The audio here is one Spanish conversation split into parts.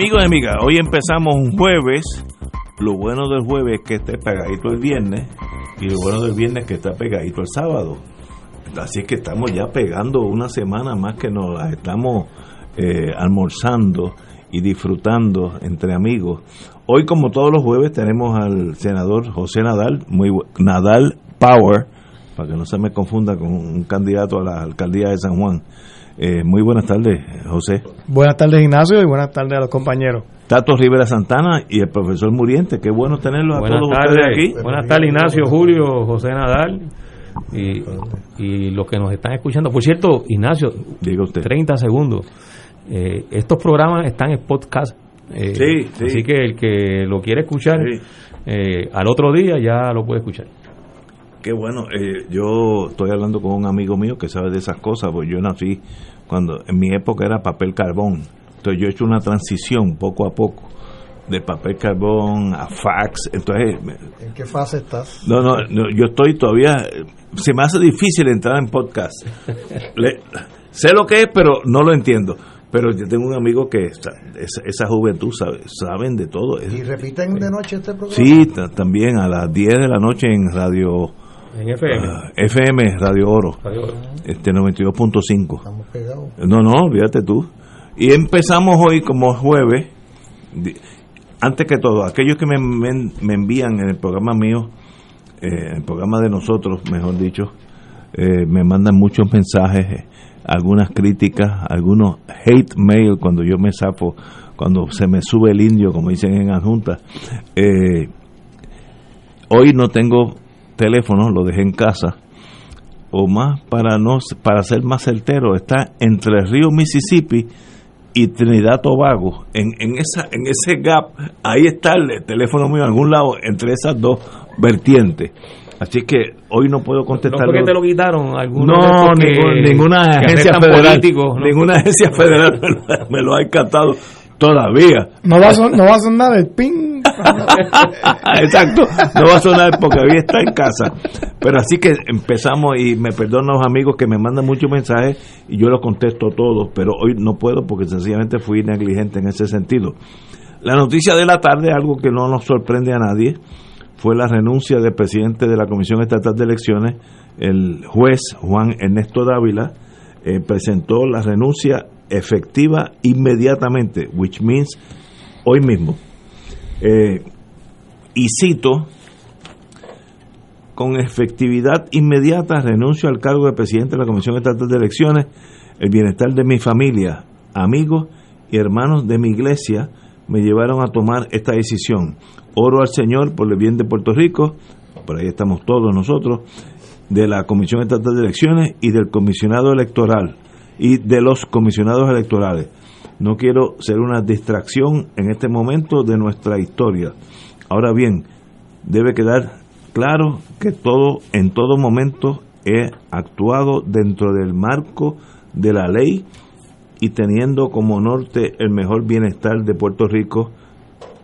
Amigos y amigas, hoy empezamos un jueves. Lo bueno del jueves es que esté pegadito el viernes y lo bueno del viernes es que está pegadito el sábado. Así que estamos ya pegando una semana más que nos la estamos eh, almorzando y disfrutando entre amigos. Hoy, como todos los jueves, tenemos al senador José Nadal, muy Nadal Power, para que no se me confunda con un candidato a la alcaldía de San Juan. Eh, muy buenas tardes, José. Buenas tardes, Ignacio, y buenas tardes a los compañeros. Tato Rivera Santana y el profesor Muriente. Qué bueno tenerlos a buenas todos tardes, ustedes aquí. Buenas tardes, Ignacio, Julio, José Nadal y, y los que nos están escuchando. Por cierto, Ignacio, Diga usted. 30 segundos. Eh, estos programas están en podcast. eh, Sí, sí. Así que el que lo quiere escuchar Sí. eh, al otro día ya lo puede escuchar. Qué bueno. eh, yo estoy hablando con un amigo mío que sabe de esas cosas, porque yo nací cuando en mi época era papel carbón. Entonces yo he hecho una transición poco a poco de papel carbón a fax. Entonces, ¿En qué fase estás? no, no, no, yo estoy todavía. Se me hace difícil entrar en podcast. Le- sé lo que es, pero no lo entiendo. Pero yo tengo un amigo que esa, esa, esa juventud sabe, saben de todo. ¿Y repiten de noche este programa? Sí, ta- también a las 10 de la noche en Radio En FM. ah, FM, Radio Oro, Radio- este 92.5. Estamos pegados. No, no, olvídate tú. Y empezamos hoy como jueves. Antes que todo, aquellos que me, me- me envían en el programa mío, eh, el programa de nosotros, mejor dicho, eh, me mandan muchos mensajes, eh, algunas críticas, algunos hate mail cuando yo me sapo, cuando se me sube el indio, como dicen en adjunta. Eh, hoy no tengo teléfono, lo dejé en casa o más para no para ser más certero está entre el río Mississippi y Trinidad Tobago en, en esa en ese gap ahí está el teléfono mío en algún lado entre esas dos vertientes así que hoy no puedo No contestar fue que te lo quitaron no, ningún- ninguna agencia federal, ¿no? ninguna agencia federal me lo, me lo ha encantado todavía. No va, a son- no va a sonar el ping. Exacto, no va a sonar porque hoy está en casa. Pero así que empezamos y me perdonan los amigos que me mandan muchos mensajes y yo los contesto todos, pero hoy no puedo porque sencillamente fui negligente en ese sentido. La noticia de la tarde, algo que no nos sorprende a nadie, fue la renuncia del presidente de la Comisión Estatal de Elecciones, el juez Juan Ernesto Dávila, eh, presentó la renuncia efectiva inmediatamente, which means hoy mismo. Eh, y cito, con efectividad inmediata renuncio al cargo de presidente de la Comisión Estatal de Elecciones, el bienestar de mi familia, amigos y hermanos de mi iglesia me llevaron a tomar esta decisión. Oro al Señor por el bien de Puerto Rico, por ahí estamos todos nosotros, de la Comisión Estatal de Elecciones y del comisionado electoral y de los comisionados electorales. No quiero ser una distracción en este momento de nuestra historia. Ahora bien, debe quedar claro que todo en todo momento he actuado dentro del marco de la ley y teniendo como norte el mejor bienestar de Puerto Rico,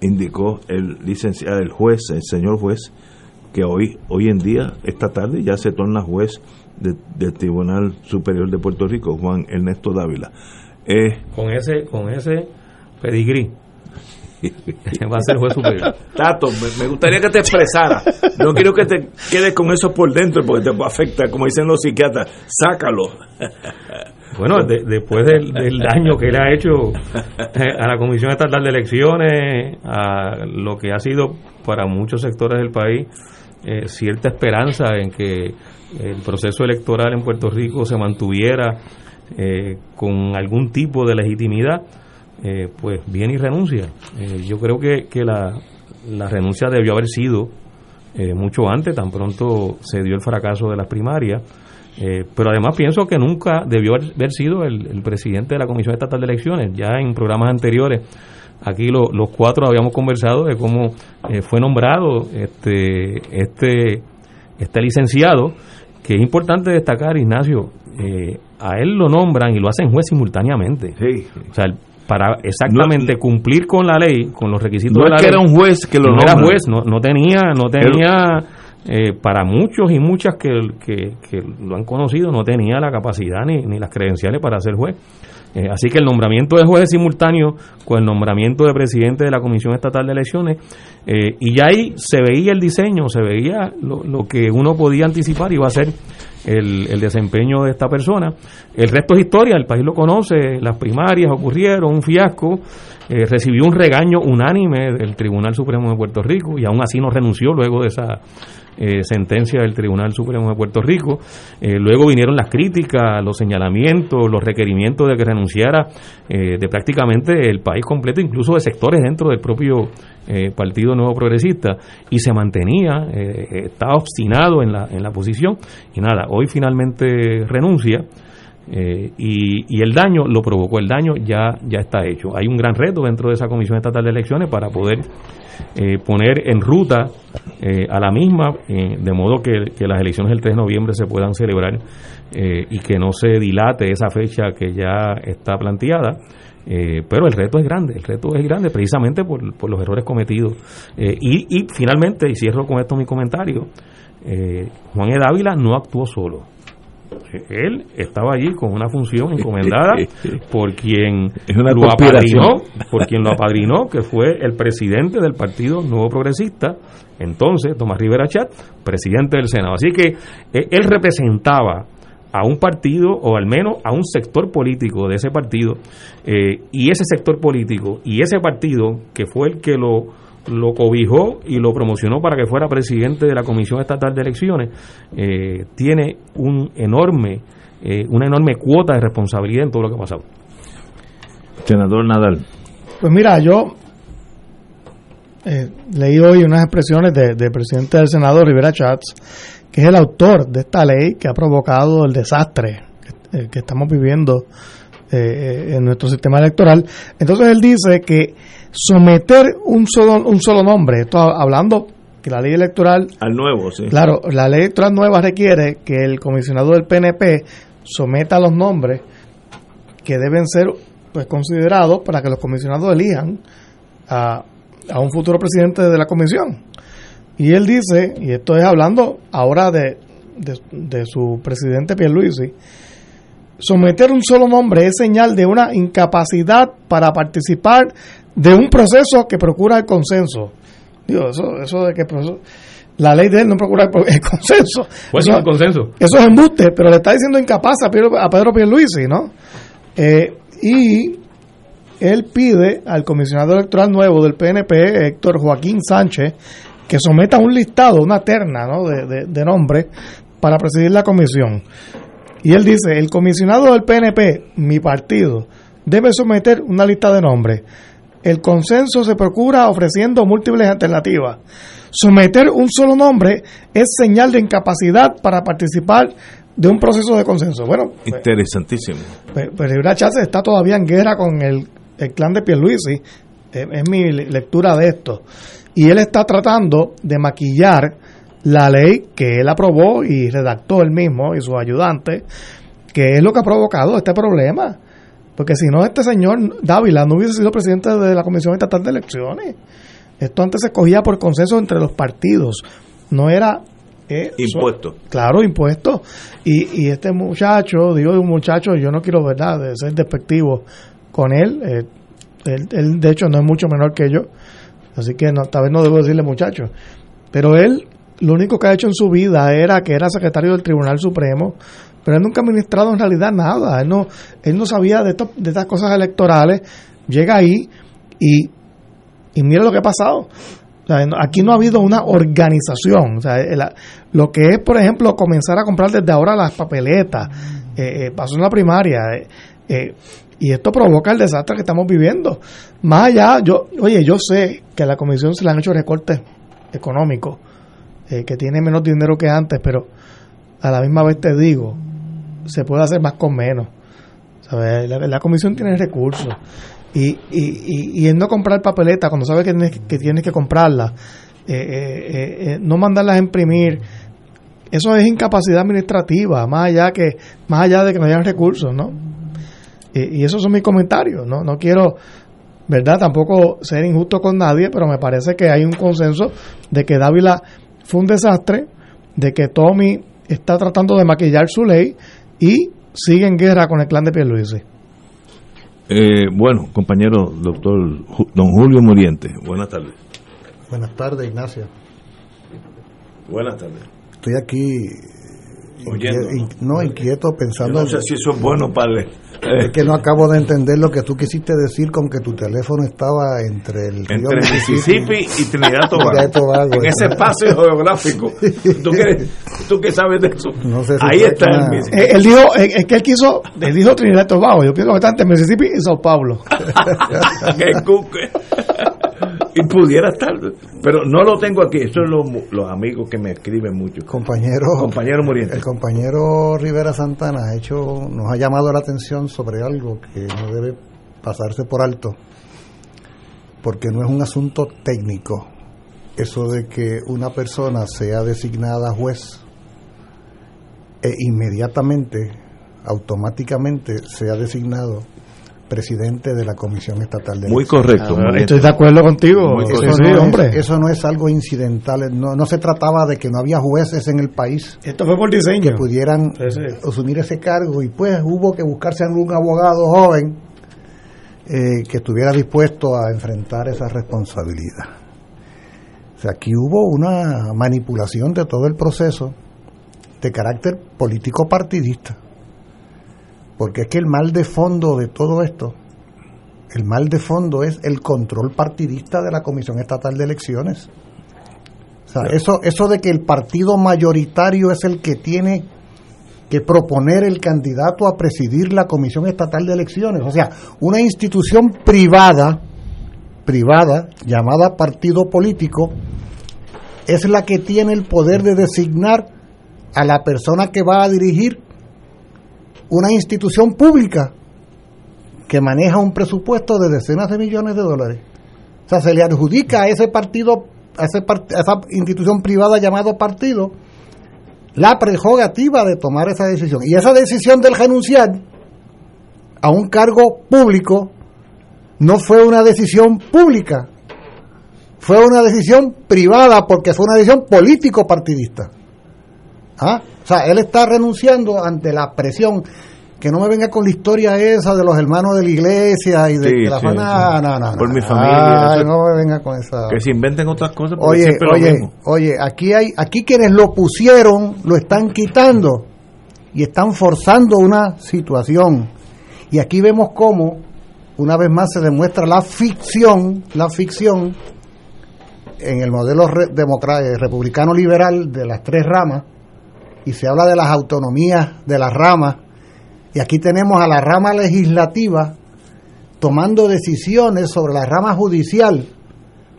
indicó el licenciado, el juez, el señor juez, que hoy, hoy en día, esta tarde, ya se torna juez de- del Tribunal Superior de Puerto Rico, Juan Ernesto Dávila. Eh, Con ese, con ese pedigrí. Va a ser juez superior. Tato, me, me gustaría que te expresara. No quiero que te quedes con eso por dentro porque te afecta, como dicen los psiquiatras. Sácalo. Bueno, de- después del, del daño que le ha hecho eh, a la Comisión Estatal de Elecciones, a lo que ha sido para muchos sectores del país eh, cierta esperanza en que el proceso electoral en Puerto Rico se mantuviera eh, con algún tipo de legitimidad, eh, pues viene y renuncia. Eh, yo creo que, que la, la renuncia debió haber sido mucho antes, tan pronto se dio el fracaso de las primarias. Pero además pienso que nunca debió haber, sido el, presidente de la Comisión Estatal de Elecciones. Ya en programas anteriores, aquí lo- los cuatro habíamos conversado de cómo fue nombrado este, este, este licenciado, que es importante destacar, Ignacio, eh, a él lo nombran y lo hacen juez simultáneamente. Sí. O sea, para exactamente cumplir con la ley, con los requisitos No de la es que ley, era un juez que lo no era juez, no, no tenía, no tenía eh, para muchos y muchas que, que, que lo han conocido, no tenía la capacidad ni, ni las credenciales para ser juez. Eh, así que el nombramiento de juez es simultáneo con el nombramiento de presidente de la Comisión Estatal de Elecciones eh, y ya ahí se veía el diseño, se veía lo, lo que uno podía anticipar iba a ser el, el desempeño de esta persona. El resto es historia, el país lo conoce, las primarias ocurrieron, un fiasco, eh, recibió un regaño unánime del Tribunal Supremo de Puerto Rico y aún así no renunció luego de esa eh, sentencia del Tribunal Supremo de Puerto Rico. Eh, luego vinieron las críticas, los señalamientos, los requerimientos de que renunciara eh, de prácticamente el país completo, incluso de sectores dentro del propio eh, Partido Nuevo Progresista, y se mantenía, estaba obstinado en la, en la posición, y nada, hoy finalmente renuncia. Eh, y, el daño lo provocó, el daño ya, ya está hecho. Hay un gran reto dentro de esa Comisión Estatal de Elecciones para poder eh, poner en ruta eh, a la misma, eh, de modo que, que las elecciones del 3 de noviembre se puedan celebrar eh, y que no se dilate esa fecha que ya está planteada. Pero el reto es grande, el reto es grande precisamente por, por los errores cometidos. Y, y finalmente, y cierro con esto mi comentario, Juan E. Dávila no actuó solo. Él estaba allí con una función encomendada por quien Es una lo apadrinó, por quien lo apadrinó, que fue el presidente del Partido Nuevo Progresista, entonces Tomás Rivera Chat, presidente del Senado. Así que eh, él representaba a un partido o al menos a un sector político de ese partido eh, y ese sector político y ese partido que fue el que lo lo cobijó y lo promocionó para que fuera presidente de la Comisión Estatal de Elecciones, eh, tiene un enorme, eh, una enorme cuota de responsabilidad en todo lo que ha pasado. Senador Nadal. Pues mira, yo eh, leí hoy unas expresiones de- del presidente del Senado, Rivera Chats, que es el autor de esta ley que ha provocado el desastre que, eh, que estamos viviendo en nuestro sistema electoral. Entonces él dice que someter un solo, un solo nombre, esto hablando que la ley electoral Al nuevo, sí. Claro, la ley electoral nueva requiere que el comisionado del PNP someta los nombres que deben ser pues considerados para que los comisionados elijan a, a un futuro presidente de la comisión. Y él dice, y esto es hablando ahora de, de, de su presidente Pierluisi, someter un solo nombre es señal de una incapacidad para participar de un proceso que procura el consenso. Digo, eso, eso de que proceso- la ley de él no procura el, el consenso. Pues eso, un consenso. eso es embuste, pero le está diciendo incapaz a Pedro, a Pedro Pierluisi, ¿no? Eh, y él pide al comisionado electoral nuevo del PNP, Héctor Joaquín Sánchez, que someta un listado, una terna ¿no? de, de- de nombres para presidir la comisión. Y él dice, el comisionado del PNP, mi partido, debe someter una lista de nombres. El consenso se procura ofreciendo múltiples alternativas. Someter un solo nombre es señal de incapacidad para participar de un proceso de consenso. Bueno, pues, Interesantísimo. pues, pues Rivera Chávez está todavía en guerra con el, el clan de Pierluisi. Es, es mi le- lectura de esto. Y él está tratando de maquillar la ley que él aprobó y redactó él mismo y sus ayudantes, que es lo que ha provocado este problema. Porque si no, este señor Dávila no hubiese sido presidente de la Comisión Estatal de Elecciones. Esto antes se cogía por consenso entre los partidos. No era... eh, Impuesto. Claro, impuestos. Y, y este muchacho, digo de un muchacho, yo no quiero, ¿verdad?, de ser despectivo con él. eh, él, él, de hecho, no es mucho menor que yo. Así que no, tal vez no debo decirle muchacho. Pero él, lo único que ha hecho en su vida era que era secretario del Tribunal Supremo. Pero él nunca ha administrado en realidad nada. Él no, él no sabía de, esto- de estas cosas electorales. Llega ahí y, y mira lo que ha pasado. Aquí no ha habido una organización. O sea, lo que es, por ejemplo, comenzar a comprar desde ahora las papeletas, eh, eh, pasó en la primaria, eh, eh, y esto provoca el desastre que estamos viviendo. Más allá, yo, oye, yo sé que a la comisión se le han hecho recortes económicos, eh, que tiene menos dinero que antes, pero a la misma vez te digo, se puede hacer más con menos. ¿Sabes? La, comisión tiene recursos. Y, y, y, y no comprar papeleta cuando sabes que tienes que, tienes que comprarla, eh, eh, eh, no mandarlas a imprimir, eso es incapacidad administrativa, más allá que más allá de que no hayan recursos, ¿no? Y, y esos son mis comentarios, ¿no? No quiero ¿verdad? Tampoco ser injusto con nadie, pero me parece que hay un consenso de que Dávila fue un desastre, de que Tommy está tratando de maquillar su ley y sigue en guerra con el clan de Pierluisi. Eh, bueno, compañero doctor don Julio Muriente, buenas tardes. Buenas tardes, Ignacio. Buenas tardes. Estoy aquí no, inquieto pensando. no sé si eso es bueno, padre. Es que no acabo de entender lo que tú quisiste decir con que tu teléfono estaba entre el río entre Mississippi, y Trinidad Tobago. en ese espacio geográfico. ¿Tú qué, ¿Tú qué sabes de eso? No sé Ahí está el eh, Él dijo, eh, es que él quiso, él dijo Trinidad Tobago. Yo pienso que está entre Mississippi y Sao Paulo. ¡Qué cuque! Y pudiera estar, pero no lo tengo aquí. Eso es los amigos que me escriben mucho. Compañero, compañero Muriente. El compañero Rivera Santana ha hecho, nos ha llamado la atención sobre algo que no debe pasarse por alto, porque no es un asunto técnico. Eso de que una persona sea designada juez e inmediatamente, automáticamente sea designado presidente de la Comisión Estatal de Muy correcto. estoy de acuerdo contigo. eso, no hombre. Es, eso no es algo incidental. No, no se trataba de que no había jueces en el país. Esto fue por diseño. Que pudieran asumir ese cargo y pues hubo que buscarse algún abogado joven eh, que estuviera dispuesto a enfrentar esa responsabilidad. O sea, aquí hubo una manipulación de todo el proceso de carácter político partidista porque es que el mal de fondo de todo esto, el mal de fondo es el control partidista de la Comisión Estatal de Elecciones. O sea, eso, eso de que el partido mayoritario es el que tiene que proponer el candidato a presidir la Comisión Estatal de Elecciones. O sea, una institución privada, privada, llamada partido político, es la que tiene el poder de designar a la persona que va a dirigir una institución pública que maneja un presupuesto de decenas de millones de dólares. O sea, se le adjudica a ese partido, a, ese esa institución privada llamado partido, la prerrogativa de tomar esa decisión. Y esa decisión del renunciar a un cargo público no fue una decisión pública, fue una decisión privada porque fue una decisión político-partidista. ¿Ah? O sea, él está renunciando ante la presión. Que no me venga con la historia esa de los hermanos de la iglesia y de la No, no, no. Por mi familia. no me venga con esa. Que se inventen otras cosas. Oye, oye, oye, aquí hay, aquí quienes lo pusieron lo están quitando y están forzando una situación. Y aquí vemos cómo, una vez más, se demuestra la ficción, la ficción en el modelo eh, republicano liberal de las tres ramas y se habla de las autonomías de las ramas, y aquí tenemos a la rama legislativa tomando decisiones sobre la rama judicial,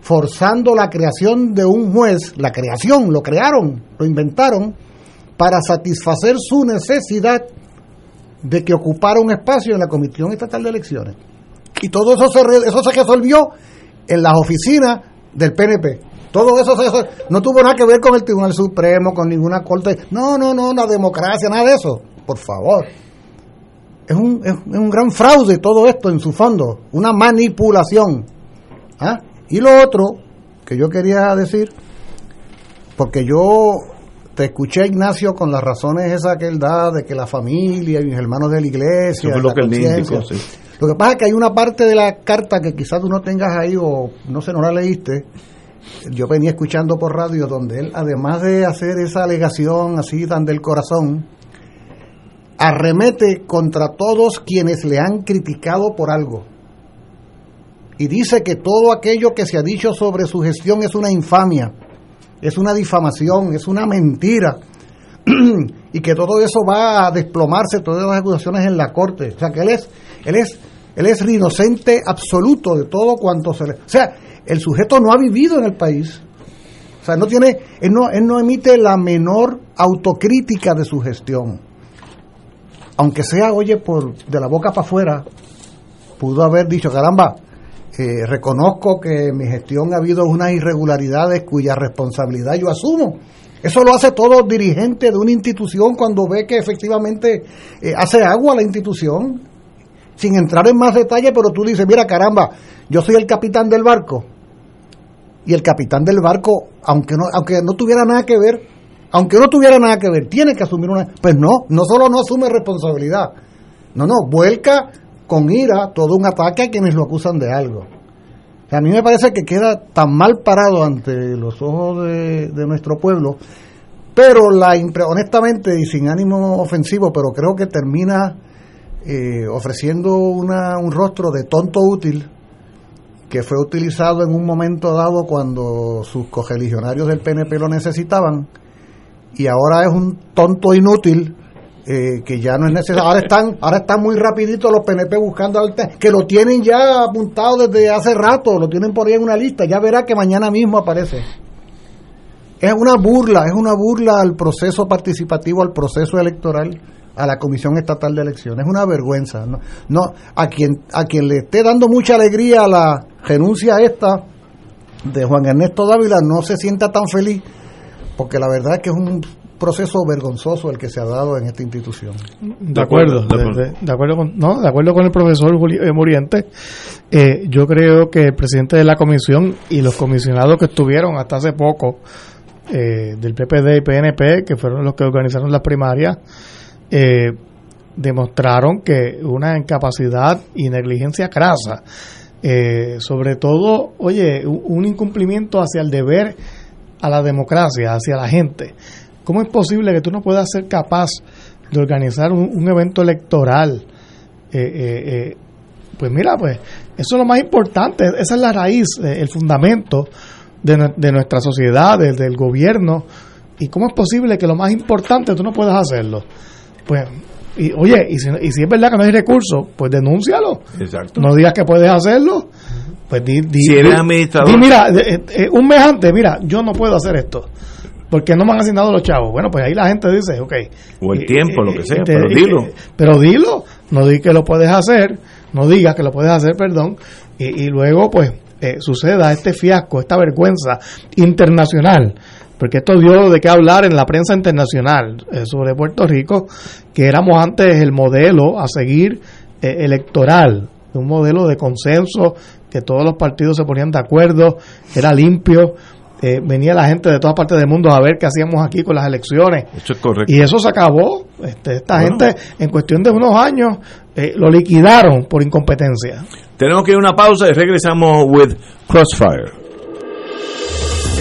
forzando la creación de un juez, la creación, lo crearon, lo inventaron, para satisfacer su necesidad de que ocupara un espacio en la Comisión Estatal de Elecciones. Y todo eso se, eso se resolvió en las oficinas del PNP. Todo eso, no tuvo nada que ver con el Tribunal Supremo, con ninguna corte. No, no, no, la democracia, nada de eso. Por favor. Es un, es, un gran fraude todo esto en su fondo, una manipulación. ¿Ah? Y lo otro que yo quería decir, porque yo te escuché, Ignacio, con las razones esas que él da de que la familia y mis hermanos de la iglesia. lo, que lo que pasa es que hay una parte de la carta que quizás tú no tengas ahí o no sé, no la leíste, yo venía escuchando por radio donde él, además de hacer esa alegación así tan del corazón, arremete contra todos quienes le han criticado por algo. Y dice que todo aquello que se ha dicho sobre su gestión es una infamia, es una difamación, es una mentira. y que todo eso va a desplomarse, todas las acusaciones en la corte. O sea, que él es, él es, él es inocente absoluto de todo cuanto se le... O sea, el sujeto no ha vivido en el país. O sea, no tiene, él no, él no emite la menor autocrítica de su gestión. Aunque sea, oye, por de la boca para afuera, pudo haber dicho, caramba, eh, reconozco que en mi gestión ha habido unas irregularidades cuya responsabilidad yo asumo. Eso lo hace todo dirigente de una institución cuando ve que efectivamente eh, hace agua la institución, sin entrar en más detalle, pero tú dices, mira caramba, yo soy el capitán del barco, y el capitán del barco, aunque no, aunque no tuviera nada que ver, aunque no tuviera nada que ver, tiene que asumir una, pues no, no solo no asume responsabilidad, no, no, vuelca con ira todo un ataque a quienes lo acusan de algo. a mí me parece que queda tan mal parado ante los ojos de, nuestro pueblo, pero la honestamente y sin ánimo ofensivo, pero creo que termina eh, ofreciendo una, un rostro de tonto útil que fue utilizado en un momento dado cuando sus cogeligionarios del PNP lo necesitaban y ahora es un tonto inútil eh, que ya no es necesario. Ahora están, ahora están muy rapiditos los PNP buscando al que lo tienen ya apuntado desde hace rato, lo tienen por ahí en una lista, ya verá que mañana mismo aparece. Es una burla, es una burla al proceso participativo, al proceso electoral a la Comisión Estatal de Elecciones. Es una vergüenza. No, no a quien a quien le esté dando mucha alegría a la renuncia esta de Juan Ernesto Dávila no se sienta tan feliz porque la verdad es que es un proceso vergonzoso el que se ha dado en esta institución. De acuerdo, de, acuerdo, con, no, de acuerdo con el profesor eh, Muriente, eh, yo creo que el presidente de la comisión y los comisionados que estuvieron hasta hace poco eh, del PPD y PNP, que fueron los que organizaron las primarias, eh, demostraron que una incapacidad y negligencia crasa, eh, sobre todo, oye, un incumplimiento hacia el deber a la democracia, hacia la gente. ¿Cómo es posible que tú no puedas ser capaz de organizar un, evento electoral? Eh, pues mira, pues eso es lo más importante, esa es la raíz, el fundamento de, de nuestra sociedad, del gobierno. ¿Y cómo es posible que lo más importante tú no puedas hacerlo? Pues, y, oye, y si, y si es verdad que no hay recursos, pues denúncialo. Exacto. No digas que puedes hacerlo. Pues di, si eres administrador. mira, eh, eh, un mes antes, mira, yo no puedo hacer esto. Porque no me han asignado los chavos. Bueno, pues ahí la gente dice, ok. O el tiempo, lo que sea, pero dilo. pero dilo, no digas que lo puedes hacer, no digas que lo puedes hacer, perdón. Y, y luego, pues, eh, suceda este fiasco, esta vergüenza internacional porque esto dio de qué hablar en la prensa internacional eh, sobre Puerto Rico, que éramos antes el modelo a seguir eh, electoral, un modelo de consenso, que todos los partidos se ponían de acuerdo, era limpio, eh, venía la gente de todas partes del mundo a ver qué hacíamos aquí con las elecciones. Eso es correcto. Y eso se acabó. Este, esta gente, en cuestión de unos años, lo liquidaron por incompetencia. Tenemos que ir a una pausa y regresamos with Crossfire.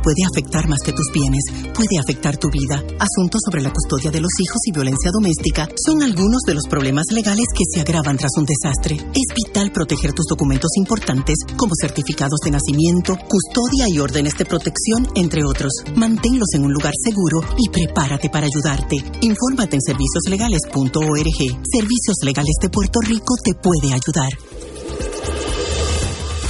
Puede afectar más que tus bienes, puede afectar tu vida. Asuntos sobre la custodia de los hijos y violencia doméstica son algunos de los problemas legales que se agravan tras un desastre. Es vital proteger tus documentos importantes como certificados de nacimiento, custodia y órdenes de protección, entre otros. Manténlos en un lugar seguro y prepárate para ayudarte. Infórmate en servicioslegales.org. Servicios Legales de Puerto Rico te puede ayudar.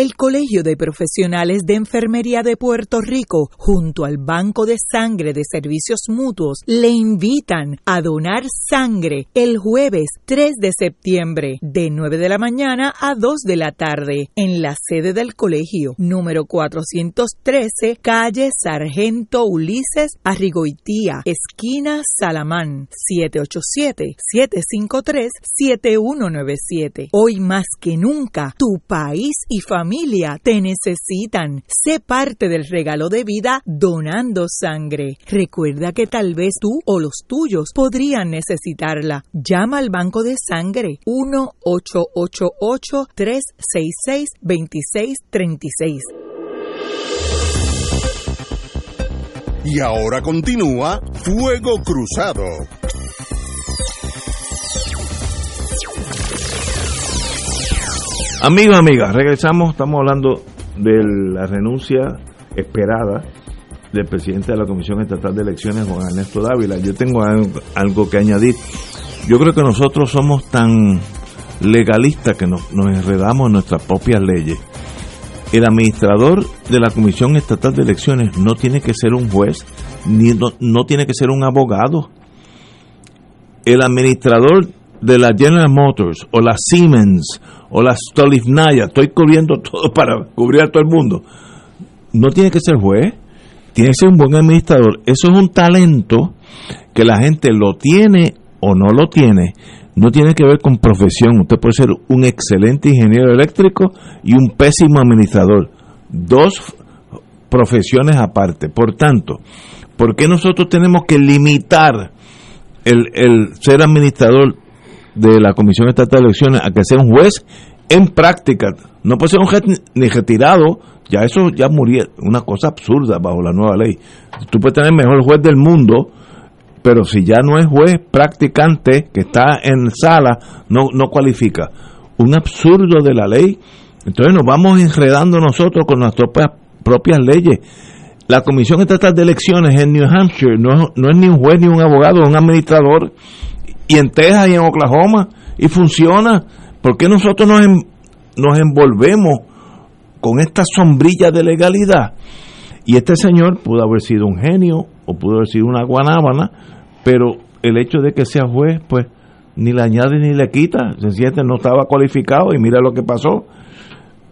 El Colegio de Profesionales de Enfermería de Puerto Rico, junto al Banco de Sangre de Servicios Mutuos, le invitan a donar sangre el jueves 3 de septiembre, de 9 de la mañana a 2 de la tarde, en la sede del colegio, número 413, calle Sargento Ulises Arrigoitía, esquina Salamán, 787-753-7197. Hoy más que nunca, tu país y familia familia te necesitan. Sé parte del regalo de vida donando sangre. Recuerda que tal vez tú o los tuyos podrían necesitarla. Llama al Banco de Sangre 1-888-366-2636. Y ahora continúa Fuego Cruzado. Amigos, amigas, regresamos. Estamos hablando de la renuncia esperada del presidente de la Comisión Estatal de Elecciones, Juan Ernesto Dávila. Yo tengo algo que añadir. Yo creo que nosotros somos tan legalistas que nos, enredamos en nuestras propias leyes. El administrador de la Comisión Estatal de Elecciones no tiene que ser un juez, ni no tiene que ser un abogado. El administrador de la General Motors o la Siemens o la Stolifnaya, estoy cubriendo todo para cubrir a todo el mundo. No tiene que ser juez, tiene que ser un buen administrador. Eso es un talento que la gente lo tiene o no lo tiene. No tiene que ver con profesión. Usted puede ser un excelente ingeniero eléctrico y un pésimo administrador. Dos profesiones aparte. Por tanto, ¿por qué nosotros tenemos que limitar el, el ser administrador de la Comisión Estatal de Elecciones a que sea un juez en práctica. No puede ser un juez ni retirado, ya eso ya murió, una cosa absurda bajo la nueva ley. Tú puedes tener el mejor juez del mundo, pero si ya no es juez practicante que está en sala, no, no cualifica. Un absurdo de la ley. Entonces nos vamos enredando nosotros con nuestras propias leyes. La Comisión Estatal de Elecciones en New Hampshire no, no es ni un juez ni un abogado, es un administrador y en Texas y en Oklahoma y funciona. ¿Por qué nosotros nos, nos envolvemos con esta sombrilla de legalidad? Y este señor pudo haber sido un genio o pudo haber sido una guanábana, pero el hecho de que sea juez, pues ni le añade ni le quita. siente no estaba cualificado y mira lo que pasó.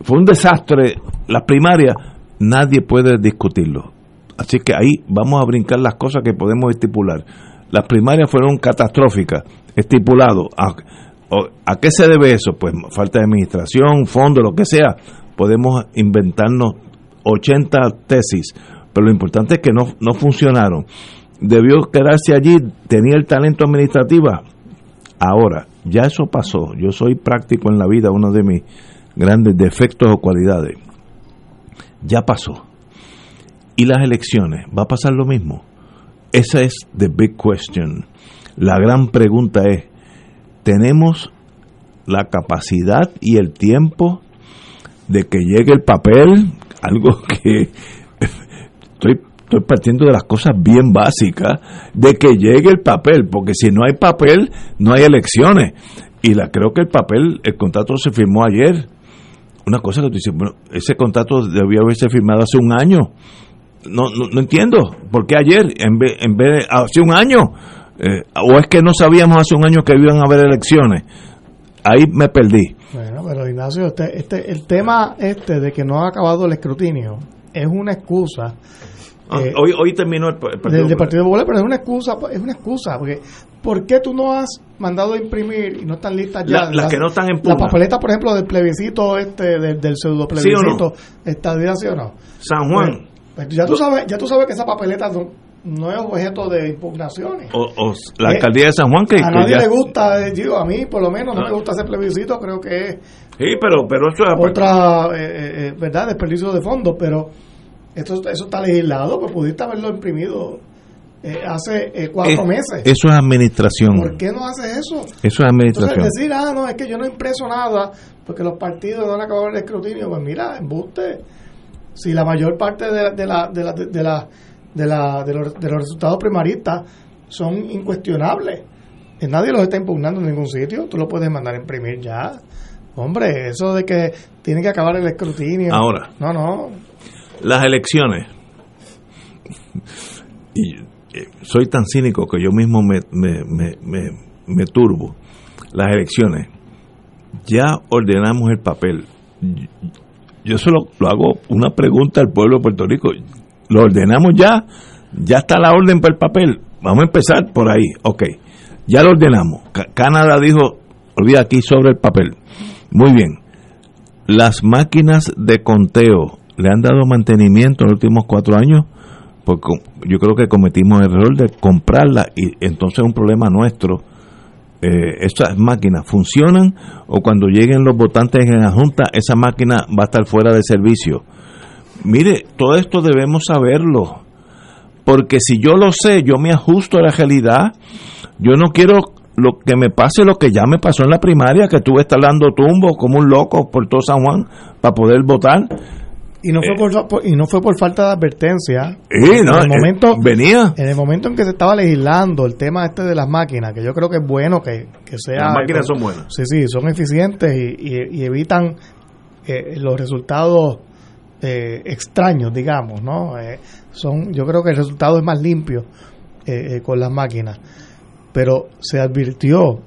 Fue un desastre. Las primarias, nadie puede discutirlo. Así que ahí vamos a brincar las cosas que podemos estipular las primarias fueron catastróficas, estipulado. ¿A, ¿A qué se debe eso? Pues falta de administración, fondo, lo que sea. Podemos inventarnos 80 tesis, pero lo importante es que no, no funcionaron. Debió quedarse allí, tenía el talento administrativo. Ahora, ya eso pasó. Yo soy práctico en la vida, uno de mis grandes defectos o cualidades. Ya pasó. ¿Y las elecciones? ¿Va a pasar lo mismo? Esa es the big question. La gran pregunta es, ¿tenemos la capacidad y el tiempo de que llegue el papel? Algo que estoy, estoy partiendo de las cosas bien básicas, de que llegue el papel, porque si no hay papel, no hay elecciones. Y la creo que el papel, el contrato se firmó ayer. Una cosa que tú dices, bueno, ese contrato debió haberse firmado hace un año no, no, entiendo por qué ayer en vez, en vez de hace un año eh, o es que no sabíamos hace un año que iban a haber elecciones ahí me perdí bueno pero Ignacio este, este, el tema este de que no ha acabado el escrutinio es una excusa ah, eh, hoy, hoy terminó el, partido, del, Partido Popular, pero es una excusa, es una excusa, porque ¿por qué tú no has mandado a imprimir y no están listas ya? las, que no están en La papeleta, por ejemplo, del plebiscito este, del, del pseudo plebiscito, ¿está ¿sí o no? San Juan. Pues ya tú sabes, ya tú sabes que esa papeleta no, es objeto de impugnaciones. O, la alcaldía de San Juan que a nadie le gusta, eh, digo, a mí por lo menos no, me gusta hacer plebiscito, creo que es sí, pero pero eso es otra eh, eh, verdad desperdicio de fondos, pero esto eso está legislado, pues pudiste haberlo imprimido hace cuatro meses. Eso es administración. ¿Por qué no hace eso? Eso es administración. Entonces decir, ah, no, es que yo no impreso nada porque los partidos no han acabado el escrutinio, pues mira, embuste si la mayor parte de, de, la, de, la, de, la, de, la, de, los, de los resultados primaristas son incuestionables, nadie los está impugnando en ningún sitio, tú lo puedes mandar a imprimir ya. Hombre, eso de que tiene que acabar el escrutinio. Ahora. No, no. Las elecciones. Y eh, soy tan cínico que yo mismo me, me, me, me, me turbo. Las elecciones. Ya ordenamos el papel. Yo solo lo hago una pregunta al pueblo de Puerto Rico. ¿Lo ordenamos ya? ¿Ya está la orden para el papel? Vamos a empezar por ahí. Ok. Ya lo ordenamos. Ca- Canadá dijo, olvida aquí sobre el papel. Muy bien. Las máquinas de conteo le han dado mantenimiento en los últimos cuatro años, porque yo creo que cometimos el error de comprarlas y entonces es un problema nuestro. Eh, estas máquinas funcionan o cuando lleguen los votantes en la Junta, esa máquina va a estar fuera de servicio. Mire, todo esto debemos saberlo, porque si yo lo sé, yo me ajusto a la realidad. Yo no quiero lo que me pase lo que ya me pasó en la primaria, que tuve estar dando tumbos como un loco por todo San Juan para poder votar. Y no, fue por, por- y no fue por falta de advertencia. Eh, no, en el eh, momento, venía. En el momento en que se estaba legislando el tema este de las máquinas, que yo creo que es bueno que, que sea... Las máquinas son buenas. Sí, sí, son eficientes y, y- y evitan eh, los resultados eh, extraños, digamos, ¿no? Eh, son, yo creo que el resultado es más limpio eh, eh, con las máquinas. Pero se advirtió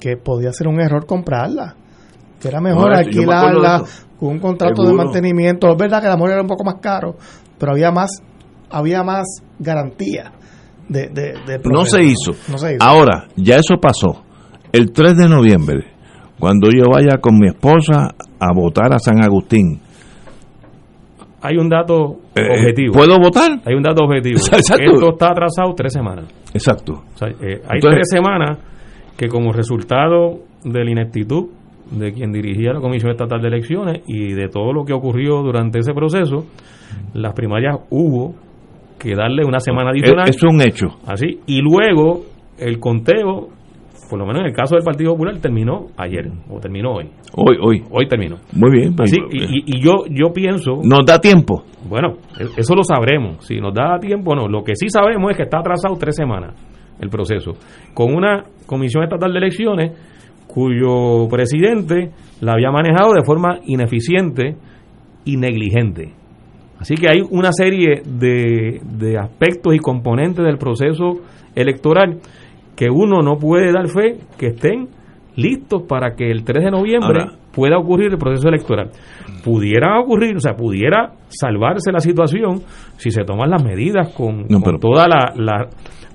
que podía ser un error comprarla. Que era mejor No, alquilarla. Con un contrato de mantenimiento. Es verdad que la mora era un poco más caro, pero había más había más garantía de, de, de No se hizo. No se hizo. Ahora, ya eso pasó. El 3 de noviembre, cuando yo vaya con mi esposa a votar a San Agustín, Hay un dato eh, objetivo. ¿puedo votar? Hay un dato objetivo. Exacto. Esto está atrasado tres semanas. Exacto. O sea, eh, hay Entonces- tres semanas que como resultado de la ineptitud de quien dirigía la Comisión Estatal de Elecciones y de todo lo que ocurrió durante ese proceso, las primarias hubo que darle una semana adicional. Eh, Eso es un hecho. Así. Y luego el conteo, por lo menos en el caso del Partido Popular, terminó ayer, o terminó hoy. Hoy, hoy. Hoy terminó. Muy bien. pues, Así, y, y- y yo, yo pienso, Nos da tiempo. bueno, e- eso lo sabremos. Si nos da tiempo o no. Lo que sí sabemos es que está atrasado tres semanas el proceso. Con una comisión estatal de elecciones cuyo presidente la había manejado de forma ineficiente y negligente. Así que hay una serie de, de aspectos y componentes del proceso electoral que uno no puede dar fe que estén listos para que el 3 de noviembre Ahora- pueda ocurrir el proceso electoral. Pudiera ocurrir, o sea, pudiera salvarse la situación si se toman las medidas con, No, con pero- toda la, la,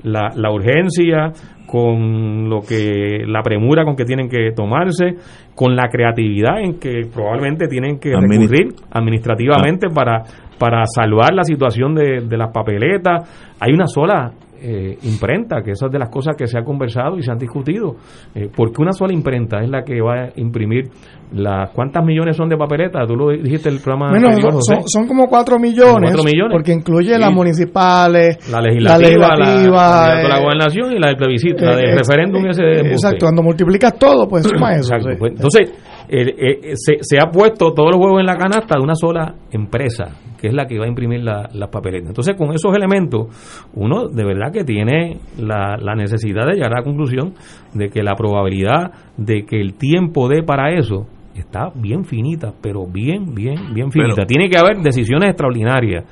la- la urgencia, con lo que la premura con que tienen que tomarse, con la creatividad en que probablemente tienen que Administ- recurrir administrativamente para, para salvar la situación de, de las papeletas. Hay una sola eh, imprenta, que esa es de las cosas que se ha conversado y se han discutido. Eh, ¿Por qué una sola imprenta es la que va a imprimir las cuántas millones son de papeletas? Tú lo dijiste el programa anterior, son, José. son- son como 4 millones, Cuatro millones. porque incluye Sí. las municipales, la legislativa, la, legislativa, la de la eh, gobernación y la del plebiscito, la del eh, referéndum ese de eh. Exacto, cuando multiplicas todo, pues suma eso. Exacto, sí. pues, entonces, eh, eh, se, se ha puesto todos los huevos en la canasta de una sola empresa, que es la que va a imprimir la- las papeletas. Entonces, con esos elementos, uno de verdad que tiene la, la necesidad de llegar a la conclusión de que la probabilidad de que el tiempo dé para eso está bien finita, pero bien, bien, bien finita. Pero- Tiene que haber decisiones extraordinarias.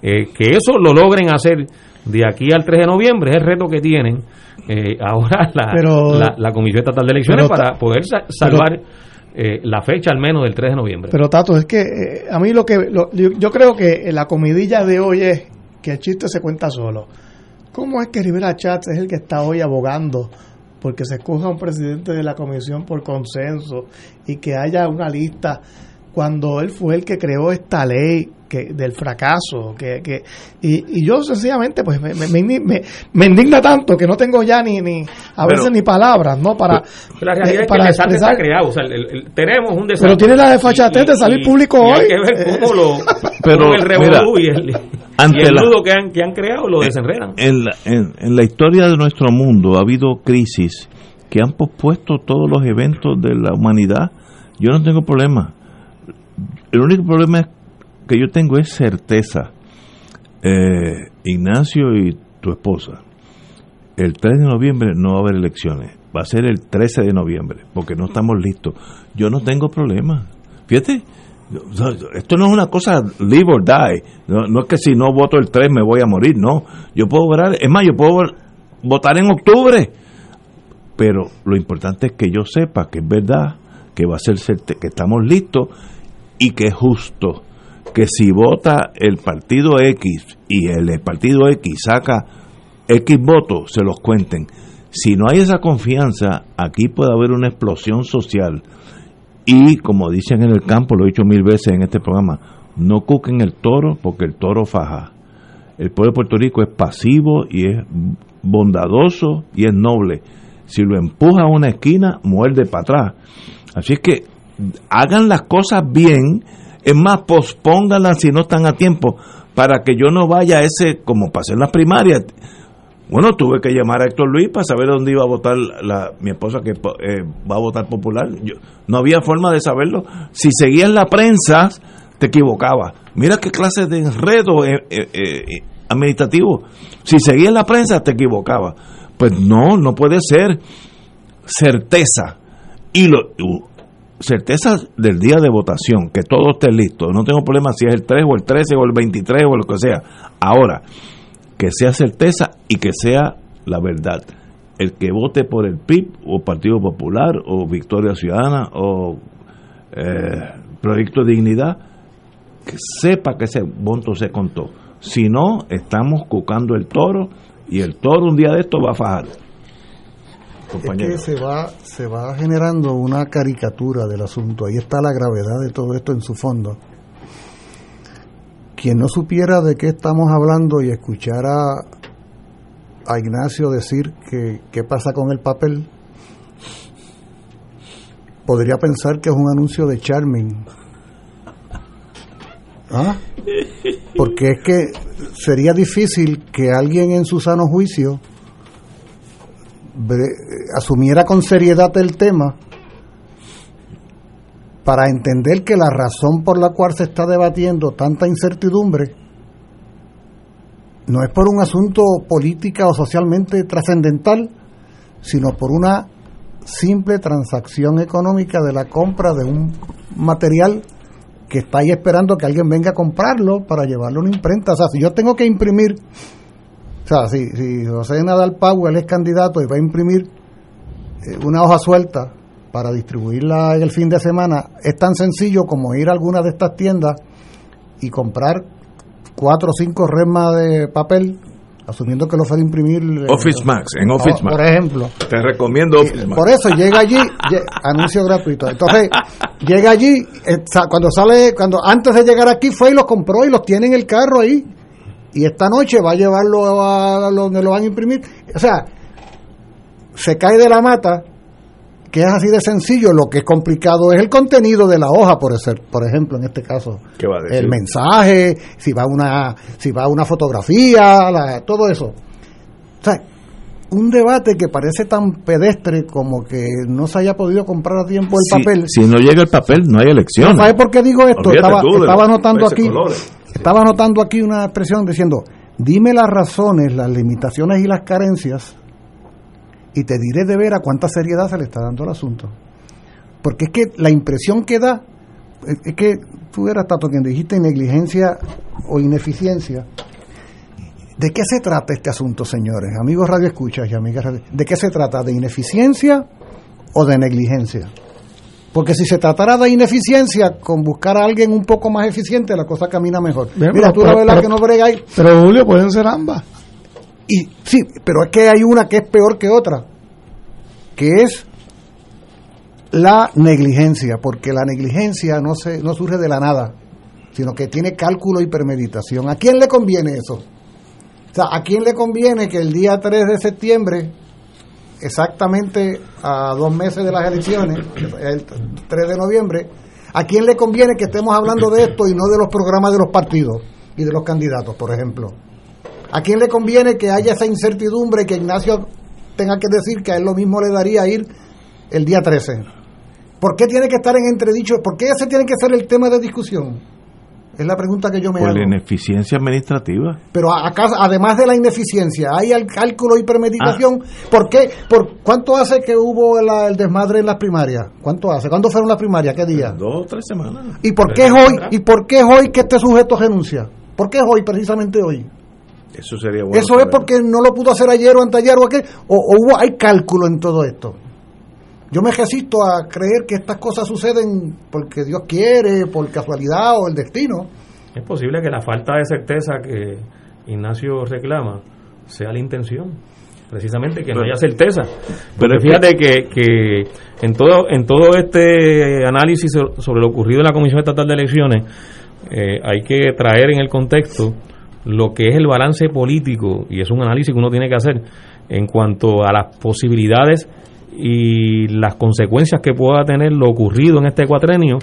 Eh, que eso lo logren hacer de aquí al 3 de noviembre es el reto que tienen eh, ahora la, Pero- la, la Comisión Estatal de Elecciones pero para poder sa- salvar eh, la fecha al menos del 3 de noviembre. Pero Tato, es que eh, a mí lo que lo- yo, creo que la comidilla de hoy es que el chiste se cuenta solo. ¿Cómo es que Rivera Chats es el que está hoy abogando porque se escoja un presidente de la comisión por consenso y que haya una lista cuando él fue el que creó esta ley que del fracaso que, que y, y yo sencillamente pues me, me, me- me- indigna tanto que no tengo ya ni ni a Pero- veces ni palabras no para la realidad eh, es que para el desastre está expresar- creado. O sea, el- el- tenemos un desastre. Pero tiene la desfachatez de salir y- público y hoy. Hay que ver cómo lo. Pero, el revolú mira, y el, ante y el la- nudo que han, que han creado lo desenredan. En la, en, en la historia de nuestro mundo ha habido crisis que han pospuesto todos los eventos de la humanidad. Yo no tengo problema. El único problema es que yo tengo es certeza. Eh, Ignacio y tu esposa, el 3 de noviembre no va a haber elecciones. va a ser el 13 de noviembre, porque no estamos listos. Yo no tengo problema. Fíjate, esto no es una cosa live or die. No, es que si no voto el 3 me voy a morir, no. Yo puedo votar, es más, yo puedo votar en octubre. Pero lo importante es que yo sepa que es verdad, que va a ser que estamos listos y que es justo. Que si vota el partido X y el partido X saca X votos, se los cuenten. Si no hay esa confianza, aquí puede haber una explosión social y como dicen en el campo, lo he dicho mil veces en este programa, no cuquen el toro porque el toro faja. El pueblo de Puerto Rico es pasivo y es bondadoso y es noble. Si lo empuja a una esquina, muerde para atrás. Así es que hagan las cosas bien, es más, pospónganlas si no están a tiempo, para que yo no vaya a ese, como pasé en las primarias, bueno, tuve que llamar a Héctor Luis para saber dónde iba a votar la, mi esposa que eh, va a votar popular. Yo, no había forma de saberlo. Si seguías la prensa, te equivocaba. Mira qué clase de enredo eh, eh, administrativo. Si seguías la prensa, te equivocaba. Pues no, no puede ser certeza. Y lo, certeza del día de votación, que todo esté listo. No tengo problema si es el 3 o el 13 o el 23 o lo que sea. Ahora, que sea certeza y que sea la verdad. El que vote por el PIB o Partido Popular o Victoria Ciudadana o eh, Proyecto Dignidad, que sepa que ese voto se contó. Si no, estamos cucando el toro y el toro un día de esto va a fajar. Es que se va, se va generando una caricatura del asunto. Ahí está la gravedad de todo esto en su fondo quien no supiera de qué estamos hablando y escuchara a Ignacio decir que qué pasa con el papel, podría pensar que es un anuncio de Charming. ¿Ah? Porque es que sería difícil que alguien en su sano juicio asumiera con seriedad el tema para entender que la razón por la cual se está debatiendo tanta incertidumbre no es por un asunto política o socialmente trascendental, sino por una simple transacción económica de la compra de un material que está ahí esperando que alguien venga a comprarlo para llevarlo a una imprenta. O sea, si yo tengo que imprimir, o sea, si, si José Nadal Powell es candidato y va a imprimir eh, una hoja suelta para distribuirla en el fin de semana es tan sencillo como ir a alguna de estas tiendas y comprar cuatro o cinco remas de papel asumiendo que lo fue de imprimir eh, Office Max en Office Max. por ejemplo. Te recomiendo Office Max. por eso llega allí anuncio gratuito. Entonces llega allí eh, cuando sale cuando antes de llegar aquí fue y los compró y los tiene en el carro ahí y esta noche va a llevarlo a donde lo van a imprimir o sea se cae de la mata que es así de sencillo, lo que es complicado es el contenido de la hoja, por, ser, por ejemplo, en este caso. El mensaje, si va una, si va una fotografía, todo eso. O sea, un debate que parece tan pedestre como que no se haya podido comprar a tiempo el papel. Si no llega el papel, no hay elección. ¿Sabes por qué digo esto? estaba, estaba anotando aquí, estaba anotando aquí una expresión diciendo, dime las razones, las limitaciones y las carencias y te diré de ver a cuánta seriedad se le está dando al asunto. Porque es que la impresión que da, es que tú eras tanto quien dijiste negligencia o ineficiencia. ¿De qué se trata este asunto, señores? Amigos Radio Escuchas y amigas. ¿De qué se trata? ¿De ineficiencia o de negligencia? Porque si se tratara de ineficiencia, con buscar a alguien un poco más eficiente, la cosa camina mejor. Mira, tú la verdad que no brega ahí. Pero Julio, pueden ser ambas. Y sí, pero es que hay una que es peor que otra, que es la negligencia, porque la negligencia no, se, no surge de la nada, sino que tiene cálculo y premeditación. ¿A quién le conviene eso? O sea, ¿a quién le conviene que el día 3 de septiembre, exactamente a dos meses de las elecciones, el 3 de noviembre, ¿a quién le conviene que estemos hablando de esto y no de los programas de los partidos y de los candidatos, por ejemplo? ¿A quién le conviene que haya esa incertidumbre que Ignacio tenga que decir que a él lo mismo le daría ir el día 13? ¿Por qué tiene que estar en entredicho? ¿Por qué ese tiene que ser el tema de discusión? Es la pregunta que yo me Por hago. la ineficiencia administrativa. Pero acá, además de la ineficiencia, hay el cálculo y premeditación. ¿Por qué? ¿Por cuánto hace que hubo la- el desmadre en las primarias? ¿Cuánto hace? ¿Cuándo fueron las primarias? ¿Qué día? Dos o tres semanas. ¿Y por qué es hoy? ¿Y por qué es hoy que este sujeto renuncia? ¿Por qué es hoy, precisamente hoy? Eso sería bueno. ¿Eso es saber. porque no lo pudo hacer ayer o anteayer o aquel? ¿O, o hubo, hay cálculo en todo esto? Yo me resisto a creer que estas cosas suceden porque Dios quiere, por casualidad o el destino. Es posible que la falta de certeza que Ignacio reclama sea la intención. Precisamente que no haya certeza. Pero fíjate que, que en todo en todo este análisis so- sobre lo ocurrido en la Comisión Estatal de Elecciones, eh, hay que traer en el contexto lo que es el balance político, y es un análisis que uno tiene que hacer en cuanto a las posibilidades y las consecuencias que pueda tener lo ocurrido en este cuatrenio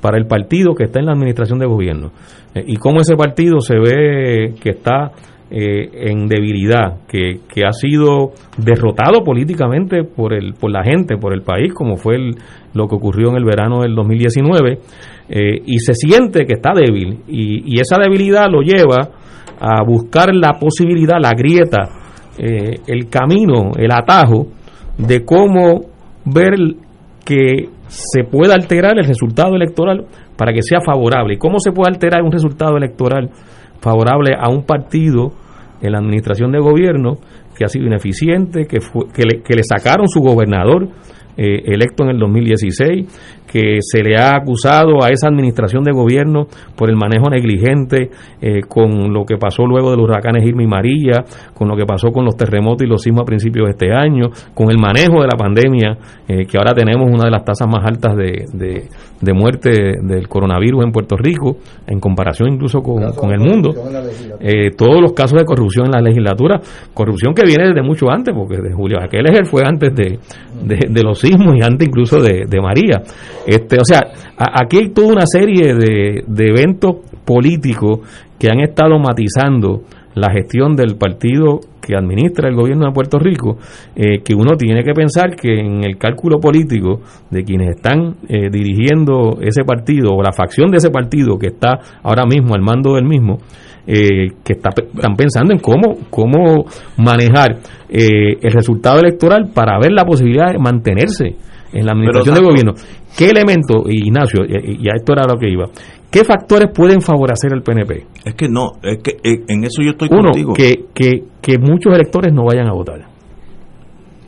para el partido que está en la administración de gobierno. Eh, y cómo ese partido se ve que está eh, en debilidad, que, que ha sido derrotado políticamente por el por la gente, por el país, como fue lo que ocurrió en el verano del 2019, eh, y se siente que está débil. Y, y esa debilidad lo lleva a buscar la posibilidad, la grieta, eh, el camino, el atajo de cómo ver que se pueda alterar el resultado electoral para que sea favorable. ¿Y cómo se puede alterar un resultado electoral favorable a un partido en la administración de gobierno que ha sido ineficiente, que, fue- que, le, que le sacaron su gobernador eh, electo en el 2016, que se le ha acusado a esa administración de gobierno por el manejo negligente eh, con lo que pasó luego de los huracanes Irma y María, con lo que pasó con los terremotos y los sismos a principios de este año, con el manejo de la pandemia, eh, que ahora tenemos una de las tasas más altas de, de, de muerte del coronavirus en Puerto Rico, en comparación incluso con, con el mundo. Eh, todos los casos de corrupción en la legislatura, corrupción que viene desde mucho antes, porque de Julio Aqueles fue antes de, de, de los sismos y antes incluso de, de María. Este, o sea, aquí hay toda una serie de, de eventos políticos que han estado matizando la gestión del partido que administra el gobierno de Puerto Rico, eh, que uno tiene que pensar que en el cálculo político de quienes están eh, dirigiendo ese partido o la facción de ese partido que está ahora mismo al mando del mismo, eh, que está, están pensando en cómo, cómo manejar eh, el resultado electoral para ver la posibilidad de mantenerse en la administración Pero, gobierno. ¿Qué elemento, Ignacio, y y a esto era lo que iba, qué factores pueden favorecer al PNP? Es que no, es que eh, en eso yo estoy Uno, contigo. que, que, que muchos electores no vayan a votar.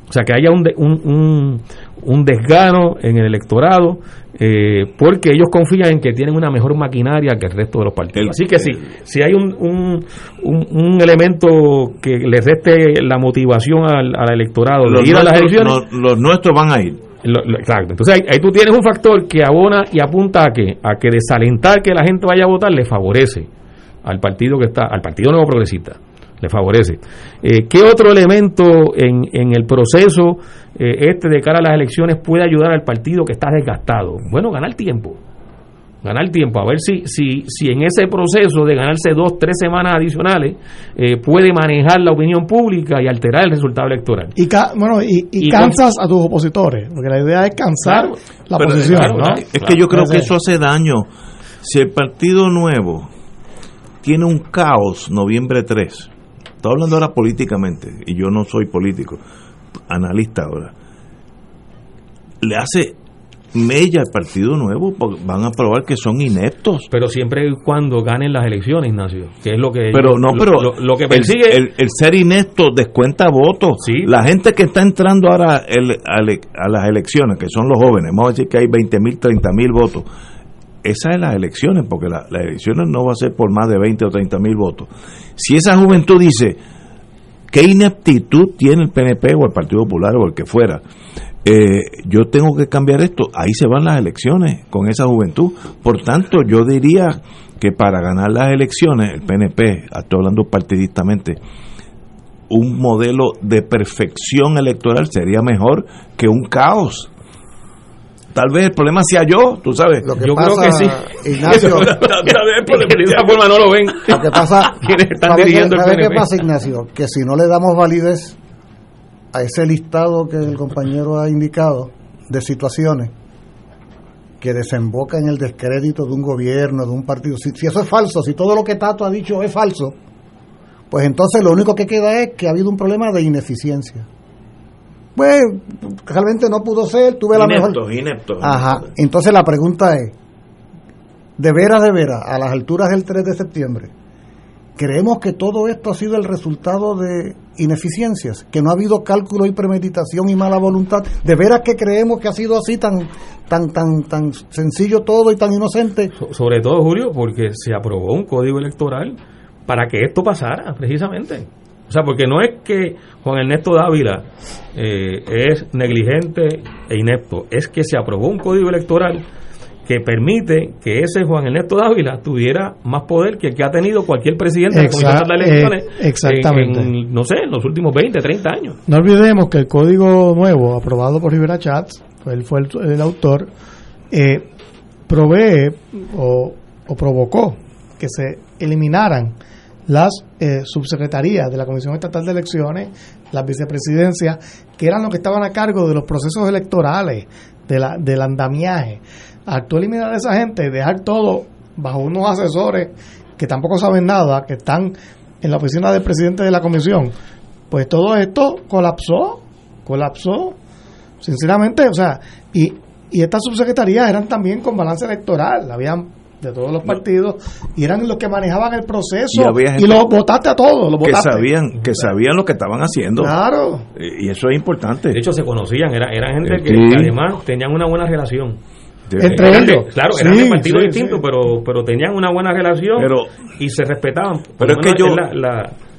O sea, que haya un, de- un, un, un desgano en el electorado eh, porque ellos confían en que tienen una mejor maquinaria que el resto de los partidos. Así que sí, si hay un, un, un, un elemento que le reste la motivación al, al electorado de ir a las elecciones, no- los nuestros van a ir. Exacto. Entonces ahí, ahí tú tienes un factor que abona y apunta a que a que desalentar que la gente vaya a votar le favorece al partido que está, al partido nuevo progresista, le favorece. Eh, ¿Qué otro elemento en, en el proceso eh, este de cara a las elecciones puede ayudar al partido que está desgastado? Bueno, ganar tiempo. Ganar tiempo, a ver si, si, si en ese proceso de ganarse dos, tres semanas adicionales eh, puede manejar la opinión pública y alterar el resultado electoral. Y, ca- bueno, y, y Y cansas a tus opositores, porque la idea es cansar Claro. la Pero, posición, claro, ¿no? Es que yo creo que eso hace daño. Si el Partido Nuevo tiene un caos noviembre 3, estoy hablando ahora políticamente, y yo no soy político, analista ahora, le hace mella al Partido Nuevo, van a probar que son ineptos. pero siempre y cuando ganen las elecciones, Ignacio, que es lo que Pero ellos- no, pero lo, lo que el- persigue el, el ser inepto descuenta votos. Sí. La gente que está entrando ahora el- ale- a las elecciones, que son los jóvenes, vamos a decir que hay 20 mil, 30 mil votos. Esas es las elecciones, porque la- las elecciones no va a ser por más de 20 o 30 mil votos. Si esa juventud dice, ¿qué ineptitud tiene el PNP o el Partido Popular o el que fuera? Eh, yo tengo que cambiar esto. Ahí se van las elecciones con esa juventud. Por tanto, yo diría que para ganar las elecciones, el PNP, estoy hablando partidistamente, un modelo de perfección electoral sería mejor que un caos. Tal vez el problema sea yo, tú sabes. Lo que Yo creo pasa, que sí. Ignacio, Tal vez por- de esa forma no lo ven. lo que pasa, Quienes están ¿sabe qué- dirigiendo el qué pasa, Ignacio? Que si no le damos validez a ese listado que el compañero ha indicado de situaciones que desemboca en el descrédito de un gobierno, de un partido. Si, si, eso es falso, si todo lo que Tato ha dicho es falso, pues entonces lo único que queda es que ha habido un problema de ineficiencia. Pues realmente no pudo ser, tuve la mejor. Inepto, Ajá. Entonces la pregunta es, de veras, de veras, a las alturas del 3 de septiembre, creemos que todo esto ha sido el resultado de ineficiencias, que no ha habido cálculo y premeditación y mala voluntad. De veras que creemos que ha sido así tan tan tan tan sencillo todo y tan inocente. sobre todo Julio, porque se aprobó un código electoral para que esto pasara, precisamente. O sea, porque no es que Juan Ernesto Dávila eh, es negligente e inepto, es que se aprobó un código electoral que permite que ese Juan Ernesto Dávila tuviera más poder que el que ha tenido cualquier presidente de la Elecciones eh, exactamente. En, no sé, en los últimos 20, 30 años. No olvidemos que el código nuevo aprobado por Rivera Chats, él fue el, autor, eh, provee o, o provocó que se eliminaran las eh, subsecretarías de la Comisión Estatal de Elecciones, las vicepresidencias, que eran los que estaban a cargo de los procesos electorales, de la, del andamiaje. Al eliminar a esa gente, dejar todo bajo unos asesores que tampoco saben nada, que están en la oficina del presidente de la comisión, pues todo esto colapsó, colapsó, sinceramente, o sea, y, y estas subsecretarías eran también con balance electoral, habían de todos los partidos y eran los que manejaban el proceso y, los votaste a todos los que sabían que sabían lo que estaban haciendo. Claro. Y eso es importante. De hecho se conocían era, eran gente que, además tenían una buena relación. Entre ellos. claro eran de partidos distintos pero pero tenían una buena relación y se respetaban. Pero es que yo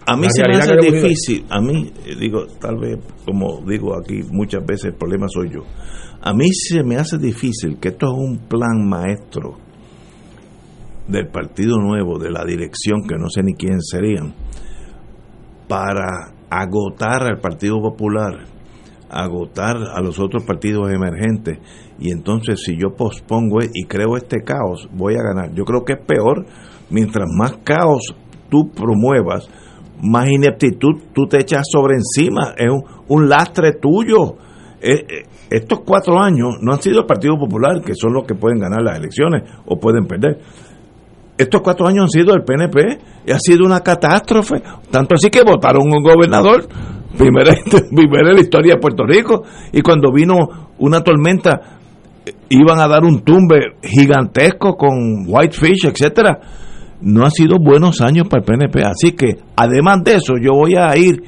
a mí se me hace difícil a mí eh, digo tal vez como digo aquí muchas veces el problema soy yo. A mí se me hace difícil que esto es un plan maestro del Partido Nuevo, de la dirección, que no sé ni quién serían, para agotar al Partido Popular, agotar a los otros partidos emergentes. Y entonces si yo pospongo y creo este caos, voy a ganar. Yo creo que es peor, mientras más caos tú promuevas, más ineptitud tú te echas sobre encima, es un, lastre tuyo. Eh, eh, estos cuatro años no han sido el Partido Popular, que son los que pueden ganar las elecciones o pueden perder estos cuatro años han sido el PNP y ha sido una catástrofe. Tanto así que votaron un gobernador, primera, primera en la historia de Puerto Rico, y cuando vino una tormenta iban a dar un tumbe gigantesco con Whitefish, etcétera. No ha sido buenos años para el PNP. Así que, además de eso, yo voy a ir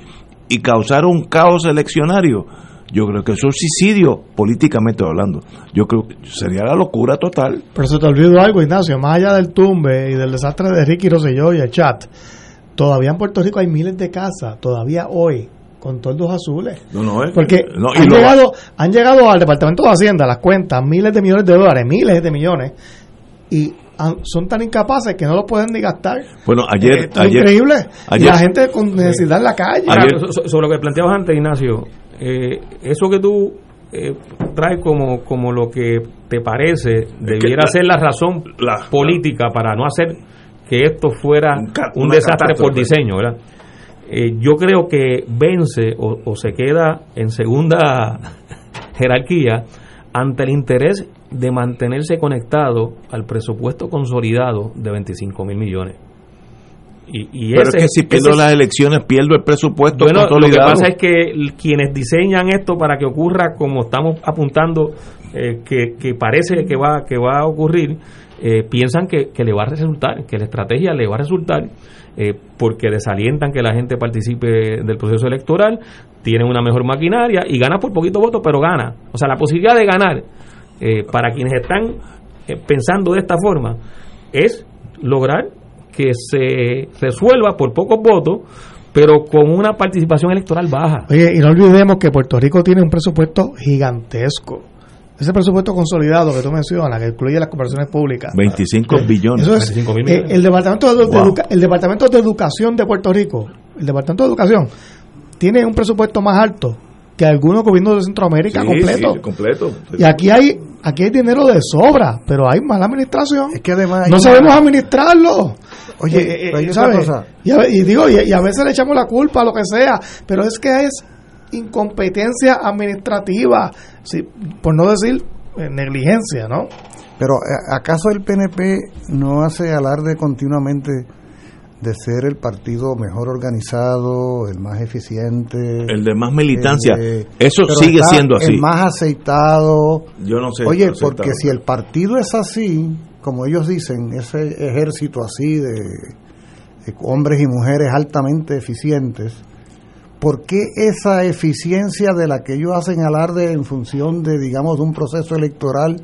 y causar un caos eleccionario yo creo que eso es suicidio, políticamente hablando. Yo creo que sería la locura total. Pero se te olvidó algo, Ignacio, más allá del tumbe y del desastre de Ricky Rosselló y el chat, todavía en Puerto Rico hay miles de casas, todavía hoy, con toldos azules. No, no, es, Porque han, llegado, han llegado al Departamento de Hacienda, las cuentas, miles de millones de dólares, miles de millones, y son tan incapaces que no lo pueden ni gastar. Bueno, ayer. es increíble. la gente con necesidad en la calle. sobre lo que planteabas antes, Ignacio, eh, eso que tú eh, traes como, como lo que te parece debiera ser la razón política para no hacer que esto fuera un, desastre por diseño, ¿verdad? Eh, yo creo que vence o, se queda en segunda jerarquía ante el interés de mantenerse conectado al presupuesto consolidado de 25 mil millones. Y, Pero es que si pierdo las elecciones, pierdo el presupuesto bueno, Lo que pasa es que quienes diseñan esto para que ocurra como estamos apuntando, eh, que, parece que va, que va a ocurrir, eh, piensan que, le va a resultar, que la estrategia le va a resultar, eh, porque desalientan que la gente participe del proceso electoral, tienen una mejor maquinaria y gana por poquito voto, pero gana. O sea, la posibilidad de ganar para quienes están pensando de esta forma es lograr que se resuelva por pocos votos, pero con una participación electoral baja. Oye, y no olvidemos que Puerto Rico tiene un presupuesto gigantesco. Ese presupuesto consolidado que tú mencionas, que incluye las corporaciones públicas. 25 billones. Eh, el, Departamento de, el Departamento de Educación de Puerto Rico, el Departamento de Educación, tiene un presupuesto más alto que algunos gobiernos de Centroamérica completo. completo. Y aquí hay aquí hay dinero de sobra, pero hay mala administración. Es que además no sabemos administrarlo. Oye, eh, eh, Y, digo, y, a veces le echamos la culpa a lo que sea, pero es que es incompetencia administrativa, por no decir eh, negligencia, ¿no? Pero eh, ¿acaso el PNP no hace alarde continuamente de ser el partido mejor organizado, el más eficiente, el de más militancia? Eso sigue siendo así. El más aceitado. Yo no sé. Oye, porque si el partido es así, como ellos dicen, ese ejército así de, de hombres y mujeres altamente eficientes, ¿por qué esa eficiencia de la que ellos hacen alarde en función de, digamos, de un proceso electoral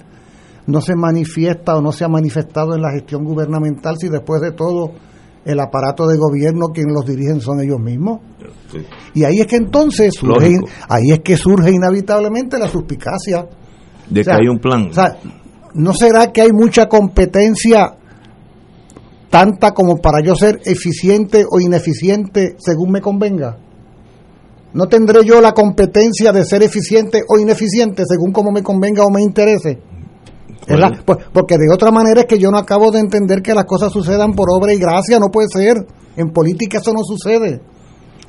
no se manifiesta o no se ha manifestado en la gestión gubernamental si después de todo el aparato de gobierno quien los dirigen son ellos mismos? Y ahí es que entonces surge, ahí es que surge inevitablemente la suspicacia de que hay un plan. O sea, ¿no será que hay mucha competencia tanta como para yo ser eficiente o ineficiente según me convenga? ¿No tendré yo la competencia de ser eficiente o ineficiente según como me convenga o me interese? Pues, porque de otra manera es que yo no acabo de entender que las cosas sucedan por obra y gracia, no puede ser. En política eso no sucede.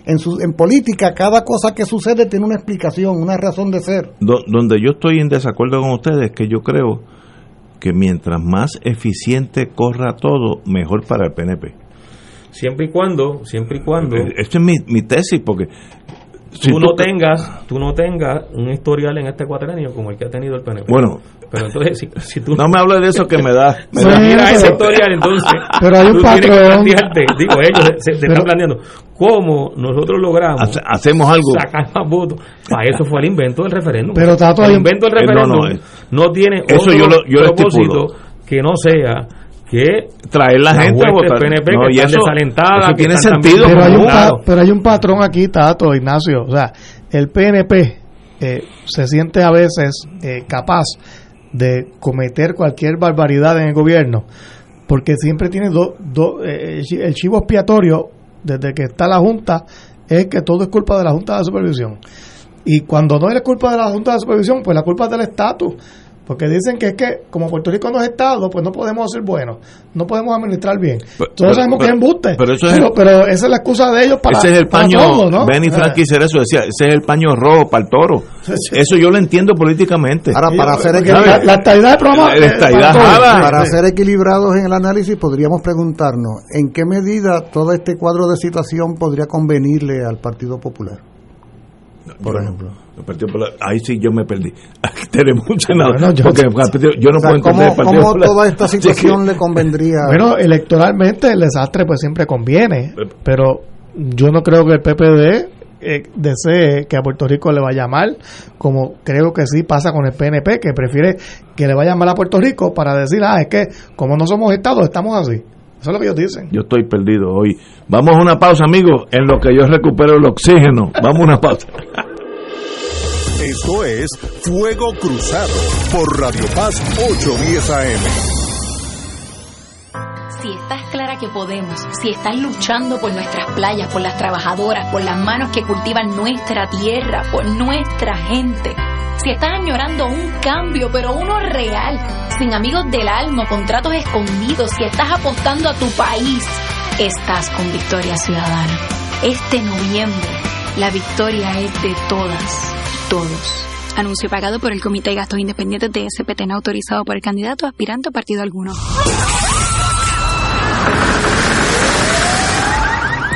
En, su, en política cada cosa que sucede tiene una explicación, una razón de ser. donde yo estoy en desacuerdo con ustedes es que yo creo que mientras más eficiente corra todo, mejor para el PNP. Siempre y cuando, siempre y cuando... Esta es mi, mi tesis, porque tú, no tengas tú no tengas un historial en este cuatrenio como el que ha tenido el PNP. Bueno, pero entonces si, si tú no me hables de eso que me da, me mira ese historial entonces. Pero hay un patrón. digo ellos se, están planteando cómo nosotros logramos hacemos algo. sacar más votos para eso fue el invento del referéndum. Pero el invento del referéndum eh, no, tiene eso yo lo, yo propósito que no sea que traer la, gente a votar. PNP no, que y eso, eso tiene sentido. Pero hay, un pero hay un patrón aquí, Tato, Ignacio. O sea, el PNP eh, se siente a veces eh, capaz de cometer cualquier barbaridad en el gobierno, porque siempre tiene dos, do, eh, el chivo expiatorio desde que está la Junta es que todo es culpa de la Junta de Supervisión. Y cuando no es culpa de la Junta de Supervisión, pues la culpa es del estatus. Porque dicen que es que, como Puerto Rico no es Estado, pues no podemos ser buenos, no podemos administrar bien. Todos sabemos que es embuste. Pero, eso es pero, esa es la excusa de ellos para. Ese es el paño. ¿no? Benny Frank eso, decía, ese es el paño rojo para el toro. Eso yo lo entiendo políticamente. Ahora, para hacer la, la estadidad programa, para ser equilibrados en el análisis, podríamos preguntarnos: ¿en qué medida todo este cuadro de situación podría convenirle al Partido Popular? Por ejemplo ahí sí yo me perdí. Tenemos mucha nada. yo, no puedo entender ¿cómo, toda esta situación le convendría? Bueno, electoralmente el desastre pues siempre conviene, pero yo no creo que el PPD eh, desee que a Puerto Rico le vaya mal, como creo que sí pasa con el PNP, que prefiere que le vaya mal a Puerto Rico para decir, ah, es que como no somos Estado, estamos así. Eso es lo que ellos dicen. Yo estoy perdido hoy. Vamos a una pausa, amigos, en lo que yo recupero el oxígeno. Vamos a una pausa. Esto es Fuego Cruzado por Radio Paz 810 AM. Si estás clara que podemos, si estás luchando por nuestras playas, por las trabajadoras, por las manos que cultivan nuestra tierra, por nuestra gente. Si estás añorando un cambio, pero uno real, sin amigos del alma, contratos escondidos, si estás apostando a tu país, estás con Victoria Ciudadana. Este noviembre, la victoria es de todas todos. Anuncio pagado por el Comité de Gastos Independientes de SPT, no autorizado por el candidato aspirante a partido alguno.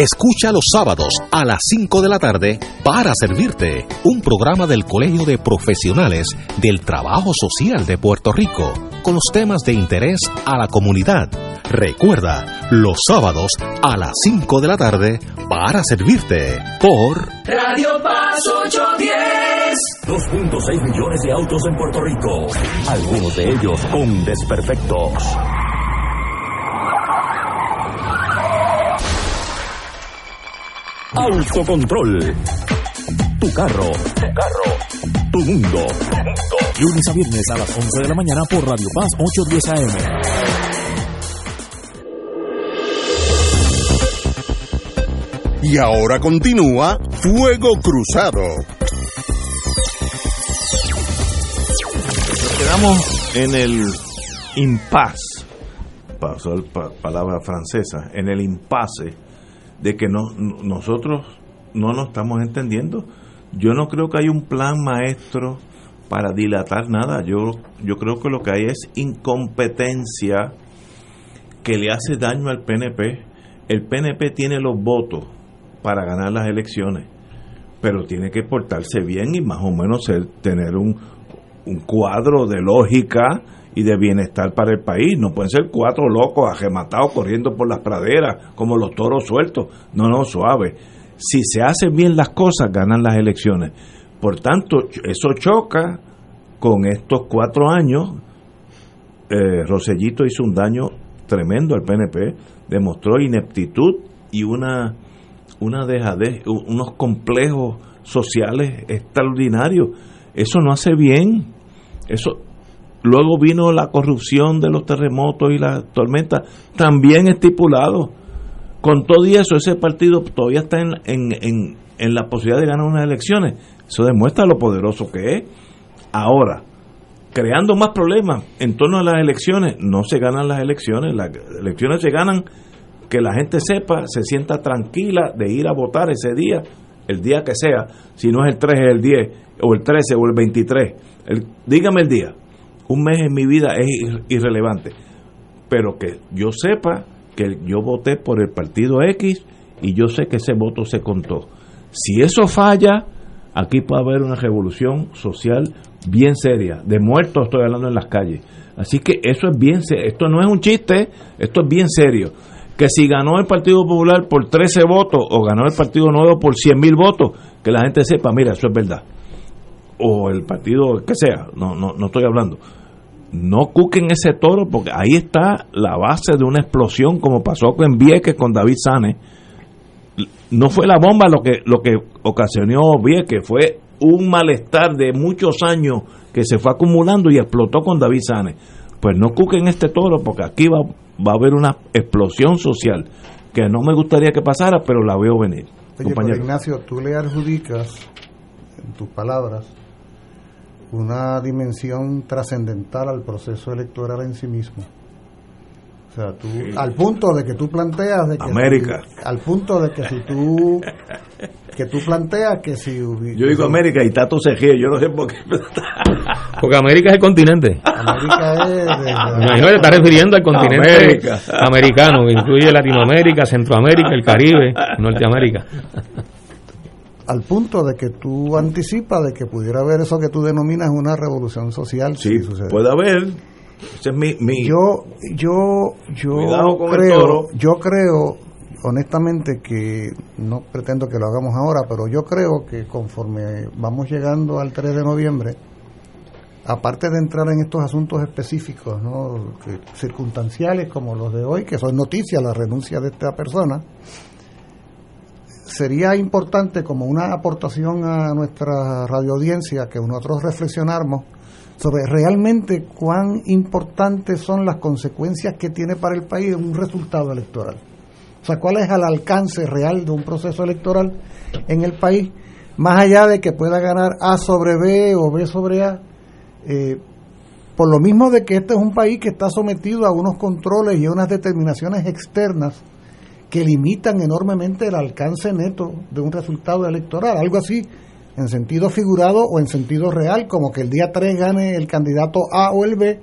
Escucha los sábados a las 5 de la tarde para servirte un programa del Colegio de Profesionales del Trabajo Social de Puerto Rico con los temas de interés a la comunidad. Recuerda, los sábados a las 5 de la tarde para servirte por Radio Paz 810. 2.6 millones de autos en Puerto Rico, algunos de ellos con desperfectos. Autocontrol. Tu carro. Tu carro. Tu mundo. Lunes a viernes a las 11 de la mañana por Radio Paz 810 AM. Y ahora continúa Fuego Cruzado. Nos quedamos en el impasse, pasó pa, palabra francesa, en el impasse de que no, nosotros no nos estamos entendiendo. Yo no creo que hay un plan maestro para dilatar nada. Yo, yo creo que lo que hay es incompetencia que le hace daño al PNP. El PNP tiene los votos para ganar las elecciones, pero tiene que portarse bien y más o menos tener un, un cuadro de lógica y de bienestar para el país. No pueden ser cuatro locos agematados corriendo por las praderas como los toros sueltos. No, no, suave. Si se hacen bien las cosas, ganan las elecciones. Por tanto, eso choca con estos cuatro años. Eh, Rosellito hizo un daño tremendo al PNP, demostró ineptitud y una, una dejadez, unos complejos sociales extraordinarios. Eso no hace bien. Eso, luego vino la corrupción de los terremotos y las tormentas, también estipulado. Con todo y eso, ese partido todavía está en, en, en, en la posibilidad de ganar unas elecciones. Eso demuestra lo poderoso que es. Ahora, creando más problemas en torno a las elecciones, no se ganan las elecciones. Las elecciones se ganan que la gente sepa, se sienta tranquila de ir a votar ese día, el día que sea, si no es el 3, es el 10, o el 13, o el 23. El, dígame el día. Un mes en mi vida es irrelevante. Pero que yo sepa que yo voté por el partido X y yo sé que ese voto se contó. Si eso falla, aquí puede haber una revolución social bien seria. De muertos estoy hablando en las calles. Así que eso es bien serio. Esto no es un chiste, esto es bien serio. Que si ganó el Partido Popular por 13 votos o ganó el Partido Nuevo por 100 mil votos, que la gente sepa, mira, eso es verdad. O el partido que sea, no, no, no estoy hablando. No cuquen ese toro porque ahí está la base de una explosión como pasó en Vieques con David Sane. No fue la bomba lo que, lo que ocasionó Vieques, fue un malestar de muchos años que se fue acumulando y explotó con David Sane. Pues no cuquen este toro porque aquí va, va a haber una explosión social que no me gustaría que pasara, pero la veo venir. Oye, Ignacio, tú le adjudicas en tus palabras una dimensión trascendental al proceso electoral en sí mismo. O sea, tú, al punto de que tú planteas de que América. Si, al punto de que si tú que tú planteas que si yo digo América y Tato se ríe, yo no sé por qué porque América es el continente América es de, imagino que está refiriendo al continente América. americano que incluye Latinoamérica Centroamérica el Caribe Norteamérica al punto de que tú anticipas de que pudiera haber eso que tú denominas una revolución social. Sí si puede haber. Ese es mi, mi yo yo yo creo yo creo honestamente que no pretendo que lo hagamos ahora pero yo creo que conforme vamos llegando al 3 de noviembre aparte de entrar en estos asuntos específicos ¿no? circunstanciales como los de hoy que son noticias la renuncia de esta persona sería importante como una aportación a nuestra radioaudiencia que nosotros reflexionáramos sobre realmente cuán importantes son las consecuencias que tiene para el país un resultado electoral. O sea, cuál es el alcance real de un proceso electoral en el país, más allá de que pueda ganar A sobre B o B sobre A, eh, por lo mismo de que este es un país que está sometido a unos controles y a unas determinaciones externas que limitan enormemente el alcance neto de un resultado electoral, algo así en sentido figurado o en sentido real, como que el día 3 gane el candidato A o el B,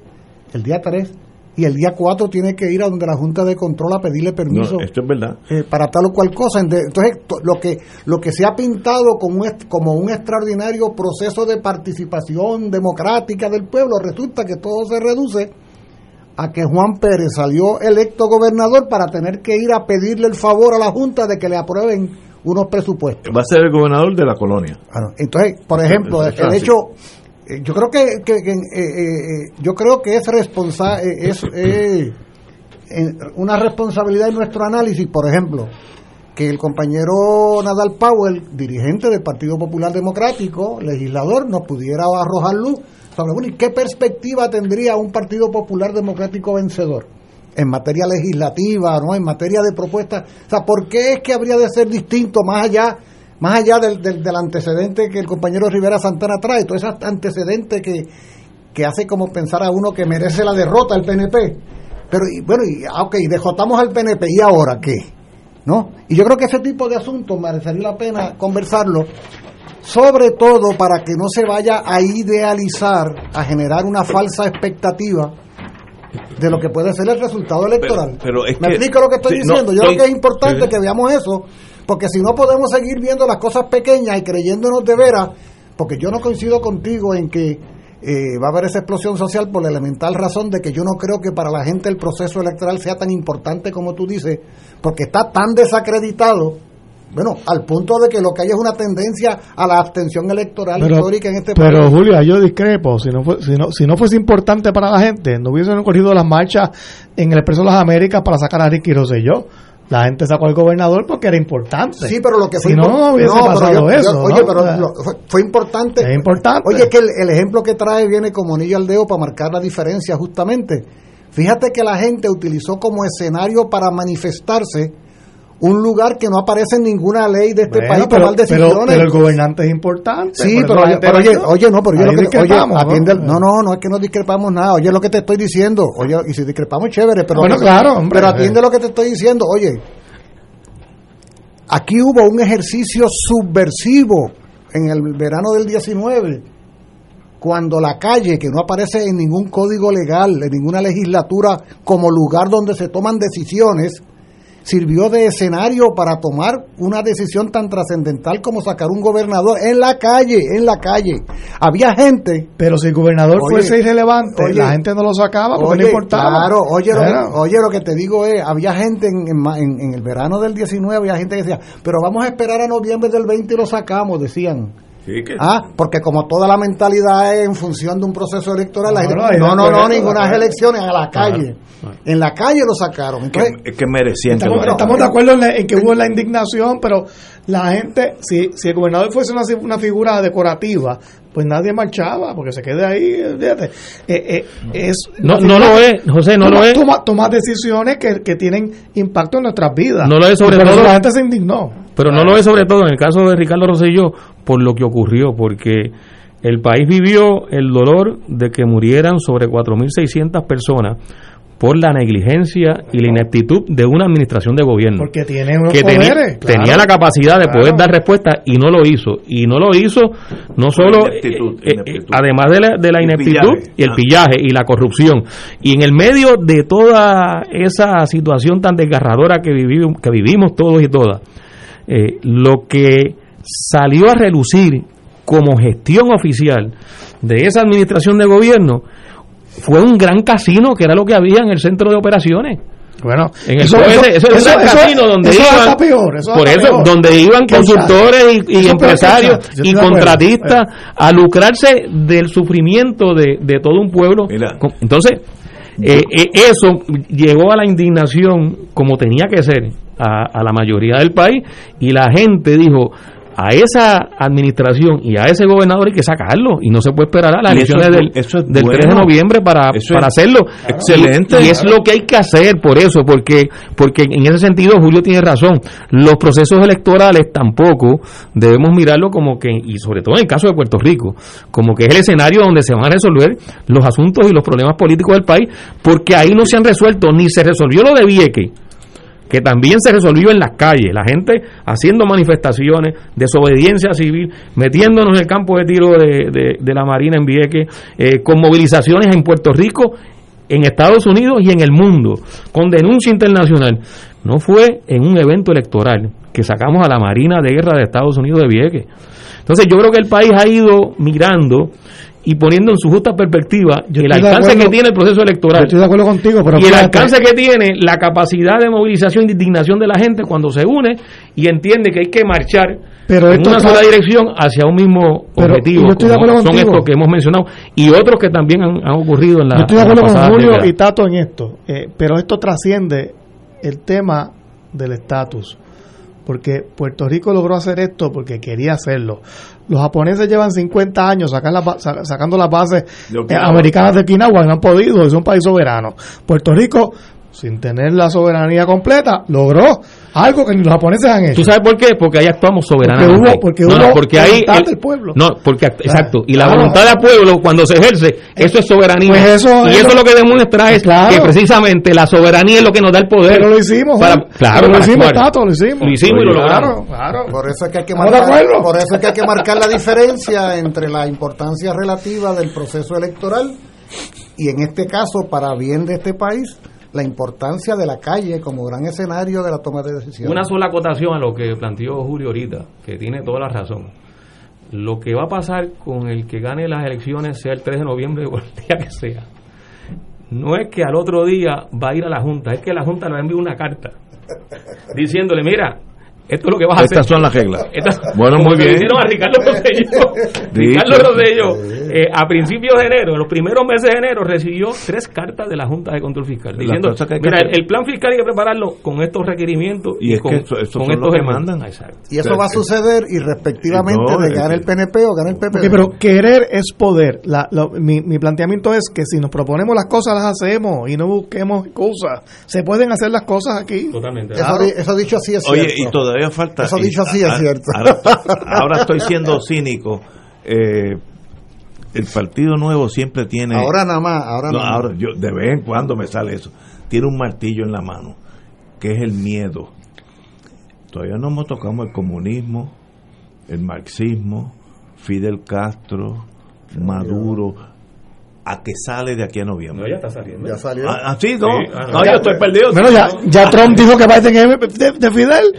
el día 3, y el día 4 tiene que ir a donde la Junta de Control a pedirle permiso no, esto es verdad. Eh, para tal o cual cosa. Entonces, lo que, lo que se ha pintado como un extraordinario proceso de participación democrática del pueblo, resulta que todo se reduce a que Juan Pérez salió electo gobernador para tener que ir a pedirle el favor a la Junta de que le aprueben unos presupuestos. Va a ser el gobernador de la colonia. Bueno, entonces, por ejemplo, el hecho, yo creo que, que, que eh, eh, yo creo que es responsable, es una responsabilidad en nuestro análisis, por ejemplo, que el compañero Nadal Powell, dirigente del Partido Popular Democrático, legislador, nos pudiera arrojar luz sobre bueno, ¿y qué perspectiva tendría un Partido Popular Democrático vencedor en materia legislativa, no, en materia de propuestas. O sea, ¿por qué es que habría de ser distinto más allá más allá del, del, antecedente que el compañero Rivera Santana trae, todo ese antecedente que, que hace como pensar a uno que merece la derrota el PNP. Pero y, bueno, y, ah, ok, dejotamos al PNP, ¿y ahora qué? ¿No? Y yo creo que ese tipo de asuntos merecería la pena conversarlo, sobre todo para que no se vaya a idealizar, a generar una falsa expectativa de lo que puede ser el resultado electoral. Pero, ¿Me explico lo que estoy diciendo? yo creo que es importante que veamos eso porque si no podemos seguir viendo las cosas pequeñas y creyéndonos de veras, porque yo no coincido contigo en que eh, va a haber esa explosión social por la elemental razón de que yo no creo que para la gente el proceso electoral sea tan importante como tú dices, porque está tan desacreditado bueno, al punto de que lo que hay es una tendencia a la abstención electoral histórica en este país. Pero Julio, yo discrepo, si no, fue, si, no, si no fuese importante para la gente, no hubiesen ocurrido las marchas en el Expreso de las Américas para sacar a Ricky Rosselló la gente sacó al gobernador porque era importante. Sí, pero lo que fue si no, no hubiese pasado eso. oye, pero fue, importante. Es importante. Oye, que el, ejemplo que trae viene como anillo al dedo para marcar la diferencia, justamente. Fíjate que la gente utilizó como escenario para manifestarse un lugar que no aparece en ninguna ley de este país para tomar decisiones. Pero, el gobernante es importante. Sí, pero, oye, oye, no, pero yo lo que oye, atiende ¿no? no, no, es que no discrepamos nada. Oye, lo que te estoy diciendo. Oye, y si discrepamos chévere, pero bueno, claro, pero atiende lo que te estoy diciendo. Oye, aquí hubo un ejercicio subversivo en el verano del 19 cuando la calle, que no aparece en ningún código legal, en ninguna legislatura como lugar donde se toman decisiones, sirvió de escenario para tomar una decisión tan trascendental como sacar un gobernador en la calle, en la calle. Había gente... Pero si el gobernador fuese irrelevante, la gente no lo sacaba porque no importaba. Claro, oye, Lo que, oye, lo que te digo es, había gente en, en, el verano del 19, había gente que decía, pero vamos a esperar a noviembre del 20 y lo sacamos, decían. Ah, porque como toda la mentalidad es en función de un proceso electoral, no, no, no, ninguna elecciones a la calle. En la calle lo sacaron. es que merecían. Estamos, de acuerdo en, que hubo la indignación, pero la gente, si, si el gobernador fuese una, una figura decorativa, pues nadie marchaba, porque se quede ahí, fíjate. Eh, eh, es no, no lo es, José, no lo es. Toma, decisiones que, que, tienen impacto en nuestras vidas. No lo es sobre todo. La gente se indignó. Pero no lo es sobre todo en el caso de Ricardo Rosselló por lo que ocurrió, porque el país vivió el dolor de que murieran sobre 4.600 personas por la negligencia y la ineptitud de una administración de gobierno. Porque tiene unos que poderes, tenía, la capacidad de poder dar respuesta y no lo hizo. Y no lo hizo no solo, eh, eh, además de la, de la ineptitud y el pillaje y la corrupción. Y en el medio de toda esa situación tan desgarradora que, vivimos, que vivimos todos y todas, eh, lo que salió a relucir como gestión oficial de esa administración de gobierno fue un gran casino que era lo que había en el centro de operaciones. Bueno, en el eso, eso, un gran casino donde iban, por eso, donde iban consultores y, empresarios y contratistas a lucrarse del sufrimiento de, de todo un pueblo. Entonces, eh, eh, eso llegó a la indignación como tenía que ser a, a la mayoría del país y la gente dijo, a esa administración y a ese gobernador hay que sacarlo y no se puede esperar a las elecciones del, del 3 de noviembre para, para hacerlo. Excelente. Y, es lo que hay que hacer por eso, porque, porque en ese sentido Julio tiene razón. Los procesos electorales tampoco debemos mirarlo como que, y sobre todo en el caso de Puerto Rico, como que es el escenario donde se van a resolver los asuntos y los problemas políticos del país, porque ahí no se han resuelto, ni se resolvió lo de Vieque que también se resolvió en las calles, la gente haciendo manifestaciones, desobediencia civil, metiéndonos en el campo de tiro de, de, la Marina en Vieques, eh, con movilizaciones en Puerto Rico, en Estados Unidos y en el mundo, con denuncia internacional. No fue en un evento electoral que sacamos a la Marina de Guerra de Estados Unidos de Vieques. Entonces yo creo que el país ha ido mirando y poniendo en su justa perspectiva el alcance que tiene el proceso electoral. estoy de acuerdo contigo, y el alcance que tiene la capacidad de movilización y indignación de la gente cuando se une y entiende que hay que marchar pero en una sola dirección hacia un mismo objetivo. son estos que hemos mencionado y otros que también han, ocurrido en la. Yo estoy de acuerdo con Julio y Tato en esto, eh, pero esto trasciende el tema del estatus porque Puerto Rico logró hacer esto porque quería hacerlo. Los japoneses llevan 50 años sacando las bases americanas de Okinawa y no han podido, es un país soberano. Puerto Rico sin tener la soberanía completa, logró algo que los japoneses han hecho. ¿Tú sabes por qué? Porque ahí actuamos soberanamente. Porque hubo, porque porque ahí del pueblo. No, porque exacto. Y la voluntad del pueblo cuando se ejerce, eso es soberanía. Pues eso y eso es lo que demuestra es que precisamente la soberanía es lo que nos da el poder. Pero lo hicimos. claro, lo hicimos, Tato, lo hicimos. Lo hicimos y lo logramos. Claro, Por eso es que hay que marcar, por eso es que hay que marcar la diferencia entre la importancia relativa del proceso electoral y en este caso para bien de este país la importancia de la calle como gran escenario de la toma de decisiones. Una sola acotación a lo que planteó Julio ahorita, que tiene toda la razón. Lo que va a pasar con el que gane las elecciones, sea el 3 de noviembre o el día que sea, no es que al otro día va a ir a la Junta, es que la Junta le va a enviar una carta diciéndole, mira, esto es lo que vas a hacer. Estas son las reglas. bueno, muy bien. a Ricardo Rosello. Ricardo Rosello, eh, a principios de enero, en los primeros meses de enero, recibió tres cartas de la Junta de Control Fiscal diciendo: Mira, el, plan fiscal hay que prepararlo con estos requerimientos y, con, con estos demandan. Y eso va a suceder irrespectivamente de ganar el PNP o ganar el PP. pero querer es poder. La, mi, mi planteamiento es que si nos proponemos las cosas, las hacemos y no busquemos cosas. Se pueden hacer las cosas aquí. Totalmente. Eso, dicho así es Oye, y todavía falta. Eso dicho así es cierto. Ahora, estoy siendo cínico. Eh, el Partido Nuevo siempre tiene. Ahora nada más. Ahora, ahora yo de vez en cuando me sale eso. Tiene un martillo en la mano, que es el miedo. Todavía no hemos tocado el comunismo, el marxismo, Fidel Castro, Maduro a que sale de aquí a noviembre. No, ya está saliendo. Ya salió. ¿Ah, sí, no? Ah, no, yo estoy perdido. Bueno, ya, ya Trump dijo que va a tener de, Fidel,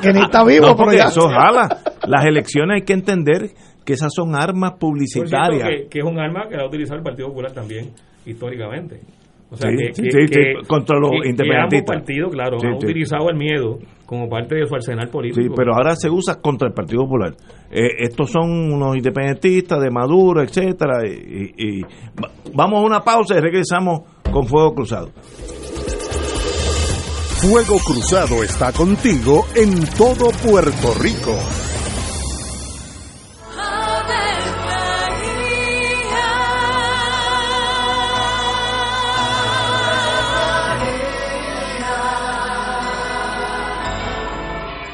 que, ni está vivo. No, porque eso jala. Las elecciones hay que entender que esas son armas publicitarias. Que, que, es un arma que la ha utilizado el Partido Popular también, históricamente. O sea, que, contra los independentistas. ambos partidos, claro, han utilizado el miedo como parte de su arsenal político. Sí, pero ahora se usa contra el Partido Popular. Eh, estos son unos independentistas de Maduro, etcétera. Y, vamos a una pausa y regresamos con Fuego Cruzado. Fuego Cruzado está contigo en todo Puerto Rico.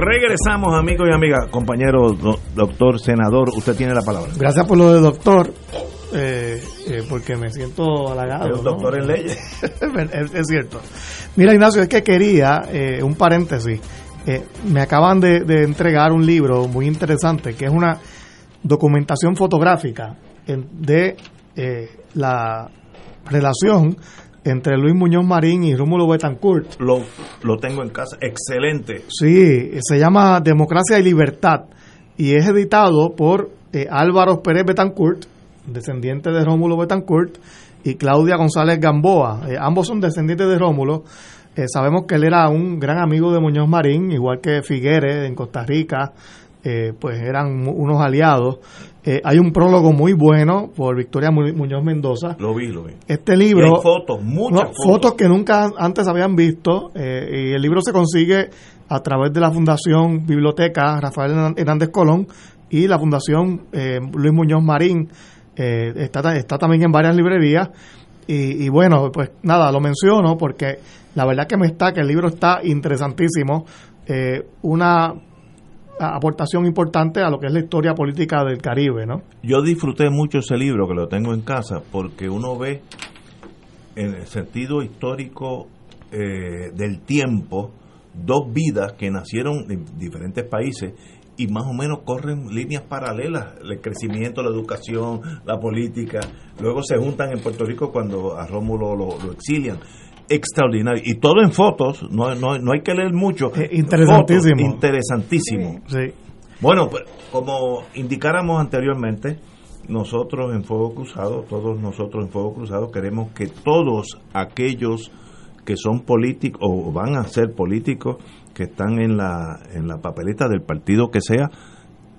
Regresamos, amigos y amigas. Compañero, doctor, senador, usted tiene la palabra. Gracias por lo de doctor, eh, eh, porque me siento halagado. Es doctor en leyes. es, cierto. Mira, Ignacio, es que quería, eh, un paréntesis, me acaban de, entregar un libro muy interesante, que es una documentación fotográfica de la relación entre Luis Muñoz Marín y Rómulo Betancourt. Lo, lo tengo en casa, excelente. Sí, se llama Democracia y Libertad y es editado por eh, Álvaro Pérez Betancourt, descendiente de Rómulo Betancourt, y Claudia González Gamboa. Eh, ambos son descendientes de Rómulo. Eh, sabemos que él era un gran amigo de Muñoz Marín, igual que Figueres en Costa Rica, pues eran unos aliados. Eh, hay un prólogo muy bueno por Victoria Muñoz Mendoza. Lo vi, lo vi. Este libro. hay fotos, muchas fotos. fotos. que nunca antes habían visto. Eh, y el libro se consigue a través de la Fundación Biblioteca Rafael Hernández Colón y la Fundación eh, Luis Muñoz Marín. está, está también en varias librerías. Y, y, bueno, pues nada, lo menciono porque la verdad que me está, que el libro está interesantísimo. una aportación importante a lo que es la historia política del Caribe, ¿no? Yo disfruté mucho ese libro, que lo tengo en casa, porque uno ve en el sentido histórico eh, del tiempo dos vidas que nacieron en diferentes países y más o menos corren líneas paralelas, el crecimiento, la educación, la política, luego se juntan en Puerto Rico cuando a Rómulo lo exilian extraordinario. Y todo en fotos, no, no, no hay que leer mucho. interesantísimo. interesantísimo. Sí. Bueno, pues como indicáramos anteriormente, nosotros en Fuego Cruzado, todos nosotros en Fuego Cruzado queremos que todos aquellos que son políticos o van a ser políticos, que están en la, en la papeleta del partido que sea,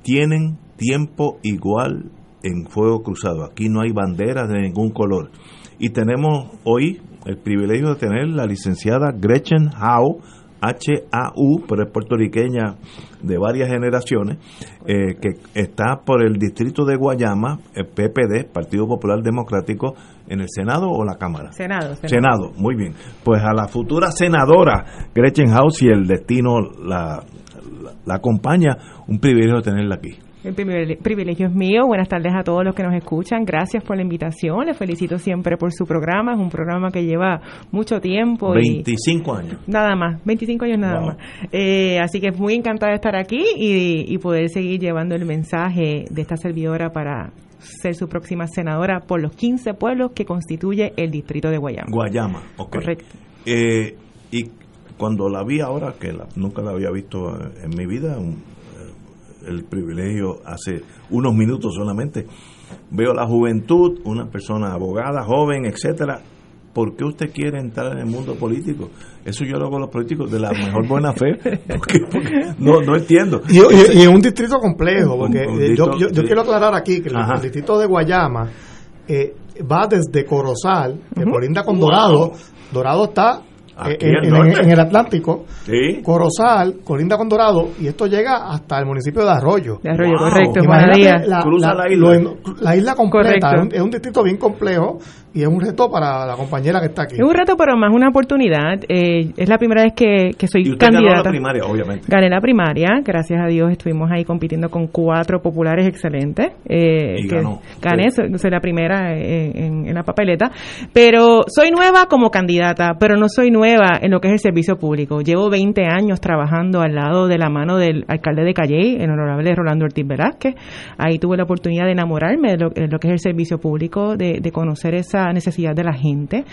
tienen tiempo igual en Fuego Cruzado. Aquí no hay banderas de ningún color. Y tenemos hoy el privilegio de tener la licenciada Gretchen Howe, H-A-U, pero es puertorriqueña de varias generaciones, eh, que está por el distrito de Guayama, el PPD, Partido Popular Democrático, en el Senado o la Cámara. Senado, Senado. muy bien. Pues a la futura senadora Gretchen Howe, si el destino la, la acompaña, un privilegio de tenerla aquí. El privilegio es mío. Buenas tardes a todos los que nos escuchan. Gracias por la invitación. Les felicito siempre por su programa. Es un programa que lleva mucho tiempo. 25 años. Nada más, 25 años nada más. Eh, así que es muy encantada de estar aquí y, poder seguir llevando el mensaje de esta servidora para ser su próxima senadora por los 15 pueblos que constituye el distrito de Guayama. Guayama, ok. Correcto. Eh, y cuando la vi ahora, que nunca la había visto en mi vida, un, el privilegio hace unos minutos solamente. Veo la juventud, una persona abogada, joven, etcétera. ¿Por qué usted quiere entrar en el mundo político? Eso yo lo hago a los políticos de la mejor buena fe. no, no entiendo. Y, y, un distrito complejo, porque yo, yo, quiero aclarar aquí que el, distrito de Guayama eh, va desde Corozal, que colinda con Dorado. Dorado está eh, en, el Atlántico, Corozal, colinda con Dorado, y esto llega hasta el municipio de Arroyo. De Arroyo, correcto. La, Cruza la, isla. la isla completa. Es un, distrito bien complejo y es un reto para la compañera que está aquí. Es un reto, pero más una oportunidad. Eh, es la primera vez que, que soy candidata. Ganó la primaria, obviamente. Gané la primaria, gracias a Dios estuvimos ahí compitiendo con cuatro populares excelentes. Eh, y ganó. Gané, soy, la primera en, en la papeleta. Pero soy nueva como candidata, pero no soy nueva en lo que es el servicio público. Llevo 20 años trabajando al lado de la mano del alcalde de Calley, el honorable Rolando Ortiz Velázquez. Ahí tuve la oportunidad de enamorarme de lo, que es el servicio público, de, conocer esa necesidad de la gente.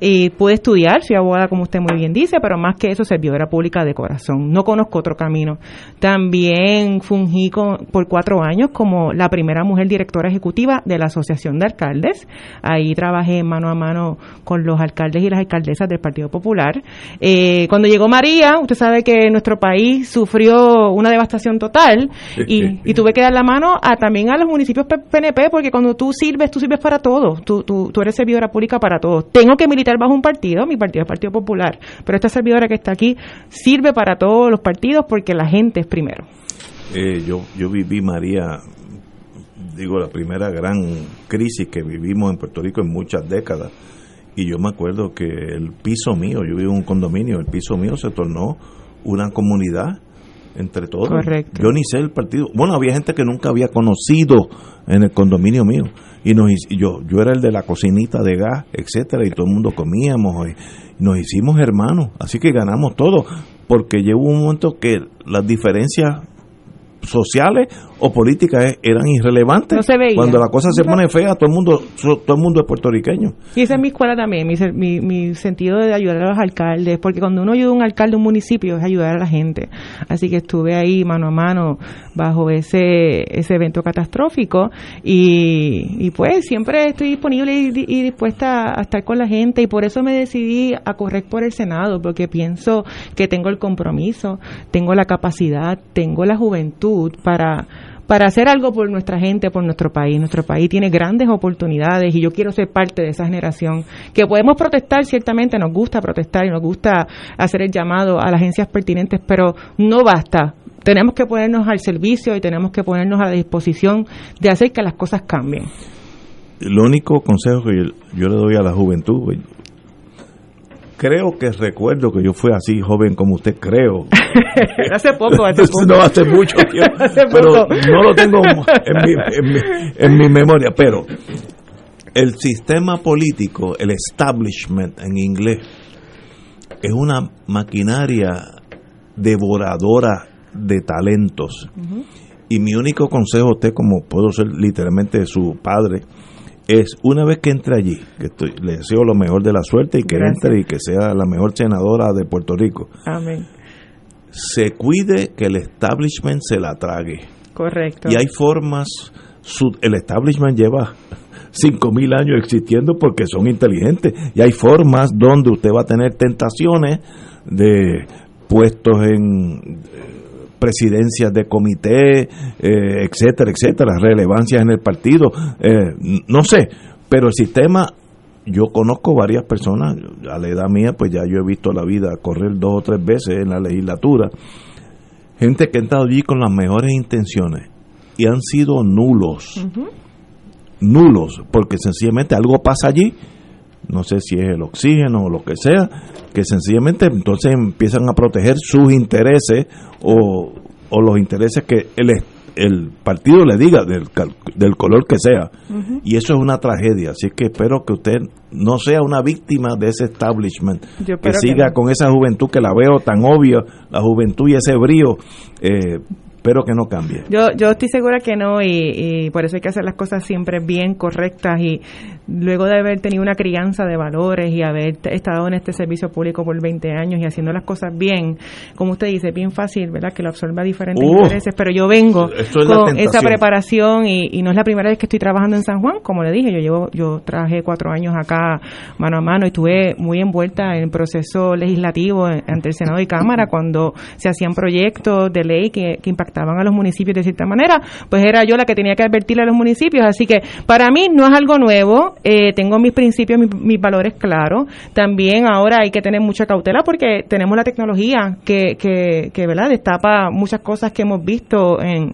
Y pude estudiar, soy abogada como usted muy bien dice, pero más que eso, servidora pública de corazón. No conozco otro camino. También fungí por cuatro años como la primera mujer directora ejecutiva de la Asociación de Alcaldes. Ahí trabajé mano a mano con los alcaldes y las alcaldesas del Partido Popular eh, cuando llegó María, usted sabe que nuestro país sufrió una devastación total y, tuve que dar la mano a, también a los municipios PNP porque cuando tú sirves, tú sirves para todos, tú, tú, tú eres servidora pública para todos. Tengo que militar bajo un partido, mi partido es Partido Popular, pero esta servidora que está aquí sirve para todos los partidos porque la gente es primero. Eh, yo, yo viví, María, digo, la primera gran crisis que vivimos en Puerto Rico en muchas décadas. Y yo me acuerdo que el piso mío, yo vivo en un condominio, el piso mío se tornó una comunidad entre todos. Correcto. Yo ni sé el partido. Bueno, había gente que nunca había conocido en el condominio mío. Y nos, y yo, yo era el de la cocinita de gas, etcétera, y todo el mundo comíamos. Y nos hicimos hermanos. Así que ganamos todo. Porque llegó un momento que las diferencias sociales o políticas e- eran irrelevantes. No se veía. Cuando la cosa se pone fea, todo el mundo todo el mundo es puertorriqueño. Y esa es mi escuela también, mi, mi, mi sentido de ayudar a los alcaldes, porque cuando uno ayuda a un alcalde de un municipio es ayudar a la gente. Así que estuve ahí mano a mano bajo ese, ese evento catastrófico y, y pues siempre estoy disponible y, y dispuesta a estar con la gente y por eso me decidí a correr por el Senado, porque pienso que tengo el compromiso, tengo la capacidad, tengo la juventud para para hacer algo por nuestra gente, por nuestro país. Nuestro país tiene grandes oportunidades y yo quiero ser parte de esa generación que podemos protestar, ciertamente nos gusta protestar y nos gusta hacer el llamado a las agencias pertinentes, pero no basta. Tenemos que ponernos al servicio y tenemos que ponernos a la disposición de hacer que las cosas cambien. El único consejo que yo, le doy a la juventud, creo que recuerdo que yo fui así joven como usted, creo. hace poco, hace poco. no hace mucho tiempo, Hace pero no lo tengo en mi, en, mi, en mi memoria. Pero el sistema político, el establishment en inglés, es una maquinaria devoradora de talentos. Y mi único consejo a usted, como puedo ser literalmente su padre, es una vez que entre allí, que estoy, le deseo lo mejor de la suerte y que Gracias. entre y que sea la mejor senadora de Puerto Rico, Amén. se cuide que el establishment se la trague. Correcto. Y hay formas, el establishment lleva cinco mil años existiendo porque son inteligentes. Y hay formas donde usted va a tener tentaciones de puestos en presidencias de comité, eh, etcétera, etcétera, relevancias en el partido, eh, no sé, pero el sistema, yo conozco varias personas, a la edad mía, pues ya yo he visto la vida correr dos o tres veces en la legislatura, gente que ha estado allí con las mejores intenciones y han sido nulos, nulos, porque sencillamente algo pasa allí, no sé si es el oxígeno o lo que sea, que sencillamente entonces empiezan a proteger sus intereses o, o los intereses que el, el partido le diga del, del color que sea. Y eso es una tragedia, así que espero que usted no sea una víctima de ese establishment, que siga no. con esa juventud que la veo tan obvia, la juventud y ese brío, eh, espero que no cambie. Yo, yo estoy segura que no y, y por eso hay que hacer las cosas siempre bien correctas y luego de haber tenido una crianza de valores y haber estado en este servicio público por 20 años y haciendo las cosas bien, como usted dice, bien fácil, ¿verdad? Que lo absorba diferentes Uh, intereses, pero yo vengo es con esa preparación y, y no es la primera vez que estoy trabajando en San Juan, como le dije, yo llevo, yo trabajé cuatro años acá mano a mano y estuve muy envuelta en el proceso legislativo ante el Senado y Cámara cuando se hacían proyectos de ley que, que impactaban a los municipios de cierta manera, pues era yo la que tenía que advertirle a los municipios, así que para mí no es algo nuevo, eh, tengo mis principios, mis, mis valores claros, también ahora hay que tener mucha cautela porque tenemos la tecnología que, que, ¿verdad? destapa muchas cosas que hemos visto en,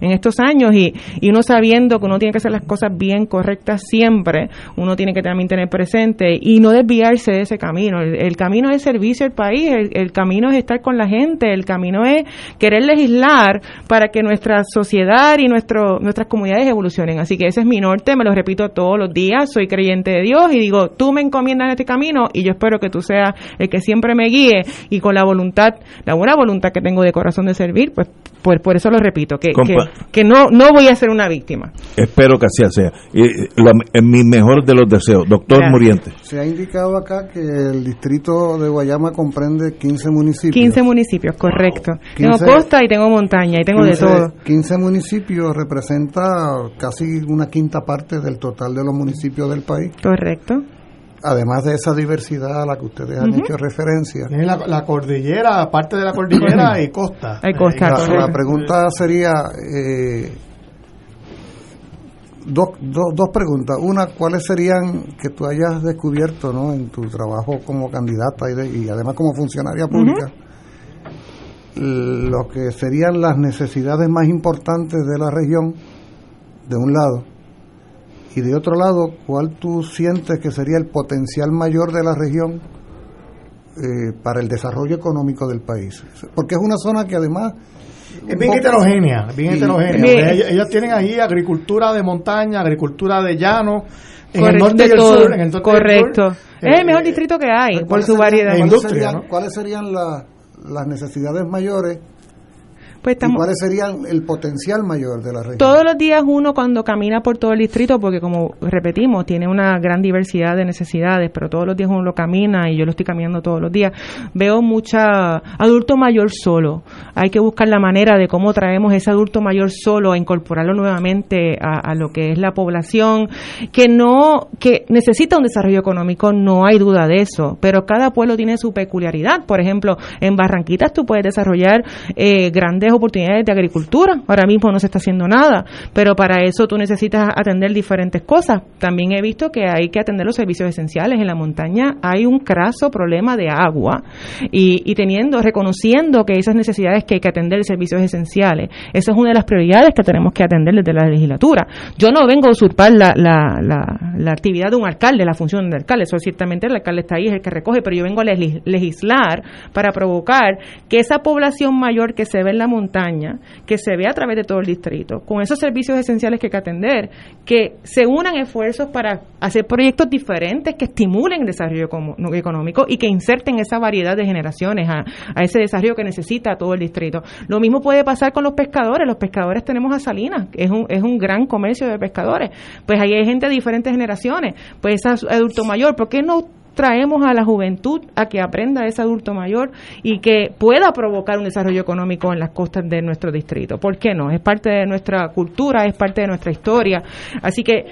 en, estos años y, y uno sabiendo que uno tiene que hacer las cosas bien correctas siempre, uno tiene que también tener presente y no desviarse de ese camino. El, el camino es servicio al país, el, el camino es estar con la gente, el camino es querer legislar para que nuestra sociedad y nuestro, nuestras comunidades evolucionen. Así que ese es mi norte, me lo repito todos los días, soy creyente de Dios y digo, tú me encomiendas en este camino y yo espero que tú seas el que siempre me guíe y con la voluntad, la buena voluntad que tengo de corazón de servir, pues por, por eso lo repito, que, que, no, no voy a ser una víctima. Espero que así sea. Y, lo- en mi mejor de los deseos, doctor Gracias. Muriente. Se ha indicado acá que el distrito de Guayama comprende 15 municipios. 15 municipios, correcto. Tengo 15 costa y tengo montaña y tengo de 15 todo. 15 municipios representa casi una quinta parte del total de los municipios del país. Correcto. Además de esa diversidad a la que ustedes han Ujú. hecho referencia. Tiene la, la cordillera, parte de la cordillera y costa. Hay costa, Eh, La, la pregunta sería eh, dos, dos, dos preguntas. Una, ¿cuáles serían que tú hayas descubierto ¿no? en tu trabajo como candidata y, de- y además como funcionaria pública? lo que serían las necesidades más importantes de la región, de un lado, y de otro lado, cuál tú sientes que sería el potencial mayor de la región eh, para el desarrollo económico del país. Porque es una zona que además... Es bien heterogénea, bien heterogénea. Ellos, tienen ahí agricultura de montaña, agricultura de llano, en el norte y el sur. En el norte correcto. es el eh, mejor distrito que hay, por su variedad. ¿Cuáles serían, las necesidades mayores pues ¿Y cuáles serían el potencial mayor de la región? Todos los días uno cuando camina por todo el distrito, porque como repetimos, tiene una gran diversidad de necesidades, pero todos los días uno lo camina y yo lo estoy caminando todos los días, veo mucha adulto mayor solo. Hay que buscar la manera de cómo traemos ese adulto mayor solo a incorporarlo nuevamente a, lo que es la población, que no, que necesita un desarrollo económico, no hay duda de eso, pero cada pueblo tiene su peculiaridad. Por ejemplo, en Barranquitas tú puedes desarrollar eh, grandes oportunidades de agricultura. Ahora mismo no se está haciendo nada, pero para eso tú necesitas atender diferentes cosas. También he visto que hay que atender los servicios esenciales. En la montaña hay un craso problema de agua y, teniendo, reconociendo que esas necesidades que hay que atender, servicios esenciales, esa es una de las prioridades que tenemos que atender desde la legislatura. Yo no vengo a usurpar la, la, la, actividad de un alcalde, la función del alcalde. Eso ciertamente el alcalde está ahí, es el que recoge, pero yo vengo a legislar para provocar que esa población mayor que se ve en la montaña montaña que se ve a través de todo el distrito, con esos servicios esenciales que hay que atender, que se unan esfuerzos para hacer proyectos diferentes que estimulen el desarrollo económico y que inserten esa variedad de generaciones a, ese desarrollo que necesita todo el distrito. Lo mismo puede pasar con los pescadores. Los pescadores tenemos a Salinas, que es un, es un gran comercio de pescadores. Pues ahí hay gente de diferentes generaciones. Pues es adulto mayor, ¿por qué no traemos a la juventud a que aprenda ese adulto mayor y que pueda provocar un desarrollo económico en las costas de nuestro distrito. ¿Por qué no? Es parte de nuestra cultura, es parte de nuestra historia. Así que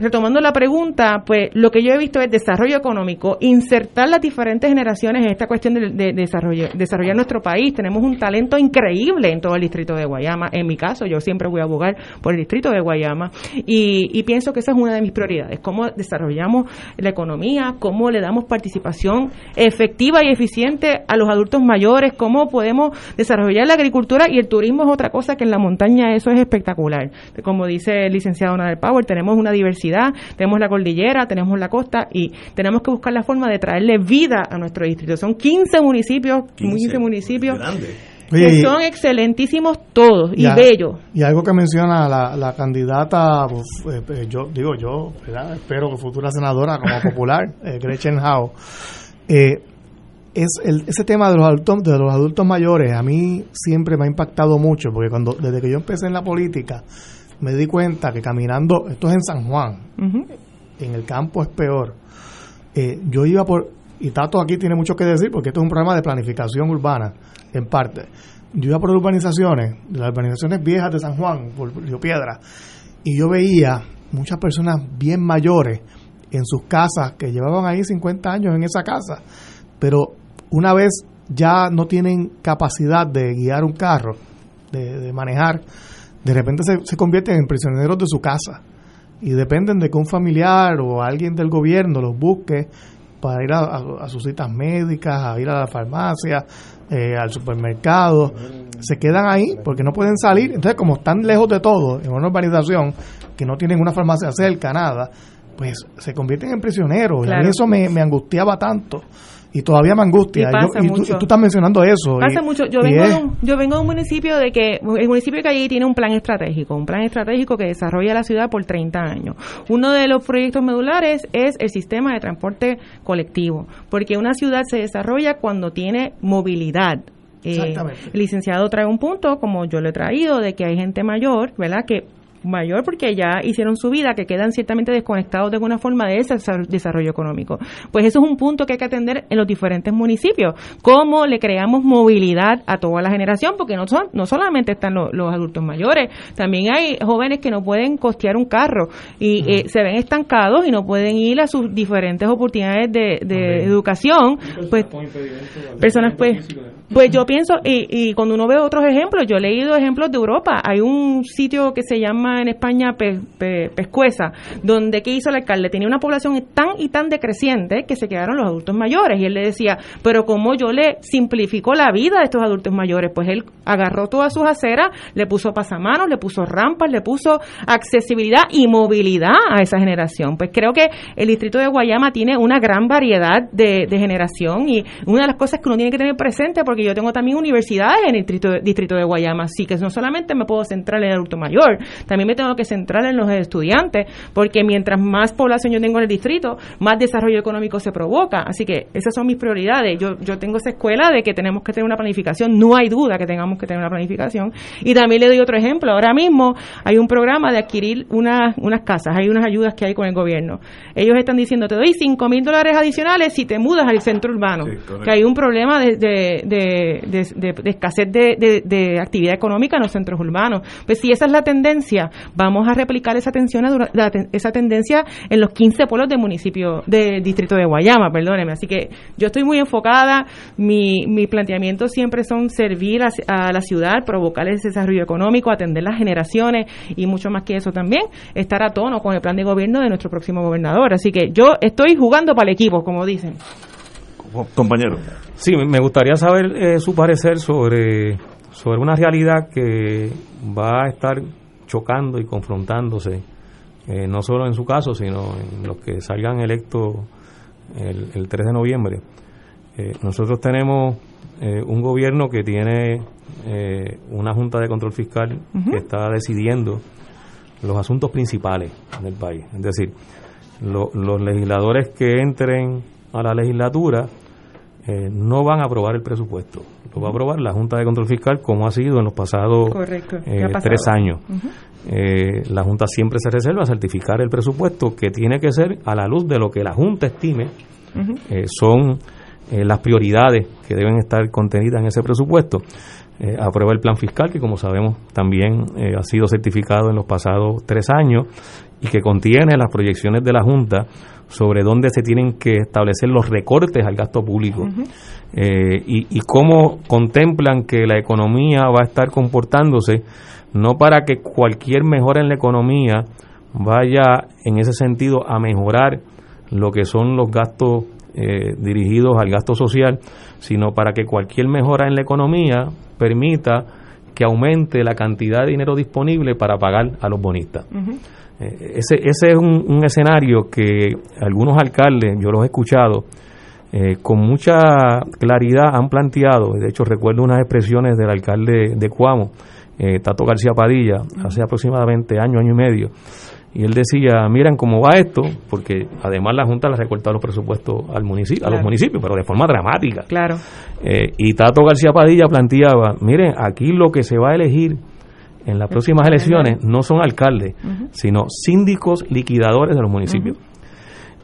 retomando la pregunta, pues lo que yo he visto es desarrollo económico, insertar las diferentes generaciones en esta cuestión de, desarrollo, desarrollar nuestro país. Tenemos un talento increíble en todo el distrito de Guayama. En mi caso, yo siempre voy a abogar por el distrito de Guayama y, pienso que esa es una de mis prioridades, cómo desarrollamos la economía, cómo le damos participación efectiva y eficiente a los adultos mayores, cómo podemos desarrollar la agricultura y el turismo es otra cosa que en la montaña eso es espectacular. Como dice el licenciado Nadal Power, tenemos una diversidad tenemos la cordillera, tenemos la costa y tenemos que buscar la forma de traerle vida a nuestro distrito. Son 15 municipios, 15, municipios. Que son excelentísimos todos y, bellos. Y algo que menciona la, candidata, pues, eh, eh, yo digo yo, espero que futura senadora como popular, eh, Gretchen Howe, es el, ese tema de los adultos de los adultos mayores a mí siempre me ha impactado mucho porque cuando desde que yo empecé en la política me di cuenta que caminando, esto es en San Juan, en el campo es peor. Eh, yo iba por, y Tato aquí tiene mucho que decir porque esto es un programa de planificación urbana, en parte. Yo iba por urbanizaciones, las urbanizaciones viejas de San Juan, por Río Piedra, y yo veía muchas personas bien mayores en sus casas que llevaban ahí 50 años en esa casa, pero una vez ya no tienen capacidad de guiar un carro, de manejar, de repente se, se convierten en prisioneros de su casa y dependen de que un familiar o alguien del gobierno los busque para ir a, sus citas médicas, a ir a la farmacia, eh, al supermercado. Se quedan ahí porque no pueden salir. Entonces, como están lejos de todo, en una urbanización que no tienen una farmacia cerca, nada, pues se convierten en prisioneros. Y eso me, me angustiaba tanto y todavía me angustia. Y, tú, estás mencionando eso. Pasa mucho. Yo vengo, de un, yo vengo de un municipio de que el municipio que allí tiene un plan estratégico, un plan estratégico que desarrolla la ciudad por 30 años. Uno de los proyectos medulares es el sistema de transporte colectivo, porque una ciudad se desarrolla cuando tiene movilidad. Eh, el licenciado trae un punto, como yo lo he traído, de que hay gente mayor, ¿verdad?, que mayor porque ya hicieron su vida, que quedan ciertamente desconectados de alguna forma de ese desarrollo económico. Pues eso es un punto que hay que atender en los diferentes municipios. ¿Cómo le creamos movilidad a toda la generación? Porque no, son, no solamente están los adultos mayores, también hay jóvenes que no pueden costear un carro y eh, se ven estancados y no pueden ir a sus diferentes oportunidades de, educación. Pues, personas pues, pues yo pienso, y, y cuando uno ve otros ejemplos, yo he leído ejemplos de Europa, hay un sitio que se llama en España pescueza, donde ¿qué hizo el alcalde? Tenía una población tan y tan decreciente que se quedaron los adultos mayores y él le decía, pero como yo le simplificó la vida de estos adultos mayores, pues él agarró todas sus aceras, le puso pasamanos, le puso rampas, le puso accesibilidad y movilidad a esa generación. Pues creo que el distrito de Guayama tiene una gran variedad de, generación y una de las cosas que uno tiene que tener presente, porque yo tengo también universidades en el distrito, distrito de Guayama, así que no solamente me puedo centrar en el adulto mayor, también me tengo que centrar en los estudiantes, porque mientras más población yo tengo en el distrito, más desarrollo económico se provoca. Así que esas son mis prioridades. Yo, yo tengo esa escuela de que tenemos que tener una planificación, no hay duda que tengamos que tener una planificación. Y también le doy otro ejemplo. Ahora mismo hay un programa de adquirir unas, unas casas, hay unas ayudas que hay con el gobierno. Ellos están diciendo, te doy 5 mil dólares adicionales si te mudas al centro urbano, que hay un problema de, de, de, de escasez de, actividad económica en los centros urbanos. Pues si esa es la tendencia, vamos a replicar esa, tensión, esa tendencia en los 15 pueblos del municipio, del distrito de Guayama, perdóneme. Así que yo estoy muy enfocada, mi, mi planteamiento siempre son servir a, la ciudad, provocar ese desarrollo económico, atender las generaciones y mucho más que eso también, estar a tono con el plan de gobierno de nuestro próximo gobernador. Así que yo estoy jugando para el equipo, como dicen. Compañero. Sí, me gustaría saber eh, su parecer sobre, sobre una realidad que va a estar chocando y confrontándose, eh, no solo en su caso, sino en los que salgan electos el, 3 de noviembre. Eh, nosotros tenemos un gobierno que tiene una Junta de Control Fiscal que está decidiendo los asuntos principales del país. Es decir, los legisladores que entren a la legislatura eh, no van a aprobar el presupuesto. Lo va a aprobar la Junta de Control Fiscal como ha sido en los pasados eh, tres años. Eh, la Junta siempre se reserva a certificar el presupuesto que tiene que ser a la luz de lo que la Junta estime son las prioridades que deben estar contenidas en ese presupuesto. aprueba el plan fiscal que como sabemos también ha sido certificado en los pasados tres años y que contiene las proyecciones de la Junta sobre dónde se tienen que establecer los recortes al gasto público eh, y, y, cómo contemplan que la economía va a estar comportándose, no para que cualquier mejora en la economía vaya en ese sentido a mejorar lo que son los gastos eh, dirigidos al gasto social, sino para que cualquier mejora en la economía permita que aumente la cantidad de dinero disponible para pagar a los bonistas. Ese, ese es un, escenario que algunos alcaldes, yo los he escuchado, eh, con mucha claridad han planteado, de hecho recuerdo unas expresiones del alcalde de Cuamo, eh, Tato García Padilla, hace aproximadamente año, año y medio, y él decía, miren cómo va esto, porque además la Junta le ha recortado los presupuestos al municipio, a los municipios, pero de forma dramática. Claro. y Tato García Padilla planteaba, miren, aquí lo que se va a elegir en las próximas elecciones no son alcaldes, sino síndicos liquidadores de los municipios.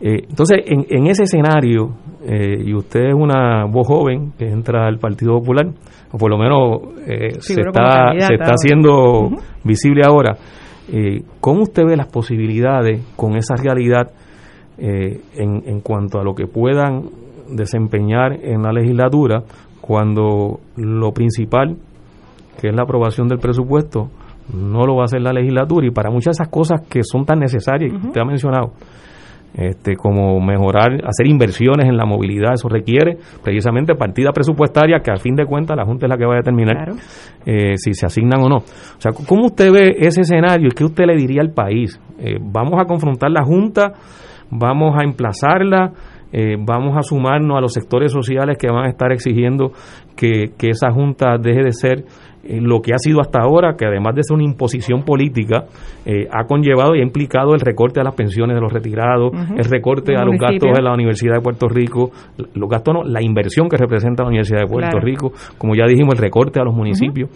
Eh, entonces, en, ese escenario, eh, y usted es una voz joven que entra al Partido Popular, o por lo menos eh, se, está, se está haciendo visible ahora, ¿cómo usted ve las posibilidades con esa realidad en, en cuanto a lo que puedan desempeñar en la legislatura cuando lo principal que es la aprobación del presupuesto, no lo va a hacer la legislatura y para muchas de esas cosas que son tan necesarias, que usted ha mencionado, este, como mejorar, hacer inversiones en la movilidad, eso requiere precisamente partida presupuestaria que a fin de cuentas la Junta es la que va a determinar eh, si se asignan o no. O sea, ¿cómo usted ve ese escenario y qué usted le diría al país? Eh, ¿Vamos a confrontar la Junta? ¿Vamos a emplazarla? Eh, vamos a sumarnos a los sectores sociales que van a estar exigiendo que, que esa Junta deje de ser eh, lo que ha sido hasta ahora, que además de ser una imposición política, eh, ha conllevado y ha implicado el recorte a las pensiones de los retirados, el recorte a los gastos de la Universidad de Puerto Rico, los gastos no, la inversión que representa la Universidad de Puerto Rico, como ya dijimos, el recorte a los municipios.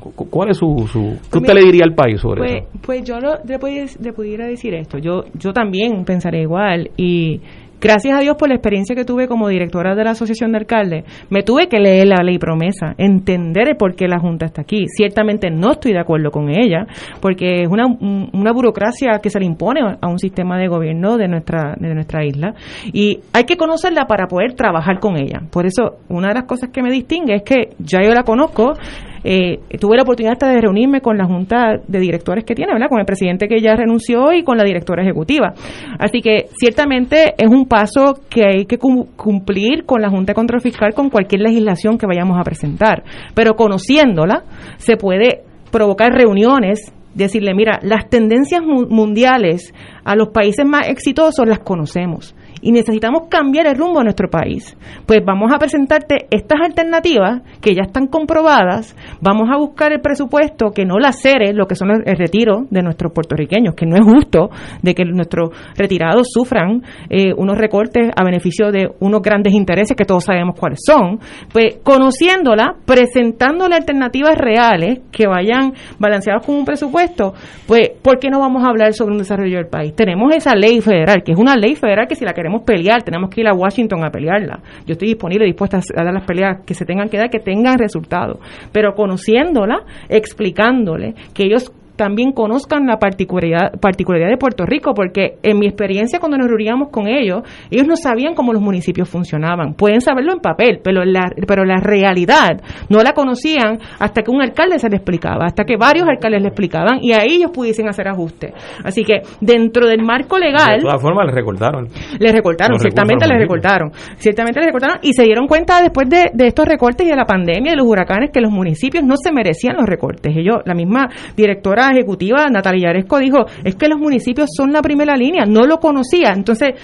¿Cuál es su, su ¿Qué pues usted le diría al país sobre pues, eso? Pues yo le, pudiera decir esto. Yo, yo también pensaré igual y Gracias a Dios por la experiencia que tuve como directora de la Asociación de Alcaldes, me tuve que leer la ley promesa, entender por qué la Junta está aquí. Ciertamente no estoy de acuerdo con ella, porque es una, una burocracia que se le impone a un sistema de gobierno de nuestra, de nuestra isla y hay que conocerla para poder trabajar con ella. Por eso, una de las cosas que me distingue es que ya yo la conozco, eh, tuve la oportunidad hasta de reunirme con la junta de directores que tiene, ¿verdad? Con el presidente que ya renunció y con la directora ejecutiva. Así que ciertamente es un paso que hay que cumplir con la Junta de Control Fiscal con cualquier legislación que vayamos a presentar. Pero conociéndola, se puede provocar reuniones decirle, mira, las tendencias mundiales a los países más exitosos las conocemos y necesitamos cambiar el rumbo de nuestro país. Pues vamos a presentarte estas alternativas que ya están comprobadas, vamos a buscar el presupuesto que no lacere lo que son el retiro de nuestros puertorriqueños, que no es justo de que nuestros retirados sufran eh, unos recortes a beneficio de unos grandes intereses que todos sabemos cuáles son. Pues conociéndola, presentándole alternativas reales que vayan balanceadas con un presupuesto, pues ¿por qué no vamos a hablar sobre un desarrollo del país? Tenemos esa ley federal, que es una ley federal que si la queremos pelear, tenemos que ir a Washington a pelearla. Yo estoy disponible, dispuesta a dar las peleas que se tengan que dar, que tengan resultados. Pero conociéndola, explicándole que ellos también conozcan la particularidad, particularidad de Puerto Rico, porque en mi experiencia cuando nos reuníamos con ellos, ellos no sabían cómo los municipios funcionaban. Pueden saberlo en papel, pero la, pero la realidad no la conocían hasta que un alcalde se le explicaba, hasta que varios alcaldes le explicaban y ahí ellos pudiesen hacer ajustes. Así que dentro del marco legal... De todas formas, les recortaron. Les recortaron, ciertamente les recortaron. Ciertamente les recortaron y se dieron cuenta después de, de estos recortes y de la pandemia, de los huracanes, que los municipios no se merecían los recortes. Ellos, la misma directora ejecutiva, Natalia Yaresco, dijo, es que los municipios son la primera línea, no lo conocía. Entonces,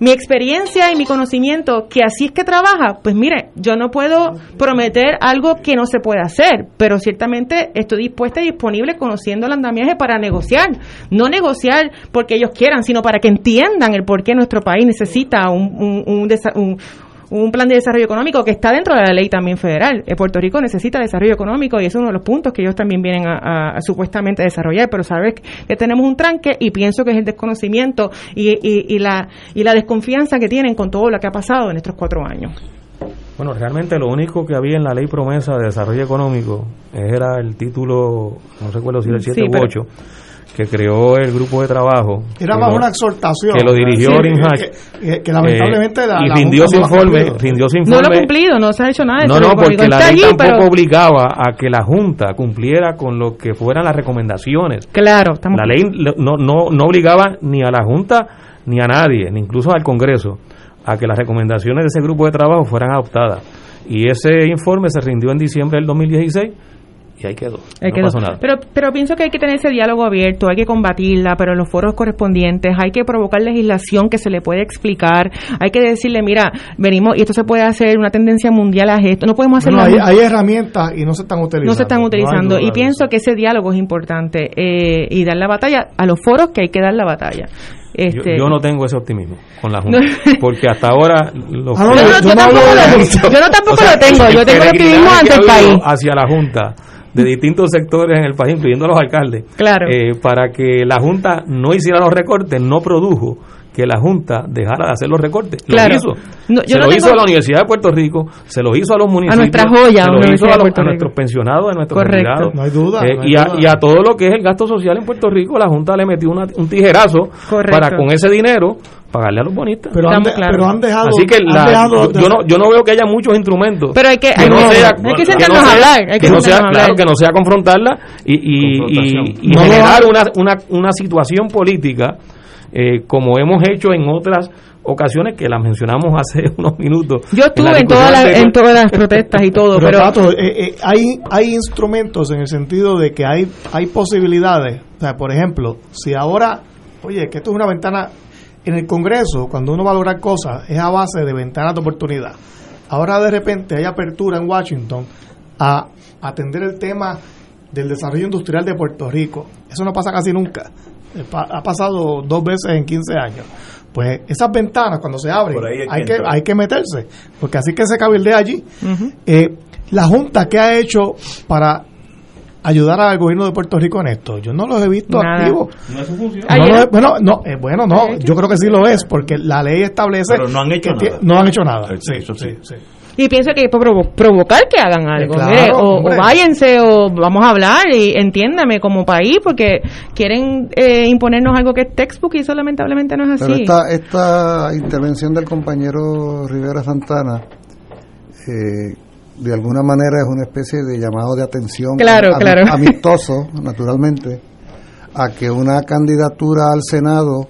mi experiencia y mi conocimiento, que así es que trabaja, pues mire, yo no puedo prometer algo que no se puede hacer, pero ciertamente estoy dispuesta y disponible conociendo el andamiaje para negociar. No negociar porque ellos quieran, sino para que entiendan el por qué nuestro país necesita un, un, un, un plan de desarrollo económico que está dentro de la ley también federal. Eh, Puerto Rico necesita desarrollo económico y es uno de los puntos que ellos también vienen a, supuestamente desarrollar, pero sabes que tenemos un tranque y pienso que es el desconocimiento y, y, la, y la desconfianza que tienen con todo lo que ha pasado en estos cuatro años. Bueno, realmente lo único que había en la ley promesa de desarrollo económico era el título, no recuerdo si era el 7 u 8 que creó el grupo de trabajo. Era más una exhortación. Que lo dirigió sí, que, lamentablemente la, Y rindió su informe, rindió su informe. No lo ha cumplido, no se ha hecho nada. No, no, porque la ley tampoco obligaba a que la Junta cumpliera con lo que fueran las recomendaciones. Claro, estamos La ley no, no, no obligaba ni a la Junta ni a nadie, ni incluso al Congreso, a que las recomendaciones de ese grupo de trabajo fueran adoptadas. Y ese informe se rindió en diciembre del 2016 y ahí quedó. no Pasó nada. Pero, pero pienso que hay que tener ese diálogo abierto, hay que combatirla, pero en los foros correspondientes hay que provocar legislación que se le puede explicar, hay que decirle, mira, venimos y esto se puede hacer, una tendencia mundial a esto, no podemos hacerlo. hay, hay, herramientas y no se están utilizando. No se están utilizando y pienso que ese diálogo es importante eh, y dar la batalla a los foros que hay que dar la batalla. Este, yo, no tengo ese optimismo con la Junta, porque hasta ahora los yo, no, tampoco, lo, tengo, yo tengo optimismo ante el país. Hacia la Junta de distintos sectores en el país, incluyendo los alcaldes, claro. Eh, para que la Junta no hiciera los recortes, no produjo que la Junta dejara de hacer los recortes. Claro. Lo hizo. se lo hizo a la Universidad de Puerto Rico, se lo hizo a los municipios, a nuestra joya, se lo hizo a, nuestros pensionados, a nuestros Correcto. No hay duda. Eh, y, a, y, a, todo lo que es el gasto social en Puerto Rico, la Junta le metió un tijerazo para con ese dinero pagarle a los bonistas. Pero han, pero han dejado. Así que yo, no, yo no veo que haya muchos instrumentos. Pero hay que, que no sea, hay que sentarnos a hablar. Hay que, no sea, claro, que no sea confrontarla y, y, y, generar una, una, una situación política eh, como hemos hecho en otras ocasiones que las mencionamos hace unos minutos. Yo estuve en, todas las, en todas las protestas y todo, pero... Eh, eh, hay, hay instrumentos en el sentido de que hay, hay posibilidades. O sea, por ejemplo, si ahora, oye, que esto es una ventana en el Congreso, cuando uno va a lograr cosas, es a base de ventanas de oportunidad. Ahora de repente hay apertura en Washington a atender el tema del desarrollo industrial de Puerto Rico. Eso no pasa casi nunca. Ha pasado dos veces en 15 años. Pues esas ventanas cuando se abren hay, que, hay que meterse, porque así que se cabildea allí. Eh, la Junta, ¿qué ha hecho para ayudar al gobierno de Puerto Rico en esto. Yo no los he visto activos. No es su función. bueno, no, eh, bueno, no, yo creo que sí lo es, porque la ley establece Pero no han hecho que nada. no han hecho nada. Sí, sí, sí. Y pienso que hay que provocar que hagan algo. o, váyanse o vamos a hablar y entiéndame como país porque quieren eh, imponernos algo que es textbook y eso lamentablemente no es así. Pero esta, esta intervención del compañero Rivera Santana eh, de alguna manera es una especie de llamado de atención claro, claro. amistoso, naturalmente, a que una candidatura al Senado,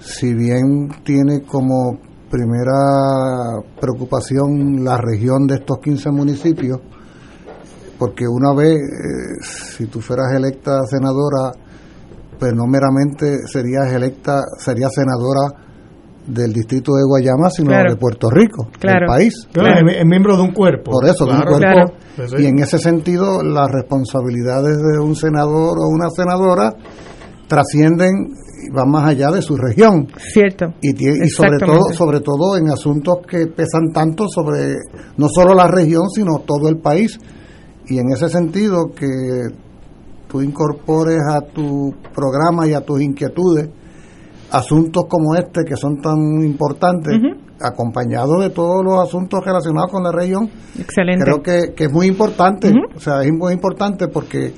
si bien tiene como primera preocupación la región de estos 15 municipios, porque una vez, eh, si tú fueras electa senadora, pues no meramente serías electa, serías senadora del distrito de Guayama, sino de Puerto Rico, del país. Es miembro de un cuerpo. Por eso, de un cuerpo. Y en ese sentido, las responsabilidades de un senador o una senadora trascienden van más allá de su región. Cierto. Y, y sobre todo sobre todo en asuntos que pesan tanto sobre no solo la región, sino todo el país. Y en ese sentido que tú incorpores a tu programa y a tus inquietudes asuntos como este que son tan importantes, acompañados de todos los asuntos relacionados con la región, Excelente. creo que, que es muy importante. O sea, es muy importante porque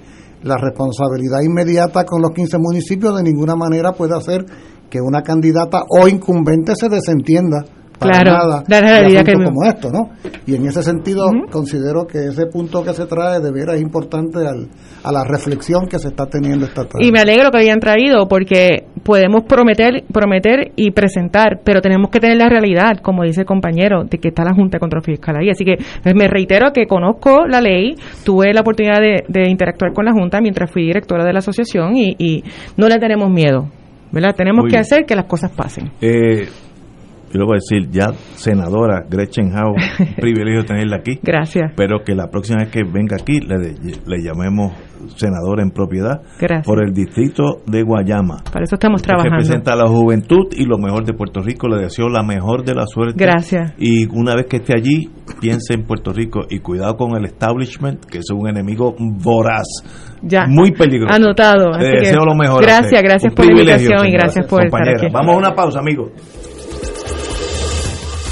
la responsabilidad inmediata con los 15 municipios de ninguna manera puede hacer que una candidata o incumbente se desentienda para claro, nada la realidad que como esto, ¿no? Y en ese sentido considero que ese punto que se trae de veras es importante al, a la reflexión que se está teniendo esta tarde. Y me alegro que hayan traído porque podemos prometer, prometer y presentar, pero tenemos que tener la realidad, como dice el compañero, de que está la Junta de Control Fiscal ahí. Así que pues, me reitero que conozco la ley, tuve la oportunidad de, interactuar con la Junta mientras fui directora de la asociación y, no le tenemos miedo. ¿verdad? Tenemos que hacer que las cosas pasen. Eh, yo le voy a decir, ya senadora Gretchen Howe, privilegio tenerla aquí. Gracias. Pero que la próxima vez que venga aquí le, le llamemos senadora en propiedad por el distrito de Guayama. Para eso estamos trabajando. Representa a la juventud y lo mejor de Puerto Rico. Le deseo la mejor de la suerte. Gracias. Y una vez que esté allí, piense en Puerto Rico y cuidado con el establishment, que es un enemigo voraz. Ya. Muy peligroso. Anotado. Le deseo lo mejor. Gracias, gracias por la invitación y gracias por estar aquí. Vamos a una pausa, amigos.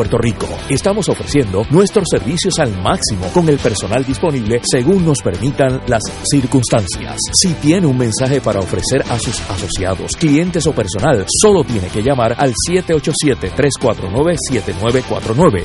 Puerto Rico. Estamos ofreciendo nuestros servicios al máximo con el personal disponible según nos permitan las circunstancias. Si tiene un mensaje para ofrecer a sus asociados, clientes o personal, solo tiene que llamar al 787-349-7949,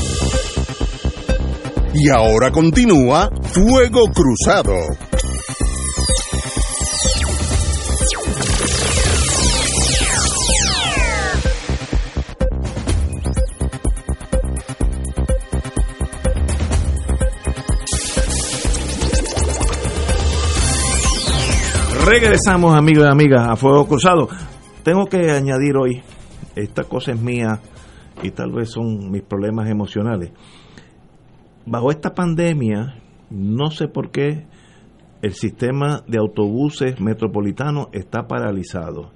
Y ahora continúa Fuego Cruzado. Regresamos amigos y amigas a Fuego Cruzado. Tengo que añadir hoy, esta cosa es mía y tal vez son mis problemas emocionales bajo esta pandemia no sé por qué el sistema de autobuses metropolitanos está paralizado.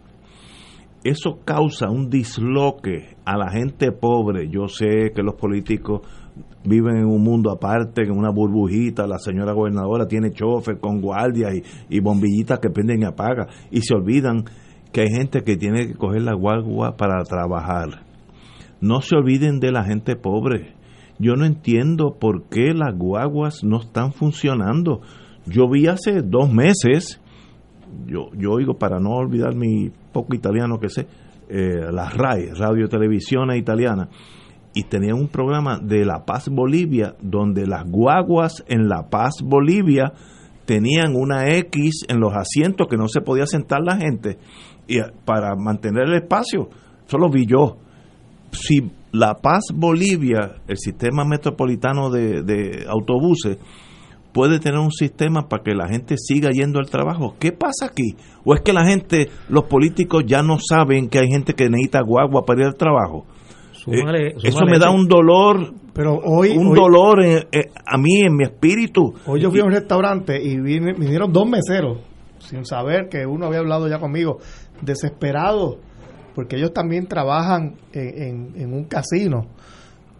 Eso causa un disloque a la gente pobre. Yo sé que los políticos viven en un mundo aparte, en una burbujita, la señora gobernadora tiene chofer con guardias y, y bombillitas que prenden y apagan, y se olvidan que hay gente que tiene que coger la guagua para trabajar. No se olviden de la gente pobre. Yo no entiendo por qué las guaguas no están funcionando. Yo vi hace dos meses, yo, yo oigo para no olvidar mi poco italiano que sé, eh, la Radio Televisión Italiana, y tenían un programa de La Paz Bolivia, donde las guaguas en La Paz Bolivia tenían una X en los asientos que no se podía sentar la gente y para mantener el espacio. Eso lo vi yo. Si La Paz Bolivia, el sistema metropolitano de, de autobuses, puede tener un sistema para que la gente siga yendo al trabajo. ¿Qué pasa aquí? ¿O es que la gente, los políticos ya no saben que hay gente que necesita guagua para ir al trabajo? Súmale, Eh, eso me da un dolor, Pero hoy, un hoy- dolor en- en- a mí, en mi espíritu. Hoy yo fui a un restaurante y vine- vinieron dos meseros, sin saber que uno había hablado ya conmigo, desesperados, porque ellos también trabajan en, en- en un casino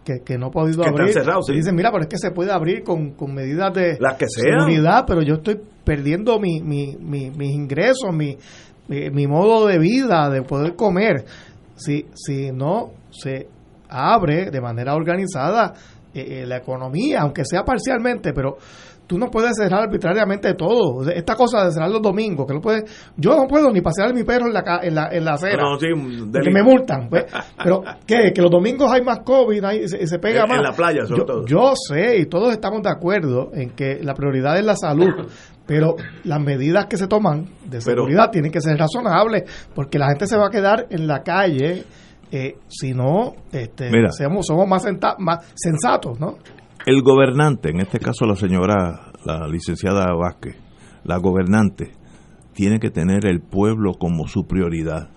que, que no ha podido Que están abrir. cerrados, sí. Y dicen, mira, pero es que se puede abrir con, con medidas de Las que seguridad, pero yo estoy perdiendo mi, mi, mi- mis ingresos, mi, mi, mi modo de vida, de poder comer. Si, si no se abre de manera organizada eh, eh, la economía, aunque sea parcialmente, pero tú no puedes cerrar arbitrariamente todo. Esta cosa de cerrar los domingos, que no puedes, yo no puedo ni pasear mi perro en la, en la, en la acera. No, sí, porque me multan. pues. Pero, ¿qué? Que los domingos hay más COVID, hay- se, se pega En- más. en la playa, sobre yo, todo. yo sé, y todos estamos de acuerdo en que la prioridad es la salud. Pero las medidas que se toman de Pero- seguridad tienen que ser razonables, porque la gente se va a quedar en la calle eh, si no este, Mira. seamos, somos más, senta- más sensatos, ¿no? El gobernante, en este caso la señora, la licenciada Vázquez, la gobernante, tiene que tener el pueblo como su prioridad.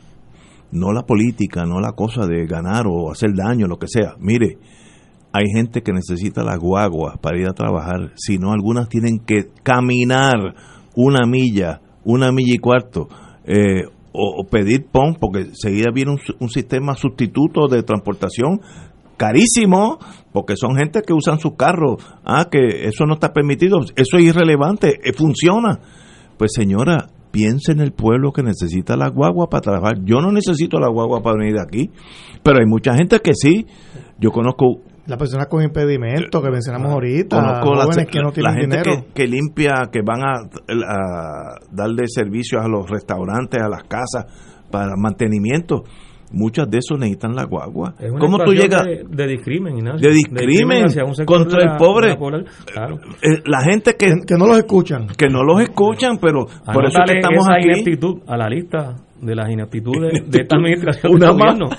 No la política, no la cosa de ganar o hacer daño, lo que sea. Mire, hay gente que necesita las guaguas para ir a trabajar, si no algunas tienen que caminar una milla, una milla y cuarto, eh, o, pedir PON, porque seguida viene un, un sistema sustituto de transportación carísimo, porque son gente que usan sus carros, ah, que eso no está permitido, eso es irrelevante, eh, funciona. Pues señora, piense en el pueblo que necesita la guagua para trabajar. Yo no necesito la guagua para venir de aquí, pero hay mucha gente que sí. Yo conozco Las personas con impedimento que mencionamos ahorita, Conozco la, que no la tienen gente dinero. que, que limpia, que van a, a darle servicios a los restaurantes, a las casas, para mantenimiento. Muchas de esos necesitan la guagua. Es una ¿Cómo tú llegas? De, de discrimen, Ignacio. De discrimen contra de el pobre. la. Claro. Eh, la gente que, que no los escuchan. Que no los escuchan, pero por eso es que estamos esa aquí. ineptitud a la lista de las ineptitudes de esta administración Una gobierno.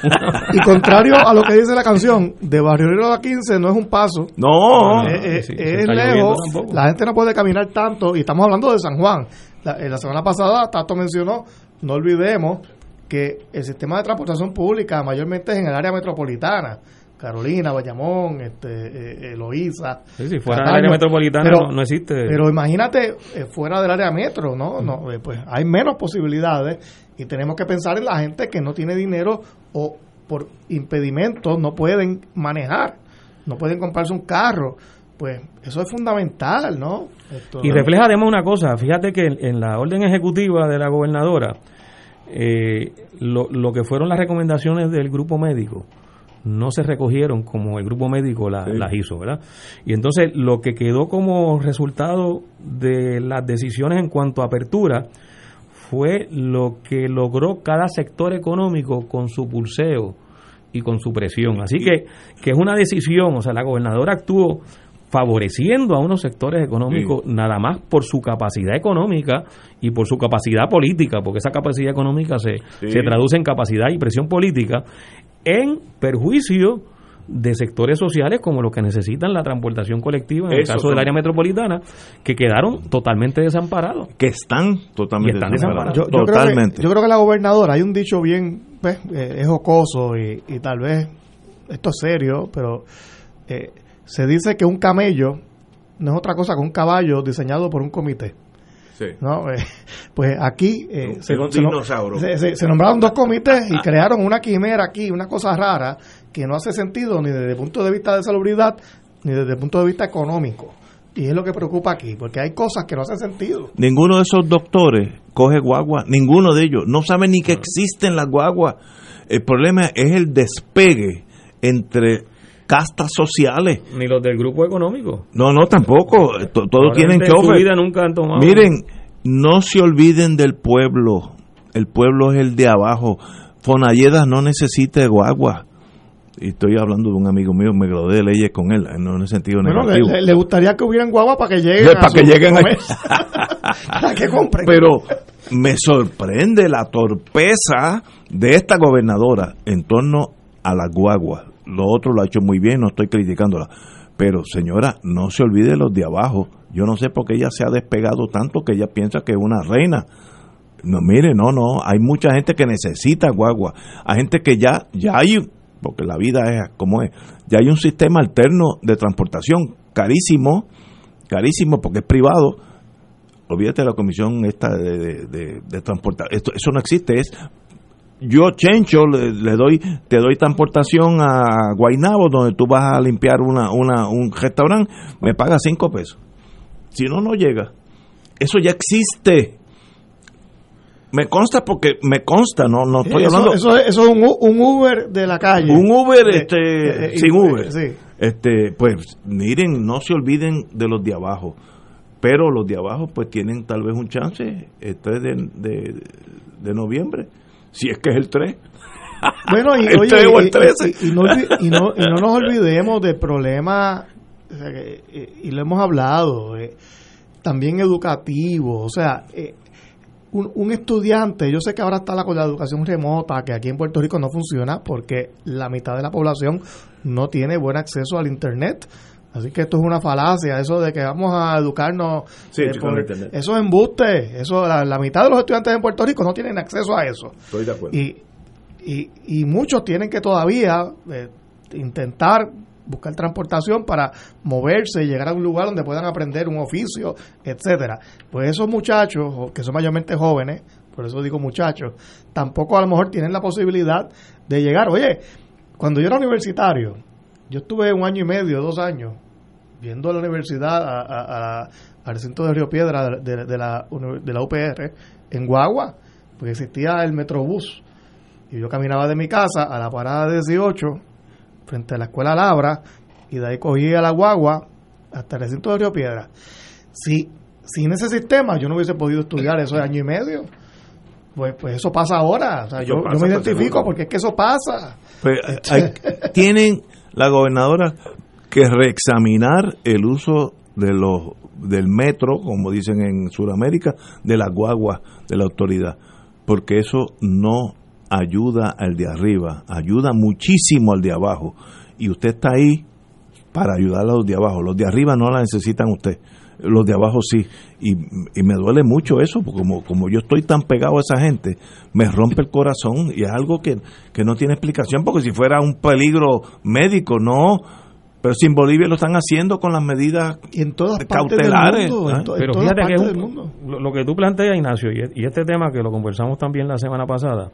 Y contrario a lo que dice la canción, de Barrio Obrero a 15 no es un paso. No, Eh, eh, es lejos. La gente no puede caminar tanto. Y estamos hablando de San Juan. La, eh, la semana pasada, Tato mencionó, no olvidemos que el sistema de transportación pública mayormente es en el área metropolitana. Carolina, Bayamón, este, eh, eh, Loíza. Sí, si fuera del área metropolitana no- no existe. Pero imagínate eh, fuera del área metro, ¿no? no eh, pues hay menos posibilidades y tenemos que pensar en la gente que no tiene dinero o por impedimentos no pueden manejar, no pueden comprarse un carro. Pues eso es fundamental, ¿no? Esto- Y refleja además una cosa, fíjate que en, en la orden ejecutiva de la gobernadora, eh, lo, lo que fueron las recomendaciones del grupo médico no se recogieron como el grupo médico la- Sí. las hizo, ¿verdad? Y entonces lo que quedó como resultado de las decisiones en cuanto a apertura fue lo que logró cada sector económico con su pulseo y con su presión. Así que, que es una decisión, o sea, la gobernadora actuó favoreciendo a unos sectores económicos nada más por su capacidad económica y por su capacidad política, porque esa capacidad económica se, Sí. se traduce en capacidad y presión política, en perjuicio de sectores sociales como los que necesitan la transportación colectiva, en el caso del área metropolitana, que quedaron totalmente desamparados. Que están totalmente están desamparados. yo, yo Totalmente. Creo que, yo creo que la gobernadora, hay un dicho bien, pues, eh, es jocoso y, y tal vez esto es serio, pero eh, se dice que un camello no es otra cosa que un caballo diseñado por un comité. ¿no? Eh, pues aquí eh, se, se, nombraron dos comités y crearon una quimera aquí, una cosa rara que no hace sentido ni desde el punto de vista de salubridad ni desde el punto de vista económico. Y es lo que preocupa aquí, porque hay cosas que no hacen sentido. Ninguno de esos doctores coge guagua, ninguno de ellos. No saben ni que existen las guaguas. El problema es el despegue entre castas sociales. Ni los del grupo económico. No, no, tampoco. Todos tienen chofer. nunca han tomado. Miren, no se olviden del pueblo. El pueblo es el de abajo. Fonalledas no necesita guagua. Y estoy hablando de un amigo mío, me gradué de leyes con él, no en el sentido negativo. Le, gustaría que hubieran guagua para que lleguen. Para que lleguen para que compren. Pero me sorprende la torpeza de esta gobernadora en torno a las guaguas lo otro lo ha hecho muy bien, no estoy criticándola. Pero señora, no se olvide los de abajo. Yo no sé por qué ella se ha despegado tanto que ella piensa que es una reina. No, mire, no, no, hay mucha gente que necesita guagua. Hay gente que ya, ya hay, porque la vida es como es, ya hay un sistema alterno de transportación carísimo, carísimo porque es privado. Olvídate de la comisión esta de, de, de, transportar. Esto, eso no existe, es yo, Chencho, le, doy, te doy transportación a Guainabo, donde tú vas a limpiar una, una, un restaurante, me pagas cinco pesos. Si no, no llega. Eso ya existe. Me consta porque me consta, no, no estoy hablando. Eso, es un, un, Uber de la calle. Un Uber, este, sin Uber. Este, pues, miren, no se olviden de los de abajo. Pero los de abajo, pues, tienen tal vez un chance este de, de noviembre si es que es el 3. Bueno, y, el 3 o el 13. Y, no, y, no, y, no, nos olvidemos del problema, y lo hemos hablado, eh, también educativo. O sea, eh, un, un, estudiante, yo sé que ahora está la, la educación remota, que aquí en Puerto Rico no funciona porque la mitad de la población no tiene buen acceso al Internet. Así que esto es una falacia, eso de que vamos a educarnos. Sí, eh, por, eso es embuste. Eso, la, mitad de los estudiantes en Puerto Rico no tienen acceso a eso. Estoy de acuerdo. Y, y, y muchos tienen que todavía eh, intentar buscar transportación para moverse y llegar a un lugar donde puedan aprender un oficio, etcétera. Pues esos muchachos, que son mayormente jóvenes, por eso digo muchachos, tampoco a lo mejor tienen la posibilidad de llegar. Oye, cuando yo era universitario, yo estuve un año y medio, dos años, viendo la universidad a, al centro de Río Piedra de, la, de la UPR en Guagua, porque existía el Metrobús. Y yo caminaba de mi casa a la parada 18, frente a la escuela Labra, y de ahí cogía la guagua hasta el recinto de Río Piedra. Si, sin ese sistema yo no hubiese podido estudiar esos años y medio. Pues, pues eso pasa ahora. yo, me identifico porque es que eso pasa. Pues, tienen la gobernadora que reexaminar el uso de los del metro, como dicen en Sudamérica, de las guaguas de la autoridad, porque eso no ayuda al de arriba, ayuda muchísimo al de abajo. Y usted está ahí para ayudar a los de abajo. Los de arriba no la necesitan usted, los de abajo sí. Y, y, me duele mucho eso, porque como, como yo estoy tan pegado a esa gente, me rompe el corazón y es algo que, que no tiene explicación, porque si fuera un peligro médico, no. Pero si en Bolivia lo están haciendo con las medidas en todas cautelares. Pero fíjate que lo, que tú planteas, Ignacio, y, este tema que lo conversamos también la semana pasada,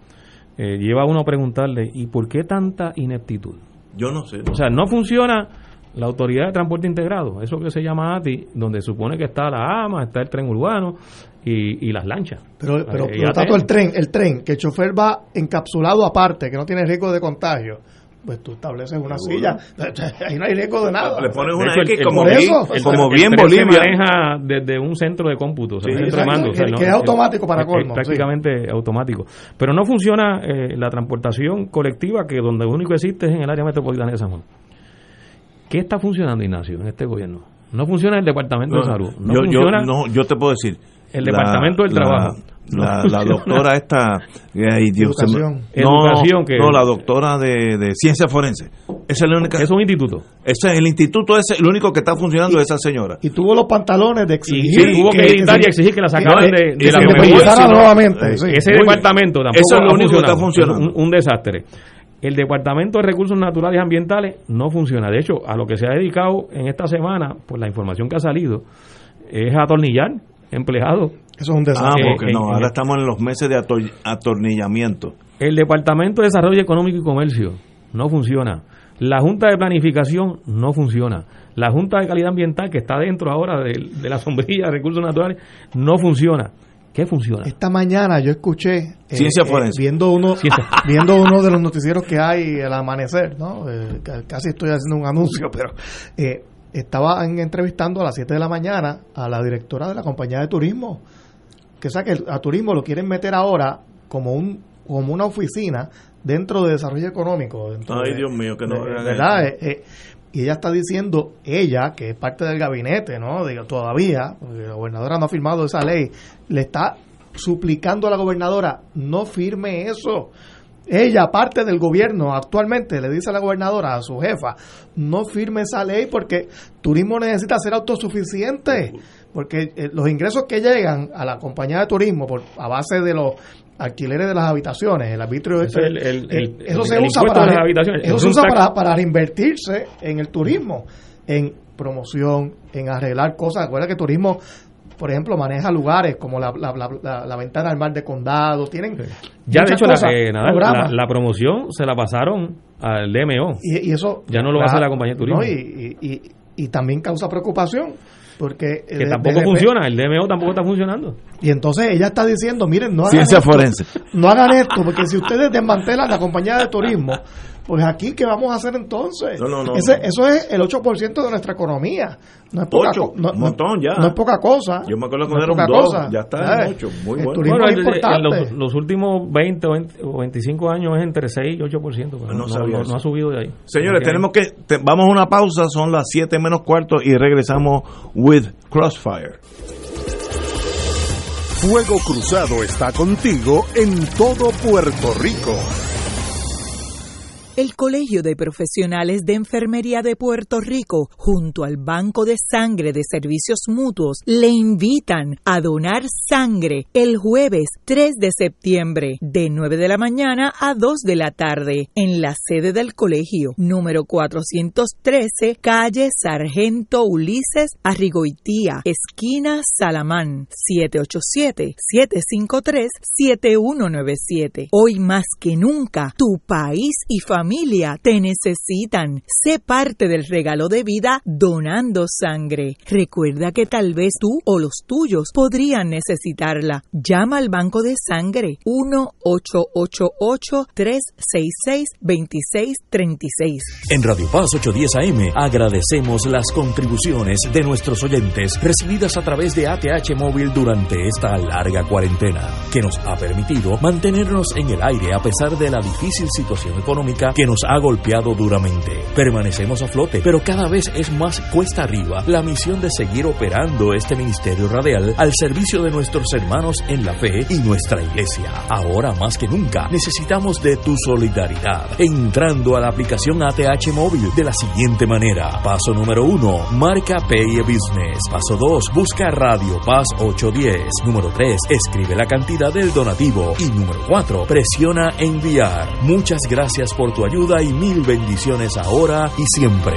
eh, lleva a uno a preguntarle, ¿y por qué tanta ineptitud? Yo no sé. O sea, no funciona la Autoridad de Transporte Integrado, eso que se llama ATI, donde supone que está la AMA, está el tren urbano y, las lanchas. Pero, pero, eh, el tren, el tren, que el chofer va encapsulado aparte, que no tiene riesgo de contagio pues tú estableces una silla, ahí no hay riesgo de nada. Le pones una X como, bien, como bien Bolivia. se maneja desde un centro de cómputo, que, es automático para colmo. prácticamente automático. Pero no funciona eh, la transportación colectiva, que donde único existe es en el área metropolitana de San Juan. ¿Qué está funcionando, Ignacio, en este gobierno? No funciona el Departamento de Salud. No yo, funciona no, yo te puedo decir. El Departamento del Trabajo. La, la, doctora esta. Educación. no, que, no, la doctora de, de ciencia forense. Esa es la única. Es un instituto. Ese es el instituto, es el único que está funcionando, esa señora. Y tuvo los pantalones de exigir. Y, tuvo que, editar y exigir que la sacaran de, de, la nuevamente. Ese departamento tampoco Eso es lo único que está funcionando. Un, un desastre. El Departamento de Recursos Naturales y Ambientales no funciona. De hecho, a lo que se ha dedicado en esta semana, pues la información que ha salido, es atornillar empleados. Eso es un desastre. Ah, porque no, ahora estamos en los meses de atornillamiento. El Departamento de Desarrollo Económico y Comercio no funciona. La Junta de Planificación no funciona. La Junta de Calidad Ambiental, que está dentro ahora de, la sombrilla de recursos naturales, no funciona. ¿Qué funciona? Esta mañana yo escuché eh, Ciencia eh, viendo uno viendo uno de los noticieros que hay al amanecer, ¿no? Eh, casi estoy haciendo un anuncio, pero estaban entrevistando a las 7 de la mañana a la directora de la compañía de turismo, que sabe que a turismo lo quieren meter ahora como un como una oficina dentro de desarrollo económico. Ay, Dios mío, que no. ¿Verdad? Y ella está diciendo, ella, que es parte del gabinete, ¿no? Digo, todavía, la gobernadora no ha firmado esa ley, le está suplicando a la gobernadora, no firme eso. Ella, parte del gobierno, actualmente le dice a la gobernadora, a su jefa, no firme esa ley porque turismo necesita ser autosuficiente. Porque eh, los ingresos que llegan a la compañía de turismo por, a base de los alquileres de las habitaciones, el arbitrio eso, se usa, para, eso se usa para, para reinvertirse en el turismo, en promoción, en arreglar cosas. Recuerda que turismo, por ejemplo, maneja lugares como la, la, ventana al mar de condado, tienen ya de hecho la, la, promoción se la pasaron al DMO y, eso ya no lo hacer la compañía de turismo. y, y, y también causa preocupación porque que tampoco funciona, el DMO tampoco está funcionando. Y entonces ella está diciendo, miren, no hagan Ciencia forense. No hagan esto, porque si ustedes desmantelan la compañía de turismo, pues aquí, ¿qué vamos a hacer entonces? Eso es el 8% de nuestra economía. No es poca, no, montón ya. No es poca cosa. Yo me acuerdo cuando era un 2, ya está en 8. Muy bueno. bueno es importante. los, últimos 20 o 25 años es entre 6 y 8%. No, no, no, ha subido de ahí. Señores, tenemos que, vamos a una pausa, son las 7 menos cuarto y regresamos with Crossfire. Fuego Cruzado está contigo en todo Puerto Rico. El Colegio de Profesionales de Enfermería de Puerto Rico, junto al Banco de Sangre de Servicios Mutuos, le invitan a donar sangre el jueves 3 de septiembre, de 9 de la mañana a 2 de la tarde, en la sede del colegio, número 413, calle Sargento Ulises Arrigoitía, esquina Salamán, 787-753-7197. Hoy más que nunca, tu país y familia familia te necesitan. Sé parte del regalo de vida donando sangre. Recuerda que tal vez tú o los tuyos podrían necesitarla. Llama al Banco de Sangre 1-888-366-2636. En Radio Paz 810 AM agradecemos las contribuciones de nuestros oyentes recibidas a través de ATH Móvil durante esta larga cuarentena, que nos ha permitido mantenernos en el aire a pesar de la difícil situación económica que nos ha golpeado duramente. Permanecemos a flote, pero cada vez es más cuesta arriba la misión de seguir operando este ministerio radial al servicio de nuestros hermanos en la fe y nuestra iglesia. Ahora más que nunca necesitamos de tu solidaridad. Entrando a la aplicación ATH móvil de la siguiente manera. Paso número uno, marca Pay Business. Paso 2, busca Radio Paz 810. Número 3, escribe la cantidad del donativo. Y número 4, presiona enviar. Muchas gracias por tu ayuda y mil bendiciones ahora y siempre.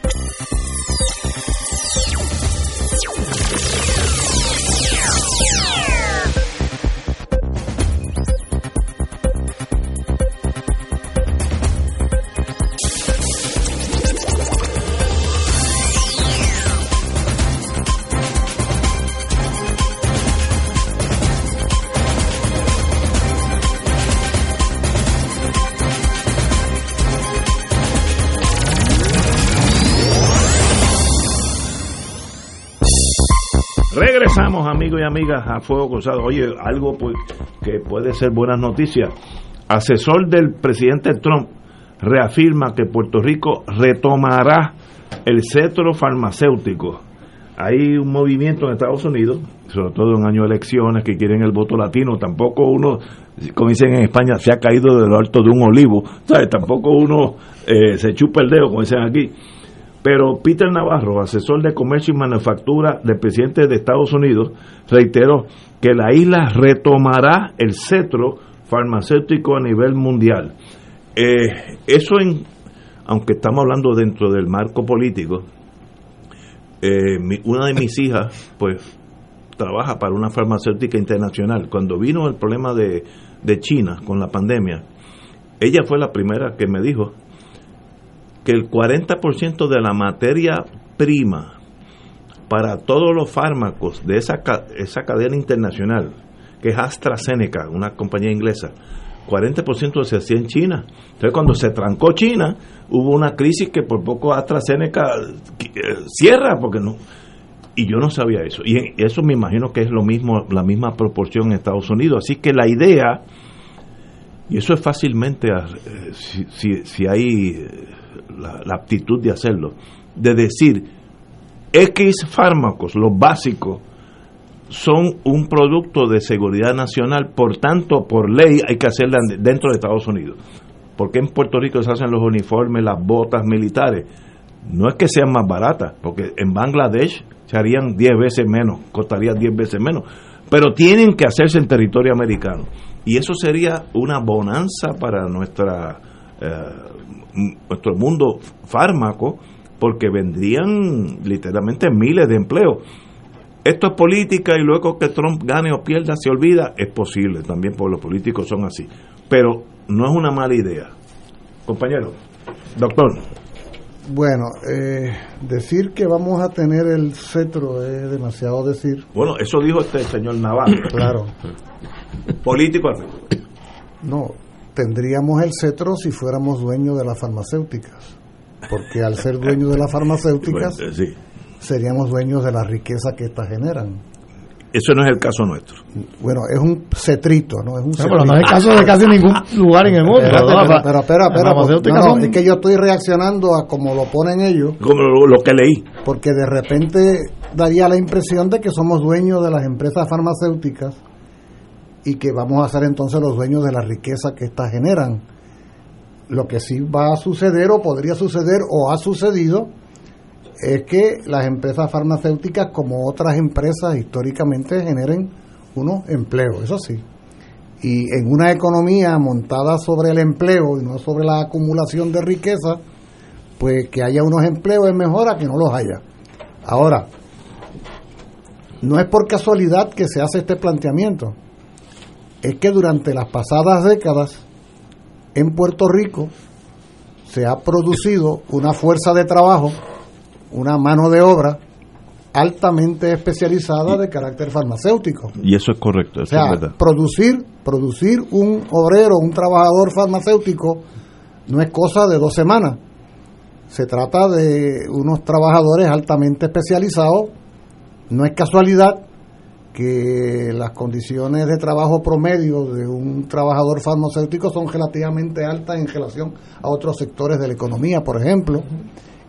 Amigos y amigas, a Fuego Cruzado. Oye, algo pues, que puede ser buenas noticias. Asesor del presidente Trump reafirma que Puerto Rico retomará el cetro farmacéutico. Hay un movimiento en Estados Unidos, sobre todo en año de elecciones, que quieren el voto latino. Tampoco uno, como dicen en España, se ha caído de lo alto de un olivo. ¿sabes? Tampoco uno eh, se chupa el dedo, como dicen aquí pero Peter Navarro, asesor de comercio y manufactura del presidente de Estados Unidos, reiteró que la isla retomará el cetro farmacéutico a nivel mundial. Eh, eso, en, aunque estamos hablando dentro del marco político, eh, una de mis hijas, pues, trabaja para una farmacéutica internacional. Cuando vino el problema de, de China con la pandemia, ella fue la primera que me dijo, que el 40% de la materia prima para todos los fármacos de esa, esa cadena internacional, que es AstraZeneca, una compañía inglesa, 40% se hacía en China. Entonces, cuando se trancó China, hubo una crisis que por poco AstraZeneca eh, cierra, porque no. Y yo no sabía eso. Y eso me imagino que es lo mismo, la misma proporción en Estados Unidos. Así que la idea, y eso es fácilmente, eh, si, si hay la, aptitud de hacerlo, de decir, X fármacos, los básicos, son un producto de seguridad nacional, por tanto, por ley hay que hacerla dentro de Estados Unidos. porque en Puerto Rico se hacen los uniformes, las botas militares? No es que sean más baratas, porque en Bangladesh se harían 10 veces menos, costaría 10 veces menos, pero tienen que hacerse en territorio americano. Y eso sería una bonanza para nuestra eh, nuestro mundo fármaco, porque vendrían literalmente miles de empleos. Esto es política y luego que Trump gane o pierda se olvida, es posible también porque los políticos son así. Pero no es una mala idea. Compañero, doctor. Bueno, eh, decir que vamos a tener el cetro es demasiado decir. Bueno, eso dijo este señor Navarro. Claro. Político. No, tendríamos el cetro si fuéramos dueños de las farmacéuticas, porque al ser dueños de las farmacéuticas seríamos dueños de la riqueza que éstas generan. Eso no es el caso nuestro. Bueno, es un cetrito, ¿no? Es un no, pero no es el caso de casi ningún lugar en el mundo. pero, espera, espera. No, es que yo estoy reaccionando a como lo ponen ellos. Como lo, que leí. Porque de repente daría la impresión de que somos dueños de las empresas farmacéuticas y que vamos a ser entonces los dueños de la riqueza que éstas generan. Lo que sí va a suceder o podría suceder o ha sucedido es que las empresas farmacéuticas como otras empresas históricamente generen unos empleos, eso sí. Y en una economía montada sobre el empleo y no sobre la acumulación de riqueza, pues que haya unos empleos es mejor a que no los haya. Ahora, no es por casualidad que se hace este planteamiento es que durante las pasadas décadas en Puerto Rico se ha producido una fuerza de trabajo, una mano de obra altamente especializada de carácter farmacéutico. Y eso es correcto, eso o sea, producir producir un obrero, un trabajador farmacéutico no es cosa de dos semanas. Se trata de unos trabajadores altamente especializados. No es casualidad que las condiciones de trabajo promedio de un trabajador farmacéutico son relativamente altas en relación a otros sectores de la economía, por ejemplo,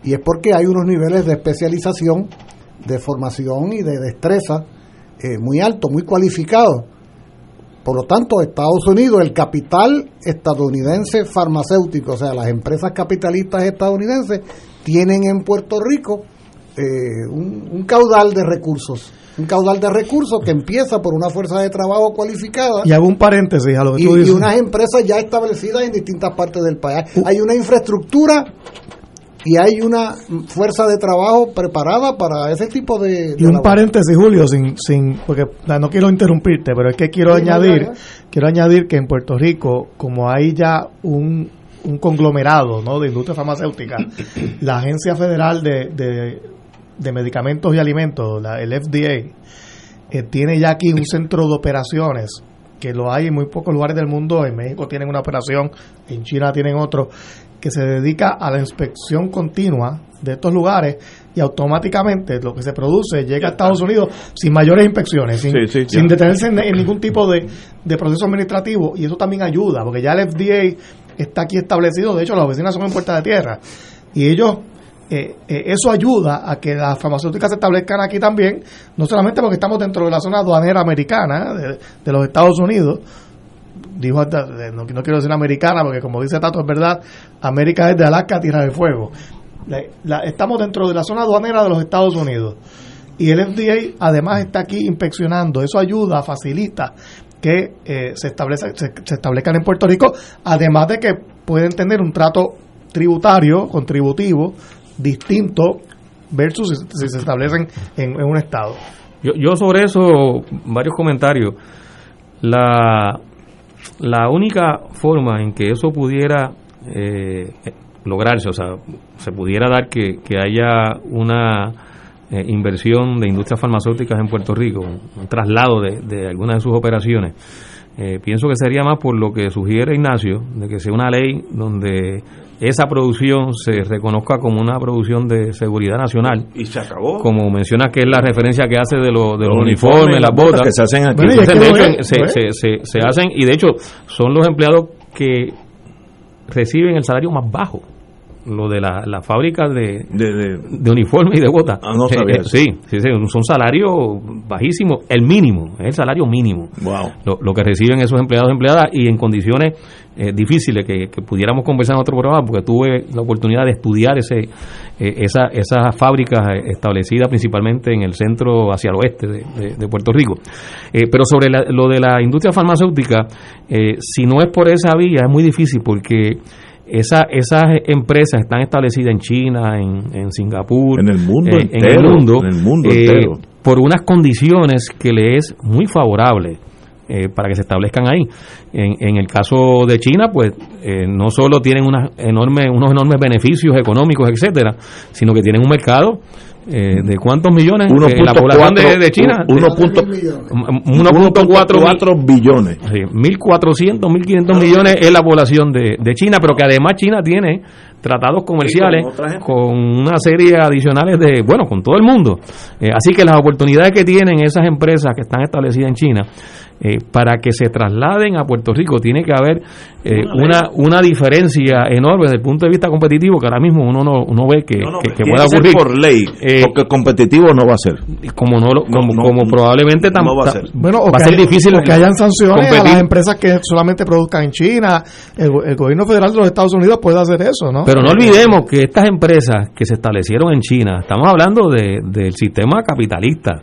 y es porque hay unos niveles de especialización, de formación y de destreza eh, muy altos, muy cualificados. Por lo tanto, Estados Unidos, el capital estadounidense farmacéutico, o sea, las empresas capitalistas estadounidenses, tienen en Puerto Rico eh, un caudal de recursos un caudal de recursos que empieza por una fuerza de trabajo cualificada. Y hago un paréntesis a lo que y, tú dices. Y unas empresas ya establecidas en distintas partes del país. Uh. Hay una infraestructura y hay una fuerza de trabajo preparada para ese tipo de, y un paréntesis Julio sin sin porque no quiero interrumpirte pero es que quiero añadir quiero añadir que en Puerto Rico como hay ya un, un conglomerado ¿no? de industria farmacéutica la agencia federal de, de de Medicamentos y Alimentos, la, el FDA, eh, tiene ya aquí un centro de operaciones que lo hay en muy pocos lugares del mundo. En México tienen una operación, en China tienen otro, que se dedica a la inspección continua de estos lugares y automáticamente lo que se produce llega a Estados Unidos sin mayores inspecciones, sin, Sí, sí, sin ya. detenerse en, en ningún tipo de, de proceso administrativo y eso también ayuda, porque ya el FDA está aquí establecido, de hecho las oficinas son en Puerta de Tierra y ellos, eh, eh, eso ayuda a que las farmacéuticas se establezcan aquí también, no solamente porque estamos dentro de la zona aduanera americana de, los Estados Unidos, dijo hasta- eh, no, quiero decir americana porque como dice Tato es verdad América es de Alaska Tierra de Fuego. Estamos dentro de la zona aduanera de los Estados Unidos y el FDA además está aquí inspeccionando. Eso ayuda facilita que eh, se establece se, se establezcan en Puerto Rico además de que pueden tener un trato tributario contributivo distinto versus si, se establecen en, un estado Yo, yo sobre eso, varios comentarios. La, la única forma en que eso pudiera eh, lograrse, o sea, se pudiera dar que, que haya una eh, inversión de industrias farmacéuticas en Puerto Rico, un, un traslado de, de algunas de sus operaciones, eh, pienso que sería más por lo que sugiere Ignacio, de que sea una ley donde esa producción se reconozca como una producción de seguridad nacional. Y se acabó. Como menciona que es la referencia que hace de, lo- de los, Los uniformes, uniformes, las botas. que se hacen aquí. Entonces, Bueno, de hecho, es, se- se hacen, y de hecho, son los empleados que reciben el salario más bajo. Lo de la, la fábrica de, de, uniformes y de botas. Ah, no sabía Eh, eh, eso. sí, sí, sí, son salarios bajísimos, el mínimo, es el salario mínimo. Lo, lo que reciben esos empleados y empleadas y en condiciones eh, difíciles que, que pudiéramos conversar en otro programa, porque tuve la oportunidad de estudiar ese eh, esa, esas fábricas eh, establecidas principalmente en el centro hacia el oeste de, Puerto Rico. Eh, pero sobre la- lo de la industria farmacéutica, eh, si no es por esa vía, es muy difícil porque esa, esas empresas están establecidas en China, en, en Singapur, En el mundo eh, en entero, el mundo, en el mundo eh, entero. por unas condiciones que le es muy favorable eh, para que se establezcan ahí. En, en el caso de China, pues eh, no solo tienen unas enormes, unos enormes beneficios económicos, etcétera, sino que tienen un mercado eh, de cuántos millones Eh, la población de, de China 1.4 billones. Sí, 1.400, 1.500 millones es la población de, de China, pero que además China tiene tratados comerciales Sí, con una serie adicionales de, bueno, con todo el mundo. Eh, así que las oportunidades que tienen esas empresas que están establecidas en China eh, para que se trasladen a Puerto Rico tiene que haber eh, una, una diferencia enorme desde el punto de vista competitivo que ahora mismo uno no uno ve que, que- que Tiene pueda que ocurrir. por ley, Eh, porque competitivo no va a ser. como no, lo- como, no, como probablemente tam- no va a ser. Bueno, o va a que, ser hay- difícil o que hayan sanciones a las empresas que solamente produzcan en China. El, el gobierno federal de los Estados Unidos puede hacer eso, ¿no? Pero no olvidemos que estas empresas que se establecieron en China, estamos hablando de- del sistema capitalista,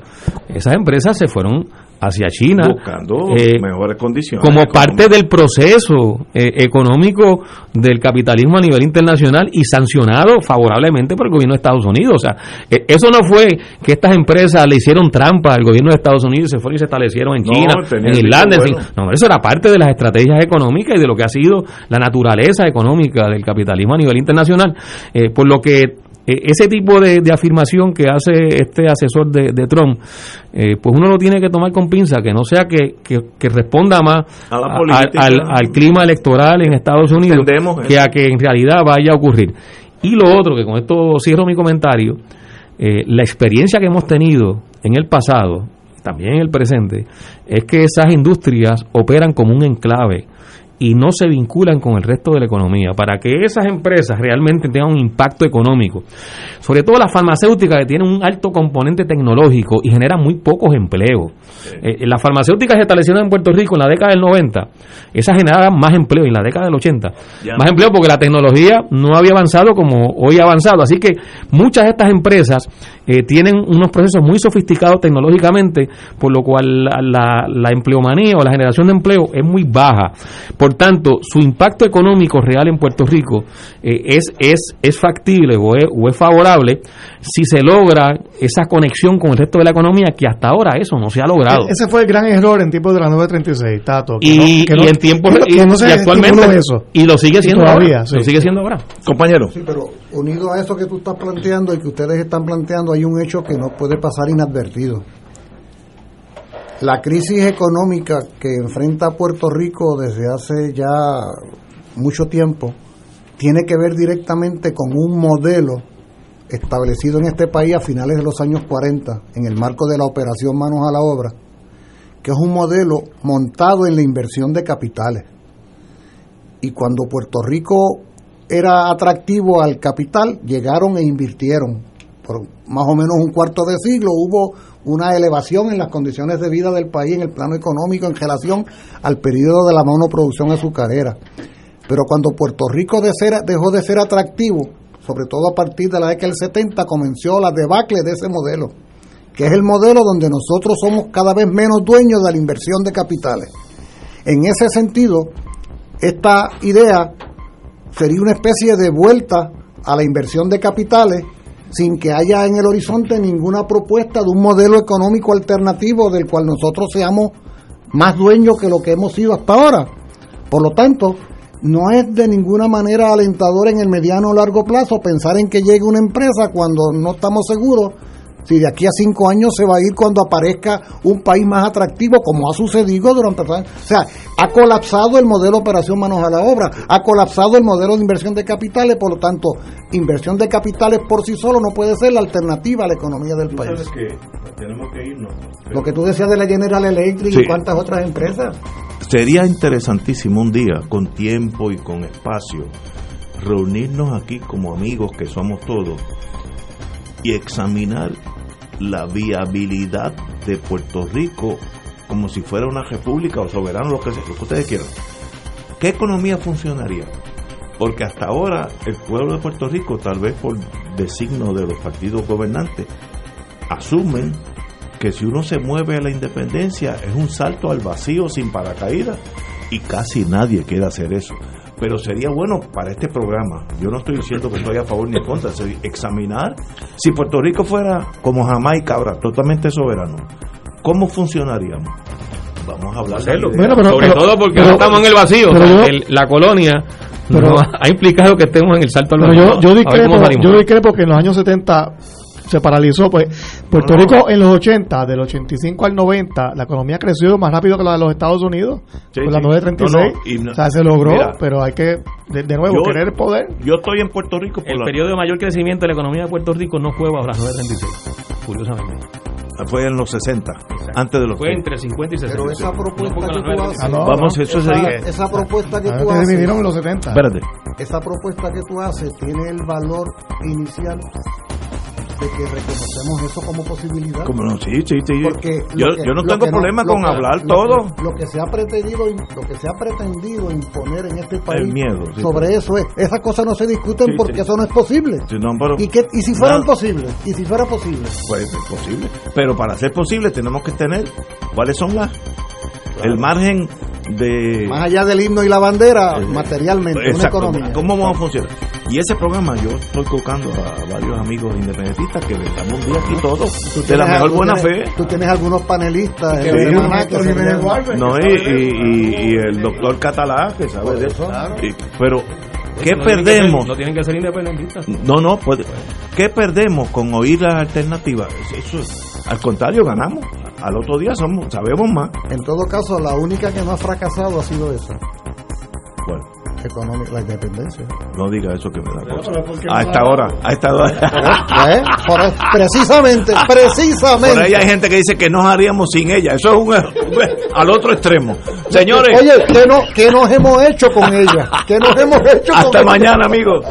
esas empresas se fueron hacia China Buscando eh, mejores condiciones. como parte del proceso eh, económico del capitalismo a nivel internacional y sancionado favorablemente por el gobierno de Estados Unidos. O sea, eh, eso no fue que estas empresas le hicieron trampa al gobierno de Estados Unidos y se fueron y se establecieron en China, en Irlanda, bueno. No, eso era parte de las estrategias económicas y de lo que ha sido la naturaleza económica del capitalismo a nivel internacional. Por lo que eh, ese tipo de, de afirmación que hace este asesor de, de Trump, eh, pues uno lo tiene que tomar con pinza, que no sea que, que- que responda más A la a- política. al, al clima electoral en Estados Unidos que a que en realidad vaya a ocurrir. Y lo otro, que con esto cierro mi comentario, eh, la experiencia que hemos tenido en el pasado, también en el presente, es que esas industrias operan como un enclave y no se vinculan con el resto de la economía. Para que esas empresas realmente tengan un impacto económico, sobre todo las farmacéuticas que tienen un alto componente tecnológico y generan muy pocos empleos. Eh, las farmacéuticas establecieron en Puerto Rico en la década del 90, esas generaban más empleo y en la década del 80. Ya más empleo porque la tecnología no había avanzado como hoy ha avanzado. Así que muchas de estas empresas eh, tienen unos procesos muy sofisticados tecnológicamente, por lo cual la, la, la empleomanía o la generación de empleo es muy baja. Por tanto, su impacto económico real en Puerto Rico eh, es, es, es factible o es, o es favorable si se logra esa conexión con el resto de la economía, que hasta ahora eso no se ha logrado. Ese fue el gran error en tiempos de la 936, Tato. que Y, no- que no- y en tiempos que no y, se y actualmente eso. y lo sigue Y siendo todavía, ahora, sí. lo sigue siendo ahora Compañero. Sí, pero unido a eso que tú estás planteando y que ustedes están planteando, hay un hecho que no puede pasar inadvertido. La crisis económica que enfrenta Puerto Rico desde hace ya mucho tiempo tiene que ver directamente con un modelo establecido en este país a finales de los años 40 en el marco de la operación Manos a la Obra, que es un modelo montado en la inversión de capitales. Y cuando Puerto Rico era atractivo al capital, llegaron e invirtieron. Por más o menos un cuarto de siglo hubo una elevación en las condiciones de vida del país en el plano económico en relación al periodo de la monoproducción azucarera. Pero cuando Puerto Rico dejó de ser atractivo, sobre todo a partir de la década del 70, comenzó la debacle de ese modelo, que es el modelo donde nosotros somos cada vez menos dueños de la inversión de capitales. En ese sentido, esta idea sería una especie de vuelta a la inversión de capitales sin que haya en el horizonte ninguna propuesta de un modelo económico alternativo del cual nosotros seamos más dueños que lo que hemos sido hasta ahora. Por lo tanto, no es de ninguna manera alentador en el mediano o largo plazo pensar en que llegue una empresa cuando no estamos seguros si de aquí a cinco años se va a ir cuando aparezca un país más atractivo, como ha sucedido durante... O sea, ha colapsado el modelo de operación manos a la obra, ha colapsado el modelo de inversión de capitales, por lo tanto, inversión de capitales por sí solo no puede ser la alternativa a la economía del país. que tenemos que irnos. Lo que tú decías de la General Electric y cuántas otras empresas. Sería interesantísimo un día, con tiempo y con espacio, reunirnos aquí como amigos que somos todos y examinar la viabilidad de Puerto Rico como si fuera una república o soberano, lo que, lo que ustedes quieran. ¿Qué economía funcionaría? Porque hasta ahora el pueblo de Puerto Rico, tal vez por designo de los partidos gobernantes, asumen que si uno se mueve a la independencia es un salto al vacío sin paracaídas y casi nadie quiere hacer eso pero sería bueno para este programa, yo no estoy diciendo que estoy a favor ni en contra, examinar si Puerto Rico fuera como Jamaica ahora, totalmente soberano, ¿cómo funcionaríamos? Vamos a hablar de bueno, sobre todo porque no estamos en el vacío, la colonia ha implicado que estemos en el salto al vacío. Yo, yo, discrepo, yo discrepo que en los años 70 se paralizó. Pues Puerto Rico en los 80, del 85 al 90, la economía creció más rápido que la de los Estados Unidos, con la 936. o sea, se logró, pero hay que, de, nuevo, querer el poder. Yo estoy en Puerto Rico. el periodo de mayor crecimiento de la economía de Puerto Rico no fue bajo las 936, curiosamente. Fue en los 60, antes de los Fue entre 50 y 60. Pero esa propuesta que tú haces. Ah, Vamos, eso esa, sería. Esa propuesta que tú haces. en los 70. Espérate. Esa propuesta que tú haces tiene el valor inicial de que reconocemos eso como posibilidad. Como no, sí, sí, sí. Porque yo, yo no tengo problema con hablar todo. lo que se ha pretendido, lo que se ha pretendido imponer en este país El miedo, sobre eso es, esas cosas no se discuten porque eso no es posible. ¿Y, que, y si fueran posibles, y si fuera posible. Pues es posible. Pero para ser posible tenemos que tener cuáles son las el margen de más allá del himno y la bandera eh, materialmente una economía cómo vamos a funcionar y ese programa yo estoy tocando a varios amigos independentistas que estamos un día aquí todos de la mejor buena fe tú tienes algunos panelistas no y, el doctor Catalá que sabe de eso pero ¿Qué perdemos? no tienen que ser independentistas. No, no, puede. ¿Qué perdemos con oír las alternativas? Eso, al contrario, ganamos al otro día somos, sabemos más. En todo caso, la única que no ha fracasado ha sido esa. Bueno. Económica, la independencia. No diga eso que me da cosa. A esta hora, a esta hora. ¿Eh? precisamente, precisamente. Por ahí hay gente que dice que nos haríamos sin ella. Eso es un, al otro extremo. Señores. Oye, ¿qué, no, ¿qué nos hemos hecho con ella? ¿Qué nos hemos hecho Hasta mañana, amigos.